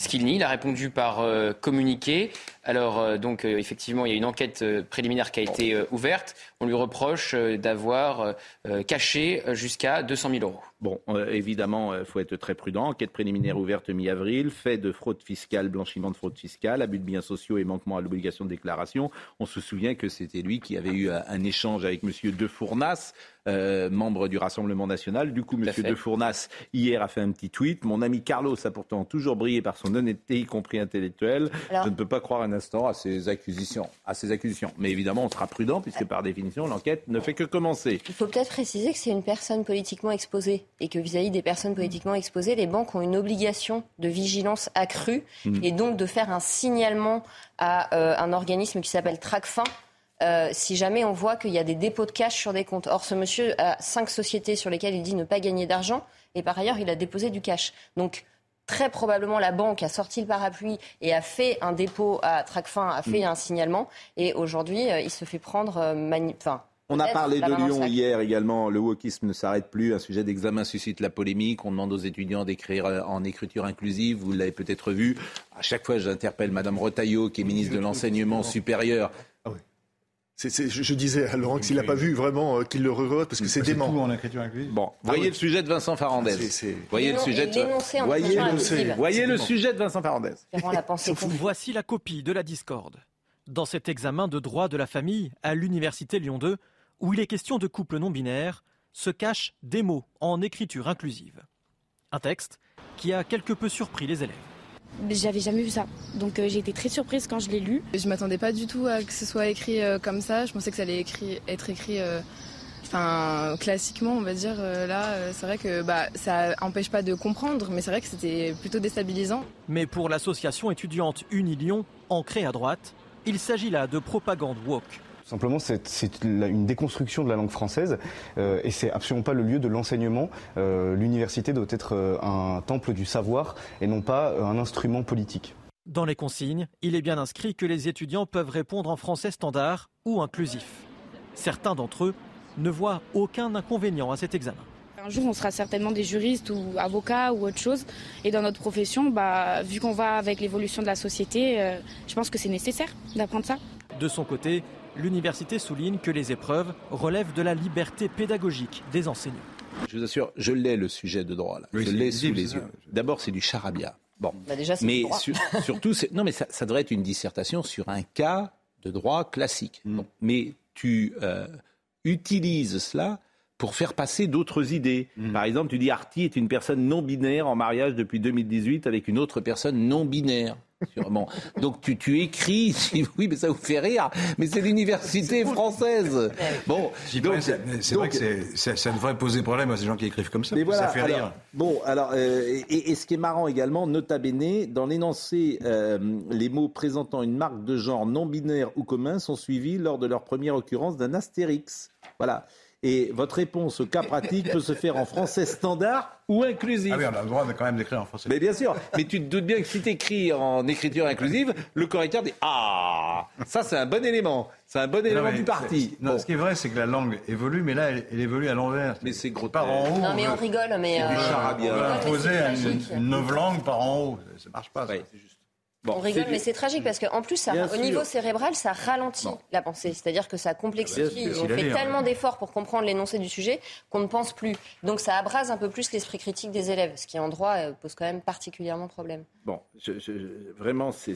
Speaker 9: Ce qu'il nie, il a répondu par communiqué. Alors, donc, effectivement, il y a une enquête préliminaire qui a été ouverte on lui reproche euh, d'avoir euh, euh, caché jusqu'à 200 000 euros.
Speaker 1: Bon, évidemment, il faut être très prudent. Enquête préliminaire ouverte mi-avril, fait de fraude fiscale, blanchiment de fraude fiscale, abus de biens sociaux et manquement à l'obligation de déclaration. On se souvient que c'était lui qui avait eu un, échange avec M. De Fournas, membre du Rassemblement national. Du coup, M. De Fournas, hier, a fait un petit tweet. Mon ami Carlos a pourtant toujours brillé par son honnêteté, y compris intellectuelle. Je ne peux pas croire un à ces accusations. À ces accusations. Mais évidemment, on sera prudent, puisque par définition, l'enquête ne fait que commencer.
Speaker 17: Il faut peut-être préciser que c'est une personne politiquement exposée et que vis-à-vis des personnes politiquement exposées, les banques ont une obligation de vigilance accrue hmm. et donc de faire un signalement à euh, un organisme qui s'appelle Tracfin. Euh, si jamais on voit qu'il y a des dépôts de cash sur des comptes. Or, ce monsieur a cinq sociétés sur lesquelles il dit ne pas gagner d'argent et par ailleurs, il a déposé du cash. Donc, très probablement la banque a sorti le parapluie et a fait un dépôt à Tracfin, a fait mm. un signalement. Et aujourd'hui, euh, il se fait prendre. Euh, enfin,
Speaker 1: on a parlé de Lyon hier également. Le wokisme ne s'arrête plus. Un sujet d'examen suscite la polémique. On demande aux étudiants d'écrire euh, en écriture inclusive. Vous l'avez peut-être vu. À chaque fois, j'interpelle Madame Retailleau, qui est ministre de l'Enseignement supérieur.
Speaker 6: Je, disais à Laurent que s'il n'a pas vu vraiment qu'il le revote parce que c'est dément.
Speaker 3: en écriture inclusive.
Speaker 1: Bon, voyez le sujet de Vincent Farandez. voyez le sujet de voyez, le, voyez le sujet de Vincent Farandez.
Speaker 28: Voici la copie de la discorde. Dans cet examen de droit de la famille à l'université Lyon 2, où il est question de couple non binaire, se cachent des mots en écriture inclusive. Un texte qui a quelque peu surpris les élèves.
Speaker 29: J'avais jamais vu ça. Donc euh, j'ai été très surprise quand je l'ai lu.
Speaker 30: Je m'attendais pas du tout à que ce soit écrit euh, comme ça. Je pensais que ça allait être écrit euh, enfin, classiquement, on va dire. là, c'est vrai que bah, ça empêche pas de comprendre, mais c'est vrai que c'était plutôt déstabilisant.
Speaker 28: Mais pour l'association étudiante Unilion, ancrée à droite, il s'agit là de propagande woke.
Speaker 31: Simplement, c'est une déconstruction de la langue française euh, et c'est absolument pas le lieu de l'enseignement. Euh, l'université doit être euh, un temple du savoir et non pas un instrument politique.
Speaker 28: Dans les consignes, il est bien inscrit que les étudiants peuvent répondre en français standard ou inclusif. Certains d'entre eux ne voient aucun inconvénient à cet examen.
Speaker 29: Un jour, on sera certainement des juristes ou avocats ou autre chose. Et dans notre profession, bah, vu qu'on va avec l'évolution de la société, je pense que c'est nécessaire d'apprendre ça.
Speaker 28: De son côté, l'université souligne que les épreuves relèvent de la liberté pédagogique des enseignants.
Speaker 1: Je vous assure, je l'ai le sujet de droit là. je l'ai sous les yeux. D'abord, c'est du charabia. Bon,
Speaker 17: bah, déjà,
Speaker 1: mais [LAUGHS] surtout, non, mais ça, devrait être une dissertation sur un cas de droit classique. Mm. Mais tu euh, utilises cela pour faire passer d'autres idées. Mm. Par exemple, tu dis Artie est une personne non binaire en mariage depuis 2018 avec une autre personne non binaire. Sûrement. Donc tu, tu écris, [LAUGHS] oui, mais ça vous fait rire, mais c'est l'université française.
Speaker 3: Bon, c'est vrai que ça, devrait poser problème à ces gens qui écrivent comme ça. Mais voilà, ça fait rire.
Speaker 1: Bon, alors, euh, et, ce qui est marrant également, nota bene, dans l'énoncé, euh, les mots présentant une marque de genre non binaire ou commun sont suivis lors de leur première occurrence d'un astérix. Voilà. Et votre réponse au cas pratique peut se faire en français standard ou inclusif.
Speaker 3: Ah oui, on a le droit de quand même d'écrire en français.
Speaker 1: Mais bien sûr. Mais tu te doutes bien que si tu écris en écriture inclusive, le correcteur dit Ah, ça c'est un bon élément. C'est un bon élément du parti.
Speaker 3: Non, Ce qui est vrai, c'est que la langue évolue, mais là, elle, évolue à l'envers.
Speaker 1: Mais c'est gros.
Speaker 3: Par en haut.
Speaker 17: Non, mais on rigole, mais.
Speaker 3: Du charabia. On va imposer une, une langue par en haut. Ça marche pas. Ouais,
Speaker 17: on rigole, mais c'est tragique parce qu'en plus, ça, au niveau cérébral, ça ralentit la pensée. C'est-à-dire que ça complexifie. on fait tellement d'efforts pour comprendre l'énoncé du sujet qu'on ne pense plus. Donc ça abrase un peu plus l'esprit critique des élèves, ce qui en droit euh, pose quand même particulièrement problème.
Speaker 1: Bon, vraiment, c'est,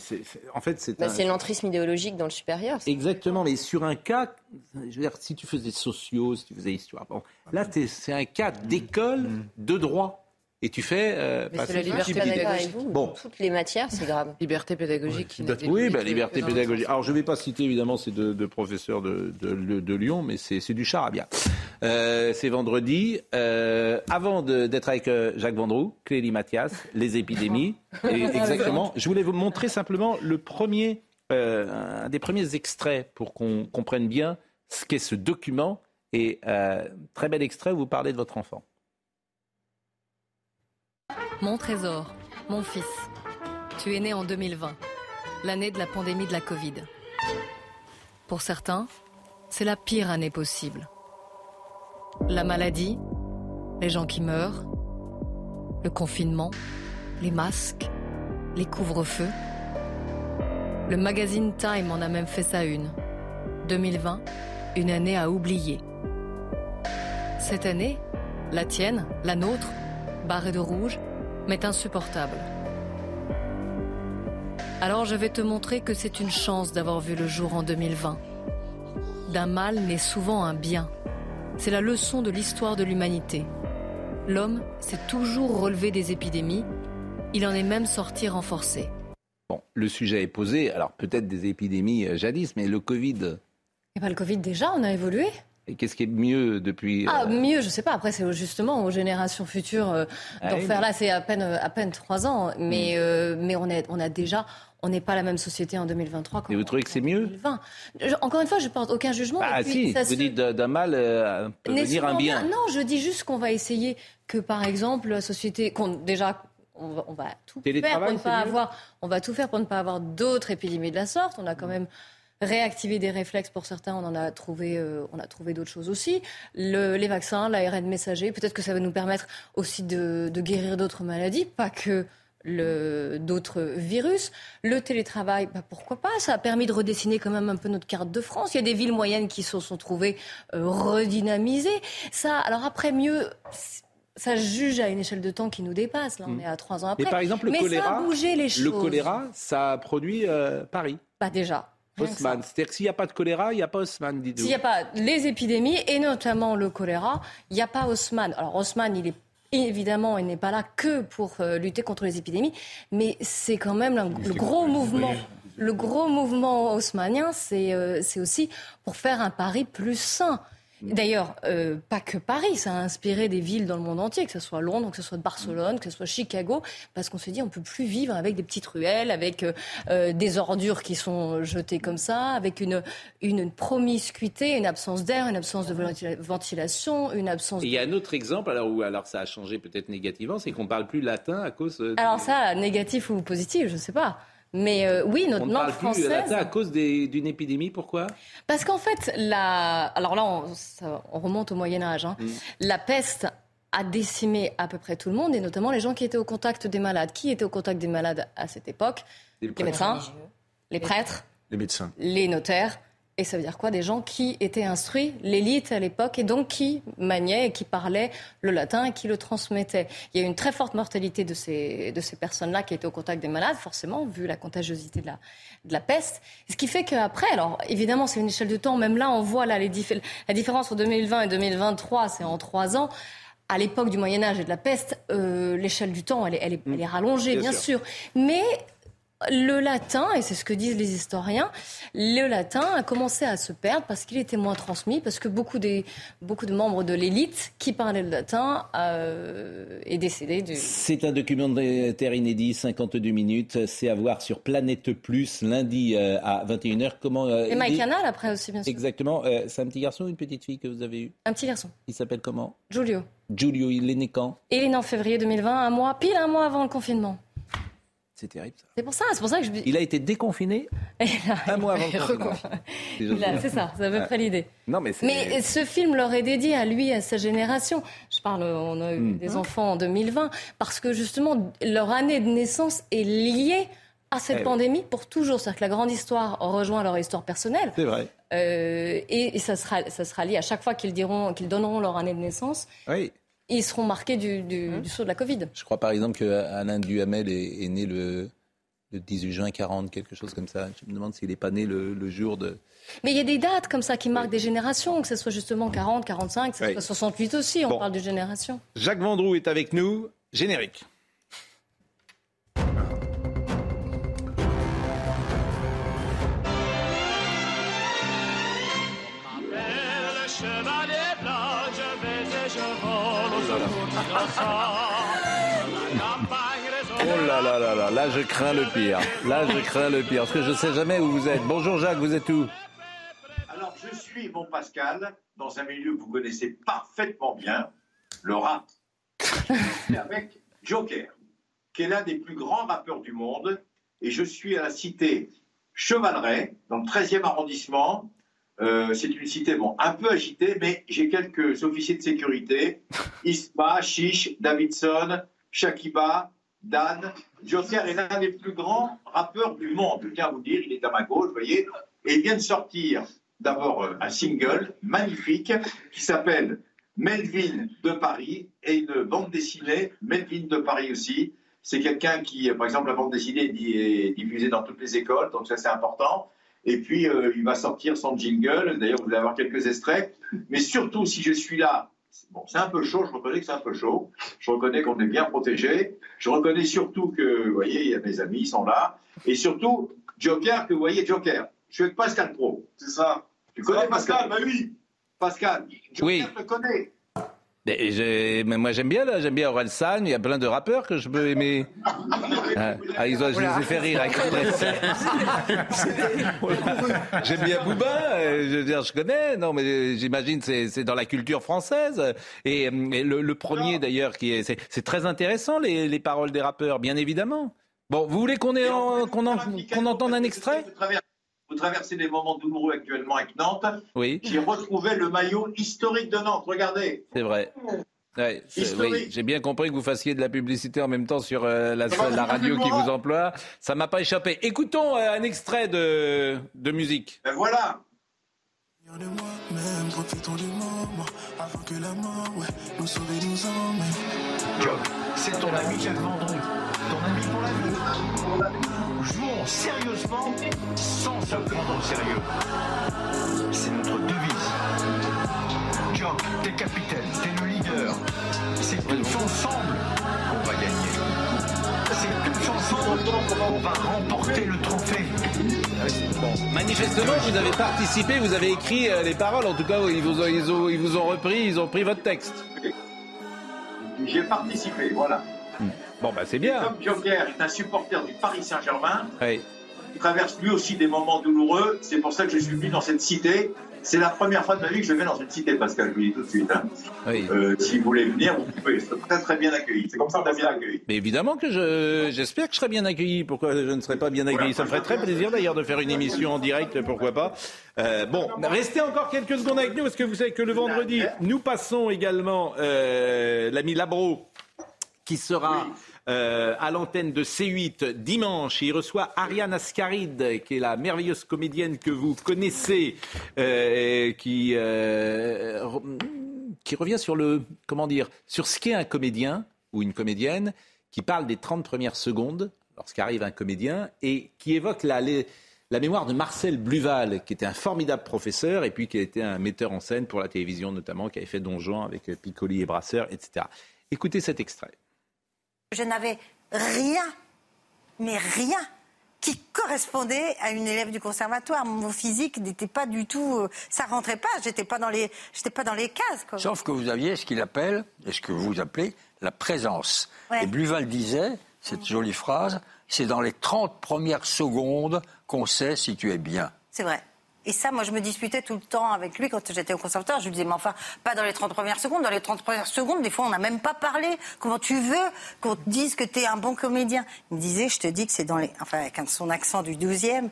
Speaker 1: en fait, c'est.
Speaker 17: Bah, C'est l'entrisme idéologique dans le supérieur.
Speaker 1: Exactement, mais sur un cas, je veux dire, si tu faisais sociaux, si tu faisais histoire, bon, là, c'est un cas d'école de droit. Et tu fais.
Speaker 17: Euh, c'est la liberté pédagogique. Bon. Toutes les matières, c'est grave.
Speaker 5: Liberté pédagogique.
Speaker 1: Oui, oui bah, liberté pédagogique. Alors, je ne vais pas citer évidemment ces deux, professeurs de, de, Lyon, mais c'est du charabia. Euh, c'est vendredi. Euh, avant d'être avec euh, Jacques Vendroux, Clélie Mathias, les épidémies. [LAUGHS] exactement. Je voulais vous montrer simplement le premier, un des premiers extraits pour qu'on comprenne bien ce qu'est ce document. Et très bel extrait où vous parlez de votre enfant.
Speaker 32: Mon trésor, mon fils, tu es né en 2020, l'année de la pandémie de la Covid. Pour certains, c'est la pire année possible. La maladie, les gens qui meurent, le confinement, les masques, les couvre-feux. Le magazine Time en a même fait sa une. 2020, une année à oublier. Cette année, la tienne, la nôtre, barrée de rouge, mais insupportable. Alors je vais te montrer que c'est une chance d'avoir vu le jour en 2020. D'un mal naît souvent un bien. C'est la leçon de l'histoire de l'humanité. L'homme s'est toujours relevé des épidémies, il en est même sorti renforcé.
Speaker 1: Bon, le sujet est posé, alors peut-être des épidémies euh, jadis, mais le Covid...
Speaker 23: Et pas le Covid déjà, on a évolué
Speaker 1: et qu'est-ce qui est mieux depuis
Speaker 23: Ah, euh, mieux, je sais pas. Après, c'est justement aux générations futures euh, ah d'en faire. Là, c'est à peine, à peine trois ans. Mais, hmm. euh, mais on, est, on a déjà. On n'est pas la même société en 2023
Speaker 1: Et vous trouvez que c'est mieux?
Speaker 23: Encore une fois, je ne porte aucun jugement.
Speaker 1: Ah si, vous dites d'un mal peut venir un bien.
Speaker 23: Non, je dis juste qu'on va essayer que, par exemple, la société, déjà on va, tout faire pour ne pas avoir, on va tout faire pour ne pas avoir d'autres épidémies de la sorte. On a quand même réactiver des réflexes pour certains, on en a trouvé, euh, on a trouvé d'autres choses aussi. les vaccins, l'ARN messager, peut-être que ça va nous permettre aussi de, guérir d'autres maladies, pas que d'autres virus. Le télétravail, bah, pourquoi pas Ça a permis de redessiner quand même un peu notre carte de France. Il y a des villes moyennes qui se sont trouvées euh, redynamisées. Ça, alors après, mieux, ça juge à une échelle de temps qui nous dépasse. Là, on mm. est à trois ans après.
Speaker 1: Mais par exemple, le choléra, ça a bougé les choses. Le choléra, ça a produit euh, Paris.
Speaker 23: Bah déjà.
Speaker 1: Haussmann. C'est-à-dire que s'il n'y a pas de choléra, il n'y a pas Haussmann,
Speaker 23: S'il n'y a pas les épidémies, et notamment le choléra, il n'y a pas Haussmann. Alors Haussmann, il est évidemment, il n'est pas là que pour euh, lutter contre les épidémies, mais c'est quand même le gros mouvement. Le gros mouvement haussmannien, euh, c'est aussi pour faire un Paris plus sain. D'ailleurs, euh, pas que Paris, ça a inspiré des villes dans le monde entier, que ce soit Londres, que ce soit Barcelone, que ce soit Chicago, parce qu'on se dit on peut plus vivre avec des petites ruelles, avec euh, euh, des ordures qui sont jetées comme ça, avec une, une promiscuité, une absence d'air, une absence de ventilation, une absence.
Speaker 1: il y a un autre exemple, alors où alors ça a changé peut-être négativement, c'est qu'on parle plus latin à cause.
Speaker 23: Alors ça, négatif ou positif, je ne sais pas. Mais euh, oui, notre
Speaker 1: on
Speaker 23: langue parle française.
Speaker 1: Plus à cause d'une épidémie, pourquoi?
Speaker 23: Parce qu'en fait, la... alors là, on, remonte au Moyen Âge. Hein. Mm. La peste a décimé à peu près tout le monde, et notamment les gens qui étaient au contact des malades. Qui étaient au contact des malades à cette époque? Les médecins, les prêtres,
Speaker 1: les médecins,
Speaker 23: les notaires, et ça veut dire quoi Des gens qui étaient instruits, l'élite à l'époque, et donc qui maniaient et qui parlaient le latin et qui le transmettaient. Il y a eu une très forte mortalité de ces, de ces personnes-là qui étaient au contact des malades, forcément, vu la contagiosité de la, de la peste. Ce qui fait qu'après, alors évidemment, c'est une échelle de temps, même là, on voit là, les la différence entre 2020 et 2023, c'est en trois ans à l'époque du Moyen Âge et de la peste, euh, l'échelle du temps, elle est, elle est, elle est rallongée, bien, sûr. Mais le latin, et c'est ce que disent les historiens, le latin a commencé à se perdre parce qu'il était moins transmis, parce que beaucoup, des, beaucoup de membres de l'élite qui parlaient le latin euh, est décédé. Du...
Speaker 1: C'est un documentaire inédit, 52 minutes. C'est à voir sur Planète Plus lundi euh, à 21h. Comment,
Speaker 23: euh, et Mike Canal après aussi, bien sûr.
Speaker 1: Exactement. c'est un petit garçon ou une petite fille que vous avez eu
Speaker 23: Un petit garçon.
Speaker 1: Il s'appelle comment
Speaker 23: Giulio.
Speaker 1: Giulio, il est né quand
Speaker 23: Il est né en février 2020, un mois, pile un mois avant le confinement.
Speaker 1: C'est terrible.
Speaker 23: C'est pour ça, c'est pour ça que je.
Speaker 1: Il a été déconfiné [LAUGHS] un mois avant le. [LAUGHS]
Speaker 23: C'est ça, c'est à peu près l'idée.
Speaker 1: Non, mais,
Speaker 23: mais ce film leur est dédié à lui, à sa génération. Je parle, on a eu hmm. des enfants en 2020, parce que justement, leur année de naissance est liée à cette eh pandémie pour toujours. C'est-à-dire que la grande histoire rejoint leur histoire personnelle.
Speaker 1: C'est vrai.
Speaker 23: Euh, et, ça, sera, ça sera lié à chaque fois qu'ils diront, qu'ils donneront leur année de naissance.
Speaker 1: Oui
Speaker 23: ils seront marqués du, du, mmh. saut de la Covid.
Speaker 1: Je crois par exemple qu'Alain Duhamel est, est né le, 18 juin 40, quelque chose comme ça. Je me demande s'il n'est pas né le, jour de...
Speaker 23: Mais il y a des dates comme ça qui marquent des générations, que ce soit justement 40, 45, que ce soit 68 aussi, on parle de génération.
Speaker 1: Jacques Vendroux est avec nous. Générique. Oh là là là là, là je crains le pire. Là je crains le pire, parce que je ne sais jamais où vous êtes. Bonjour Jacques, vous êtes où?
Speaker 33: Alors je suis, bon Pascal, dans un milieu que vous connaissez parfaitement bien, le rap. avec Joker, qui est l'un des plus grands rappeurs du monde, et je suis à la cité Chevaleret, dans le 13e arrondissement, euh, c'est une cité bon, un peu agitée, mais j'ai quelques officiers de sécurité. [LAUGHS] Isma, Chiche, Davidson, Shakiba, Dan. Joker est l'un des plus grands rappeurs du monde. Je tiens à vous dire, il est à ma gauche, vous voyez. Et il vient de sortir d'abord euh, un single magnifique qui s'appelle Melvin de Paris et une bande dessinée, Melvin de Paris aussi. C'est quelqu'un qui, par exemple, la bande dessinée est diffusée dans toutes les écoles, donc ça c'est important. Et puis, euh, il va sortir son jingle. D'ailleurs, vous allez avoir quelques extraits. Mais surtout, si je suis là, bon, c'est un peu chaud. Je reconnais que c'est un peu chaud. Je reconnais qu'on est bien protégé. Je reconnais surtout que, vous voyez, il y a mes amis, ils sont là. Et surtout, Joker, que vous voyez, Joker. Je suis avec Pascal Pro. C'est ça. Tu connais Pascal, Bah oui. Pascal. Joker oui. te connais.
Speaker 1: Mais, moi j'aime bien là, j'aime bien Aurel San, il y a plein de rappeurs que je peux aimer. Ah, ah ils ont, je les ai fait rire avec [LAUGHS] J'aime bien Bouba, euh, je veux dire, je connais, non mais j'imagine c'est c'est dans la culture française. Et, le, premier d'ailleurs qui est, c'est très intéressant les, les paroles des rappeurs, bien évidemment. Bon, vous voulez qu'on qu'on qu'on entende un extrait?
Speaker 33: Vous traversez des moments douloureux actuellement avec Nantes.
Speaker 1: Oui.
Speaker 33: J'ai retrouvé le maillot historique de Nantes. Regardez.
Speaker 1: C'est vrai. oui, j'ai bien compris que vous fassiez de la publicité en même temps sur euh, la, la, radio qui vous emploie. Ça m'a pas échappé. Écoutons euh, un extrait de, de musique.
Speaker 33: Ben voilà.
Speaker 34: c'est ton ami Jacques Vendroux. Ton ami pour la vie jouons sérieusement sans se prendre au sérieux. C'est notre devise. Jock, t'es capitaine, t'es le leader. C'est tous ensemble qu'on va gagner. C'est tous ensemble qu'on va remporter le trophée.
Speaker 1: Manifestement, vous avez participé, vous avez écrit euh, les paroles. En tout cas, ils vous, ont, ils, ont, ils vous ont repris, ils ont pris votre texte.
Speaker 33: J'ai participé, voilà.
Speaker 1: Bon, bah c'est bien.
Speaker 33: comme Joker est un supporter du Paris Saint-Germain, il traverse lui aussi des moments douloureux. C'est pour ça que je suis venu dans cette cité. C'est la première fois de ma vie que je vais dans une cité, Pascal, je vous dis tout de suite. Hein. Euh, si vous voulez venir, vous pouvez. être très très bien accueilli. C'est comme ça qu'on est bien accueilli.
Speaker 1: Mais évidemment que je, j'espère que je serai bien accueilli. Pourquoi je ne serai pas bien accueilli? Ça me ferait très plaisir d'ailleurs de faire une émission en direct, pourquoi pas. Euh, bon, restez encore quelques secondes avec nous, parce que vous savez que le vendredi, nous passons également euh, l'ami Labro, qui sera... Euh, à l'antenne de C8 dimanche. Il reçoit Ariane Ascaride, qui est la merveilleuse comédienne que vous connaissez, euh, qui, euh, qui revient sur le comment dire sur ce qu'est un comédien ou une comédienne, qui parle des 30 premières secondes lorsqu'arrive un comédien et qui évoque la, la mémoire de Marcel Bluval, qui était un formidable professeur et puis qui a été un metteur en scène pour la télévision notamment, qui avait fait Don Juan avec Piccoli et Brasseur, etc. Écoutez cet extrait.
Speaker 35: Je n'avais rien, mais rien qui correspondait à une élève du conservatoire. Mon physique n'était pas du tout, euh, ça rentrait pas. J'étais pas dans les, j'étais pas dans les cases. Quoi.
Speaker 36: Sauf que vous aviez ce qu'il appelle, et ce que vous appelez la présence. Et Bluval disait cette jolie phrase, c'est dans les 30 premières secondes qu'on sait si tu es bien.
Speaker 35: C'est vrai. Et ça, moi, je me disputais tout le temps avec lui quand j'étais au conservatoire. Je lui disais, mais enfin, pas dans les 30 premières secondes. Dans les 30 premières secondes, des fois, on n'a même pas parlé. Comment tu veux qu'on te dise que tu es un bon comédien? Il me disait, je te dis que c'est dans les... Enfin, avec son accent du 12e,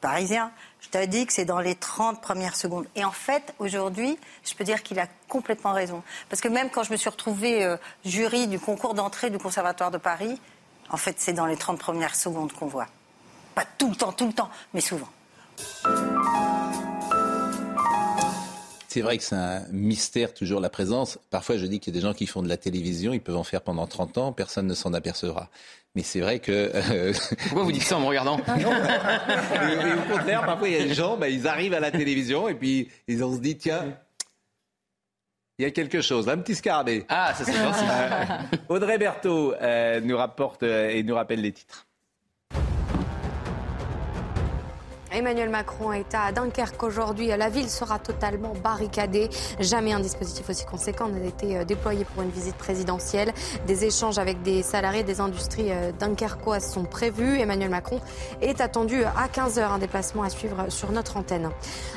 Speaker 35: parisien, je te dis que c'est dans les 30 premières secondes. Et en fait, aujourd'hui, je peux dire qu'il a complètement raison. Parce que même quand je me suis retrouvée euh, jury du concours d'entrée du Conservatoire de Paris, en fait, c'est dans les 30 premières secondes qu'on voit. Pas tout le temps, tout le temps, mais souvent.
Speaker 1: C'est vrai que c'est un mystère toujours la présence. Parfois, je dis qu'il y a des gens qui font de la télévision, ils peuvent en faire pendant 30 ans, personne ne s'en apercevra. Mais c'est vrai que.
Speaker 9: Euh, [LAUGHS] Pourquoi vous dites ça en me regardant?
Speaker 1: Au contraire, parfois, il y a des gens, bah, ils arrivent à la télévision et puis ils ont se dit tiens, il y a quelque chose, un petit scarabée.
Speaker 9: Ah, ça c'est gentil.
Speaker 1: Audrey Berthaud euh, nous rapporte euh, et nous rappelle les titres.
Speaker 2: Emmanuel Macron est à Dunkerque aujourd'hui. La ville sera totalement barricadée. Jamais un dispositif aussi conséquent n'a été euh, déployé pour une visite présidentielle. Des échanges avec des salariés des industries euh, dunkerquoises sont prévus. Emmanuel Macron est attendu à 15h, un déplacement à suivre sur notre antenne.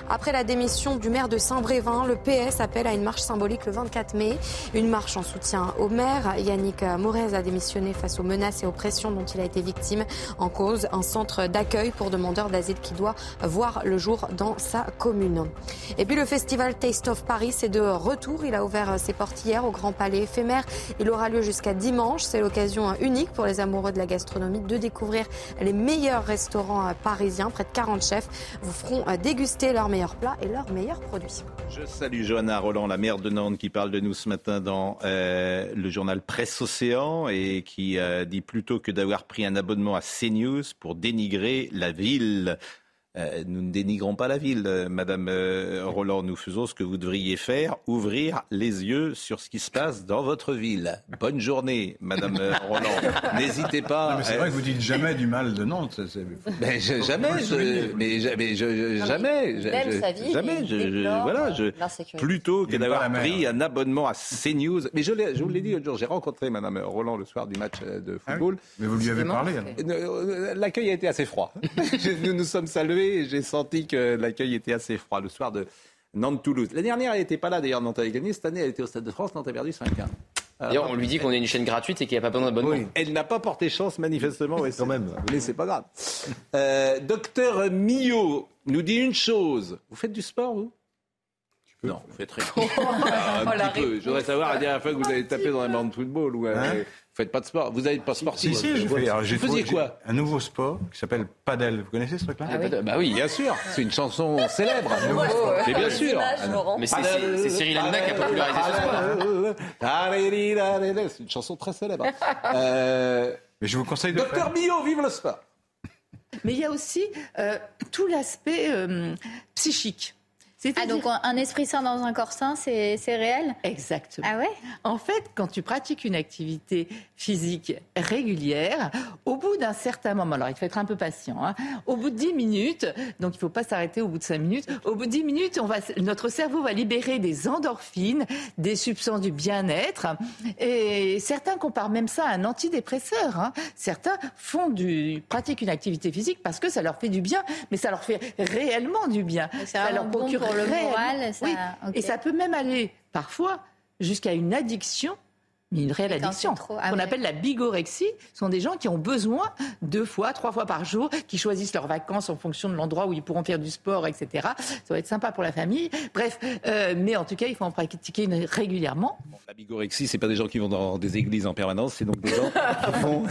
Speaker 2: Après la démission du maire de Saint-Brévin, le PS appelle à une marche symbolique le 24 mai. Une marche en soutien au maire. Yannick Morez a démissionné face aux menaces et aux pressions dont il a été victime. En cause, un centre d'accueil pour demandeurs d'asile qui doit voir le jour dans sa commune. Et puis le festival Taste of Paris est de retour. Il a ouvert ses portes hier au Grand Palais éphémère. Il aura lieu jusqu'à dimanche. C'est l'occasion unique pour les amoureux de la gastronomie de découvrir les meilleurs restaurants parisiens. Près de 40 chefs vous feront déguster leurs meilleurs plats et leurs meilleurs produits.
Speaker 1: Je salue Johanna Roland, la maire de Nantes, qui parle de nous ce matin dans euh, le journal Presse Océan et qui euh, dit plutôt que d'avoir pris un abonnement à CNews pour dénigrer la ville. Euh, nous ne dénigrons pas la ville, euh, Madame euh, Roland. Nous faisons ce que vous devriez faire, ouvrir les yeux sur ce qui se passe dans votre ville. Bonne journée, Madame [LAUGHS] Roland. N'hésitez pas.
Speaker 3: C'est vrai que vous dites jamais du mal de Nantes.
Speaker 1: Ben, jamais, mais, jamais, jamais, jamais. voilà, plutôt que d'avoir pris un abonnement à CNews. Mais je, je vous l'ai dit l'autre jour, j'ai rencontré Madame Roland le soir du match de ah football.
Speaker 3: mais vous lui avez parlé.
Speaker 1: L'accueil a été assez froid. [LAUGHS] nous nous sommes salués j'ai senti que l'accueil était assez froid le soir de Nantes-Toulouse. La dernière, elle n'était pas là d'ailleurs, Nantes a gagné. Cette année, elle était au Stade de France, Nantes a perdu 5-1.
Speaker 9: D'ailleurs, on lui dit qu'on est une chaîne gratuite et qu'il n'y a pas besoin d'abonnement.
Speaker 1: Elle n'a pas porté chance, manifestement. Oui, quand même. Mais c'est pas grave. Euh, docteur Millot nous dit une chose. Vous faites du sport, vous? Non, vous faites rien. [LAUGHS] Un oh, petit peu. Je voudrais savoir la dernière fois que vous avez tapé dans un banc de football. Ou, hein? vous faites pas de sport. Vous n'êtes pas sportif.
Speaker 3: Si, si, je fais. vous faisiez quoi Un nouveau sport qui s'appelle padel. Vous connaissez ce truc-là
Speaker 1: ah Bah oui, bien sûr. C'est une chanson célèbre. Mais bien sûr.
Speaker 9: Mais c'est Cyril Hanouna qui a popularisé ce
Speaker 1: sport. C'est une chanson très célèbre.
Speaker 3: Euh, Mais je vous conseille de.
Speaker 1: Docteur Bio, vive le sport.
Speaker 37: Mais il y a aussi euh, tout l'aspect euh, psychique.
Speaker 23: Ah, donc un esprit sain dans un corps sain, c'est réel?
Speaker 37: Exactement.
Speaker 23: Ah ouais?
Speaker 37: En fait, quand tu pratiques une activité physique régulière, au bout d'un certain moment, alors il faut être un peu patient, hein, au bout de 10 minutes, donc il ne faut pas s'arrêter au bout de 5 minutes, au bout de 10 minutes, on va, notre cerveau va libérer des endorphines, des substances du bien-être, et certains comparent même ça à un antidépresseur. Hein. Certains font du, pratiquent une activité physique parce que ça leur fait du bien, mais ça leur fait réellement du bien.
Speaker 23: Ça leur procure le moral. Ça...
Speaker 37: Et ça peut même aller parfois jusqu'à une addiction une réelle addiction. Ah qu'on appelle la bigorexie. Ce sont des gens qui ont besoin deux fois, trois fois par jour, qui choisissent leurs vacances en fonction de l'endroit où ils pourront faire du sport, etc. Ça va être sympa pour la famille. Bref, euh, mais en tout cas, il faut en pratiquer régulièrement.
Speaker 1: la bigorexie, c'est pas des gens qui vont dans des églises en permanence, c'est donc des gens qui [LAUGHS] font,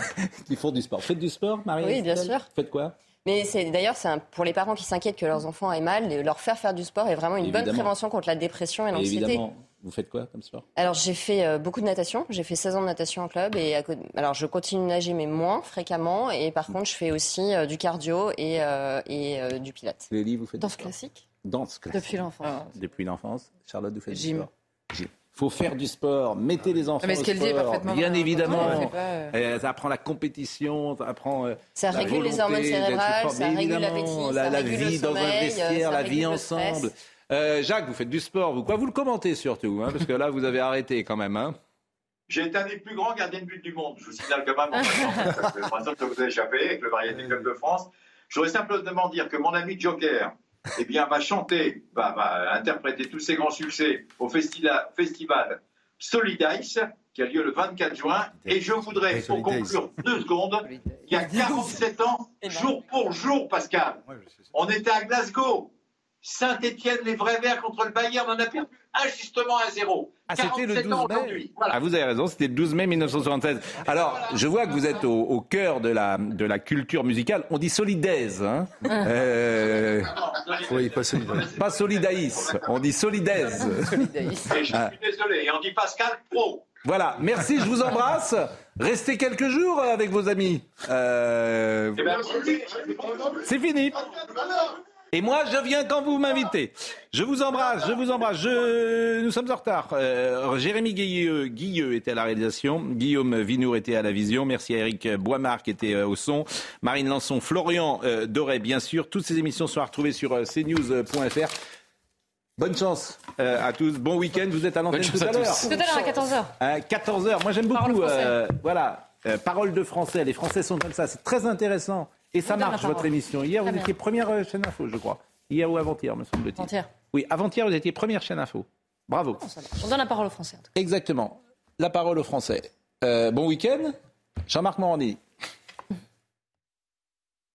Speaker 1: qui font du sport. Faites du sport, Marie
Speaker 17: Oui, bien sûr.
Speaker 1: Faites quoi?
Speaker 17: Mais c'est d'ailleurs c'est pour les parents qui s'inquiètent que leurs enfants aient mal, leur faire faire du sport est vraiment une bonne prévention contre la dépression et l'anxiété.
Speaker 1: Vous faites quoi comme sport?
Speaker 17: Alors j'ai fait euh, beaucoup de natation. J'ai fait 16 ans de natation en club et alors je continue de nager mais moins fréquemment et par contre je fais aussi euh, du cardio et, euh, et du pilates.
Speaker 1: Livres vous faites
Speaker 37: Danse classique?
Speaker 1: Danse classique.
Speaker 37: Depuis l'enfance.
Speaker 1: Depuis l'enfance. Charlotte, vous faites
Speaker 37: Gym.
Speaker 1: du sport? Gym. Faut faire du sport, mettez les enfants
Speaker 5: mais ce
Speaker 1: au sport, bien évidemment.
Speaker 5: Euh.
Speaker 1: Euh, ça apprend la compétition, ça apprend euh,
Speaker 17: ça
Speaker 1: la
Speaker 17: régule les hormones cérébrales, ça régule l'appétit,
Speaker 1: la,
Speaker 17: ça
Speaker 1: la
Speaker 17: régule
Speaker 1: vie
Speaker 17: le
Speaker 1: dans
Speaker 17: sommeil,
Speaker 1: un vestiaire, la vie ensemble. Euh, Jacques, vous faites du sport, vous quoi Vous le commentez surtout, hein, parce que là vous avez arrêté quand même. Hein.
Speaker 33: J'ai été un des plus grands gardiens de but du monde. Je vous signale quand même. L'impression que vous avez échappé avec le Variété Club de France. Je voudrais simplement dire que mon ami Joker eh bien, va chanter, va, va interpréter tous ses grands succès au festival, festival Solidice, qui a lieu le 24 juin. Et je voudrais, pour conclure deux secondes, il y a 47 ans, jour pour jour, Pascal, on était à Glasgow. Saint-Etienne, les vrais verts contre le Bayern, on a perdu injustement à zéro.
Speaker 1: Ah, c'était le
Speaker 33: 47 ans
Speaker 1: 12 mai.
Speaker 33: Voilà.
Speaker 1: Ah, vous avez raison, c'était le 12 mai 1976. Alors, je vois que vous êtes au, au cœur de la, de la culture musicale. On dit solidaise, hein [LAUGHS] Euh,
Speaker 6: Oui, pas solidaire.
Speaker 1: Pas solidaïs, on dit solidaise.
Speaker 33: Et je
Speaker 1: Ah.
Speaker 33: suis désolé. Et on dit Pascal Pro.
Speaker 1: Voilà, merci, je vous embrasse. Restez quelques jours avec vos amis. Euh,
Speaker 33: Eh ben,
Speaker 1: C'est fini. Et moi, je viens quand vous m'invitez. Je vous embrasse, je vous embrasse. Je... Nous sommes en retard. Euh, Jérémy Guilleux, Guilleux était à la réalisation. Guillaume Vinour était à la vision. Merci à Eric Boimard qui était euh, au son. Marine Lançon, Florian euh, Doré, bien sûr. Toutes ces émissions sont à retrouver sur cnews.fr. Bonne chance euh, à tous. Bon week-end. Vous êtes à l'antenne tout
Speaker 9: chance
Speaker 1: à
Speaker 9: à
Speaker 1: l'heure.
Speaker 23: Tout à l'heure à 14h.
Speaker 1: À 14h. Moi, j'aime
Speaker 23: Parole
Speaker 1: beaucoup. euh, voilà. Euh, parole de français. Les Français sont comme ça. C'est très intéressant. Et ça marche, votre émission. Hier, vous étiez première euh, chaîne info, je crois. Hier ou avant-hier, me semble-t-il.
Speaker 23: Avant-hier.
Speaker 1: Oui, avant-hier, vous étiez première chaîne info. Bravo.
Speaker 23: On donne la parole aux Français.
Speaker 1: Exactement. La parole aux Français. Euh, bon week-end. Jean-Marc Morandi.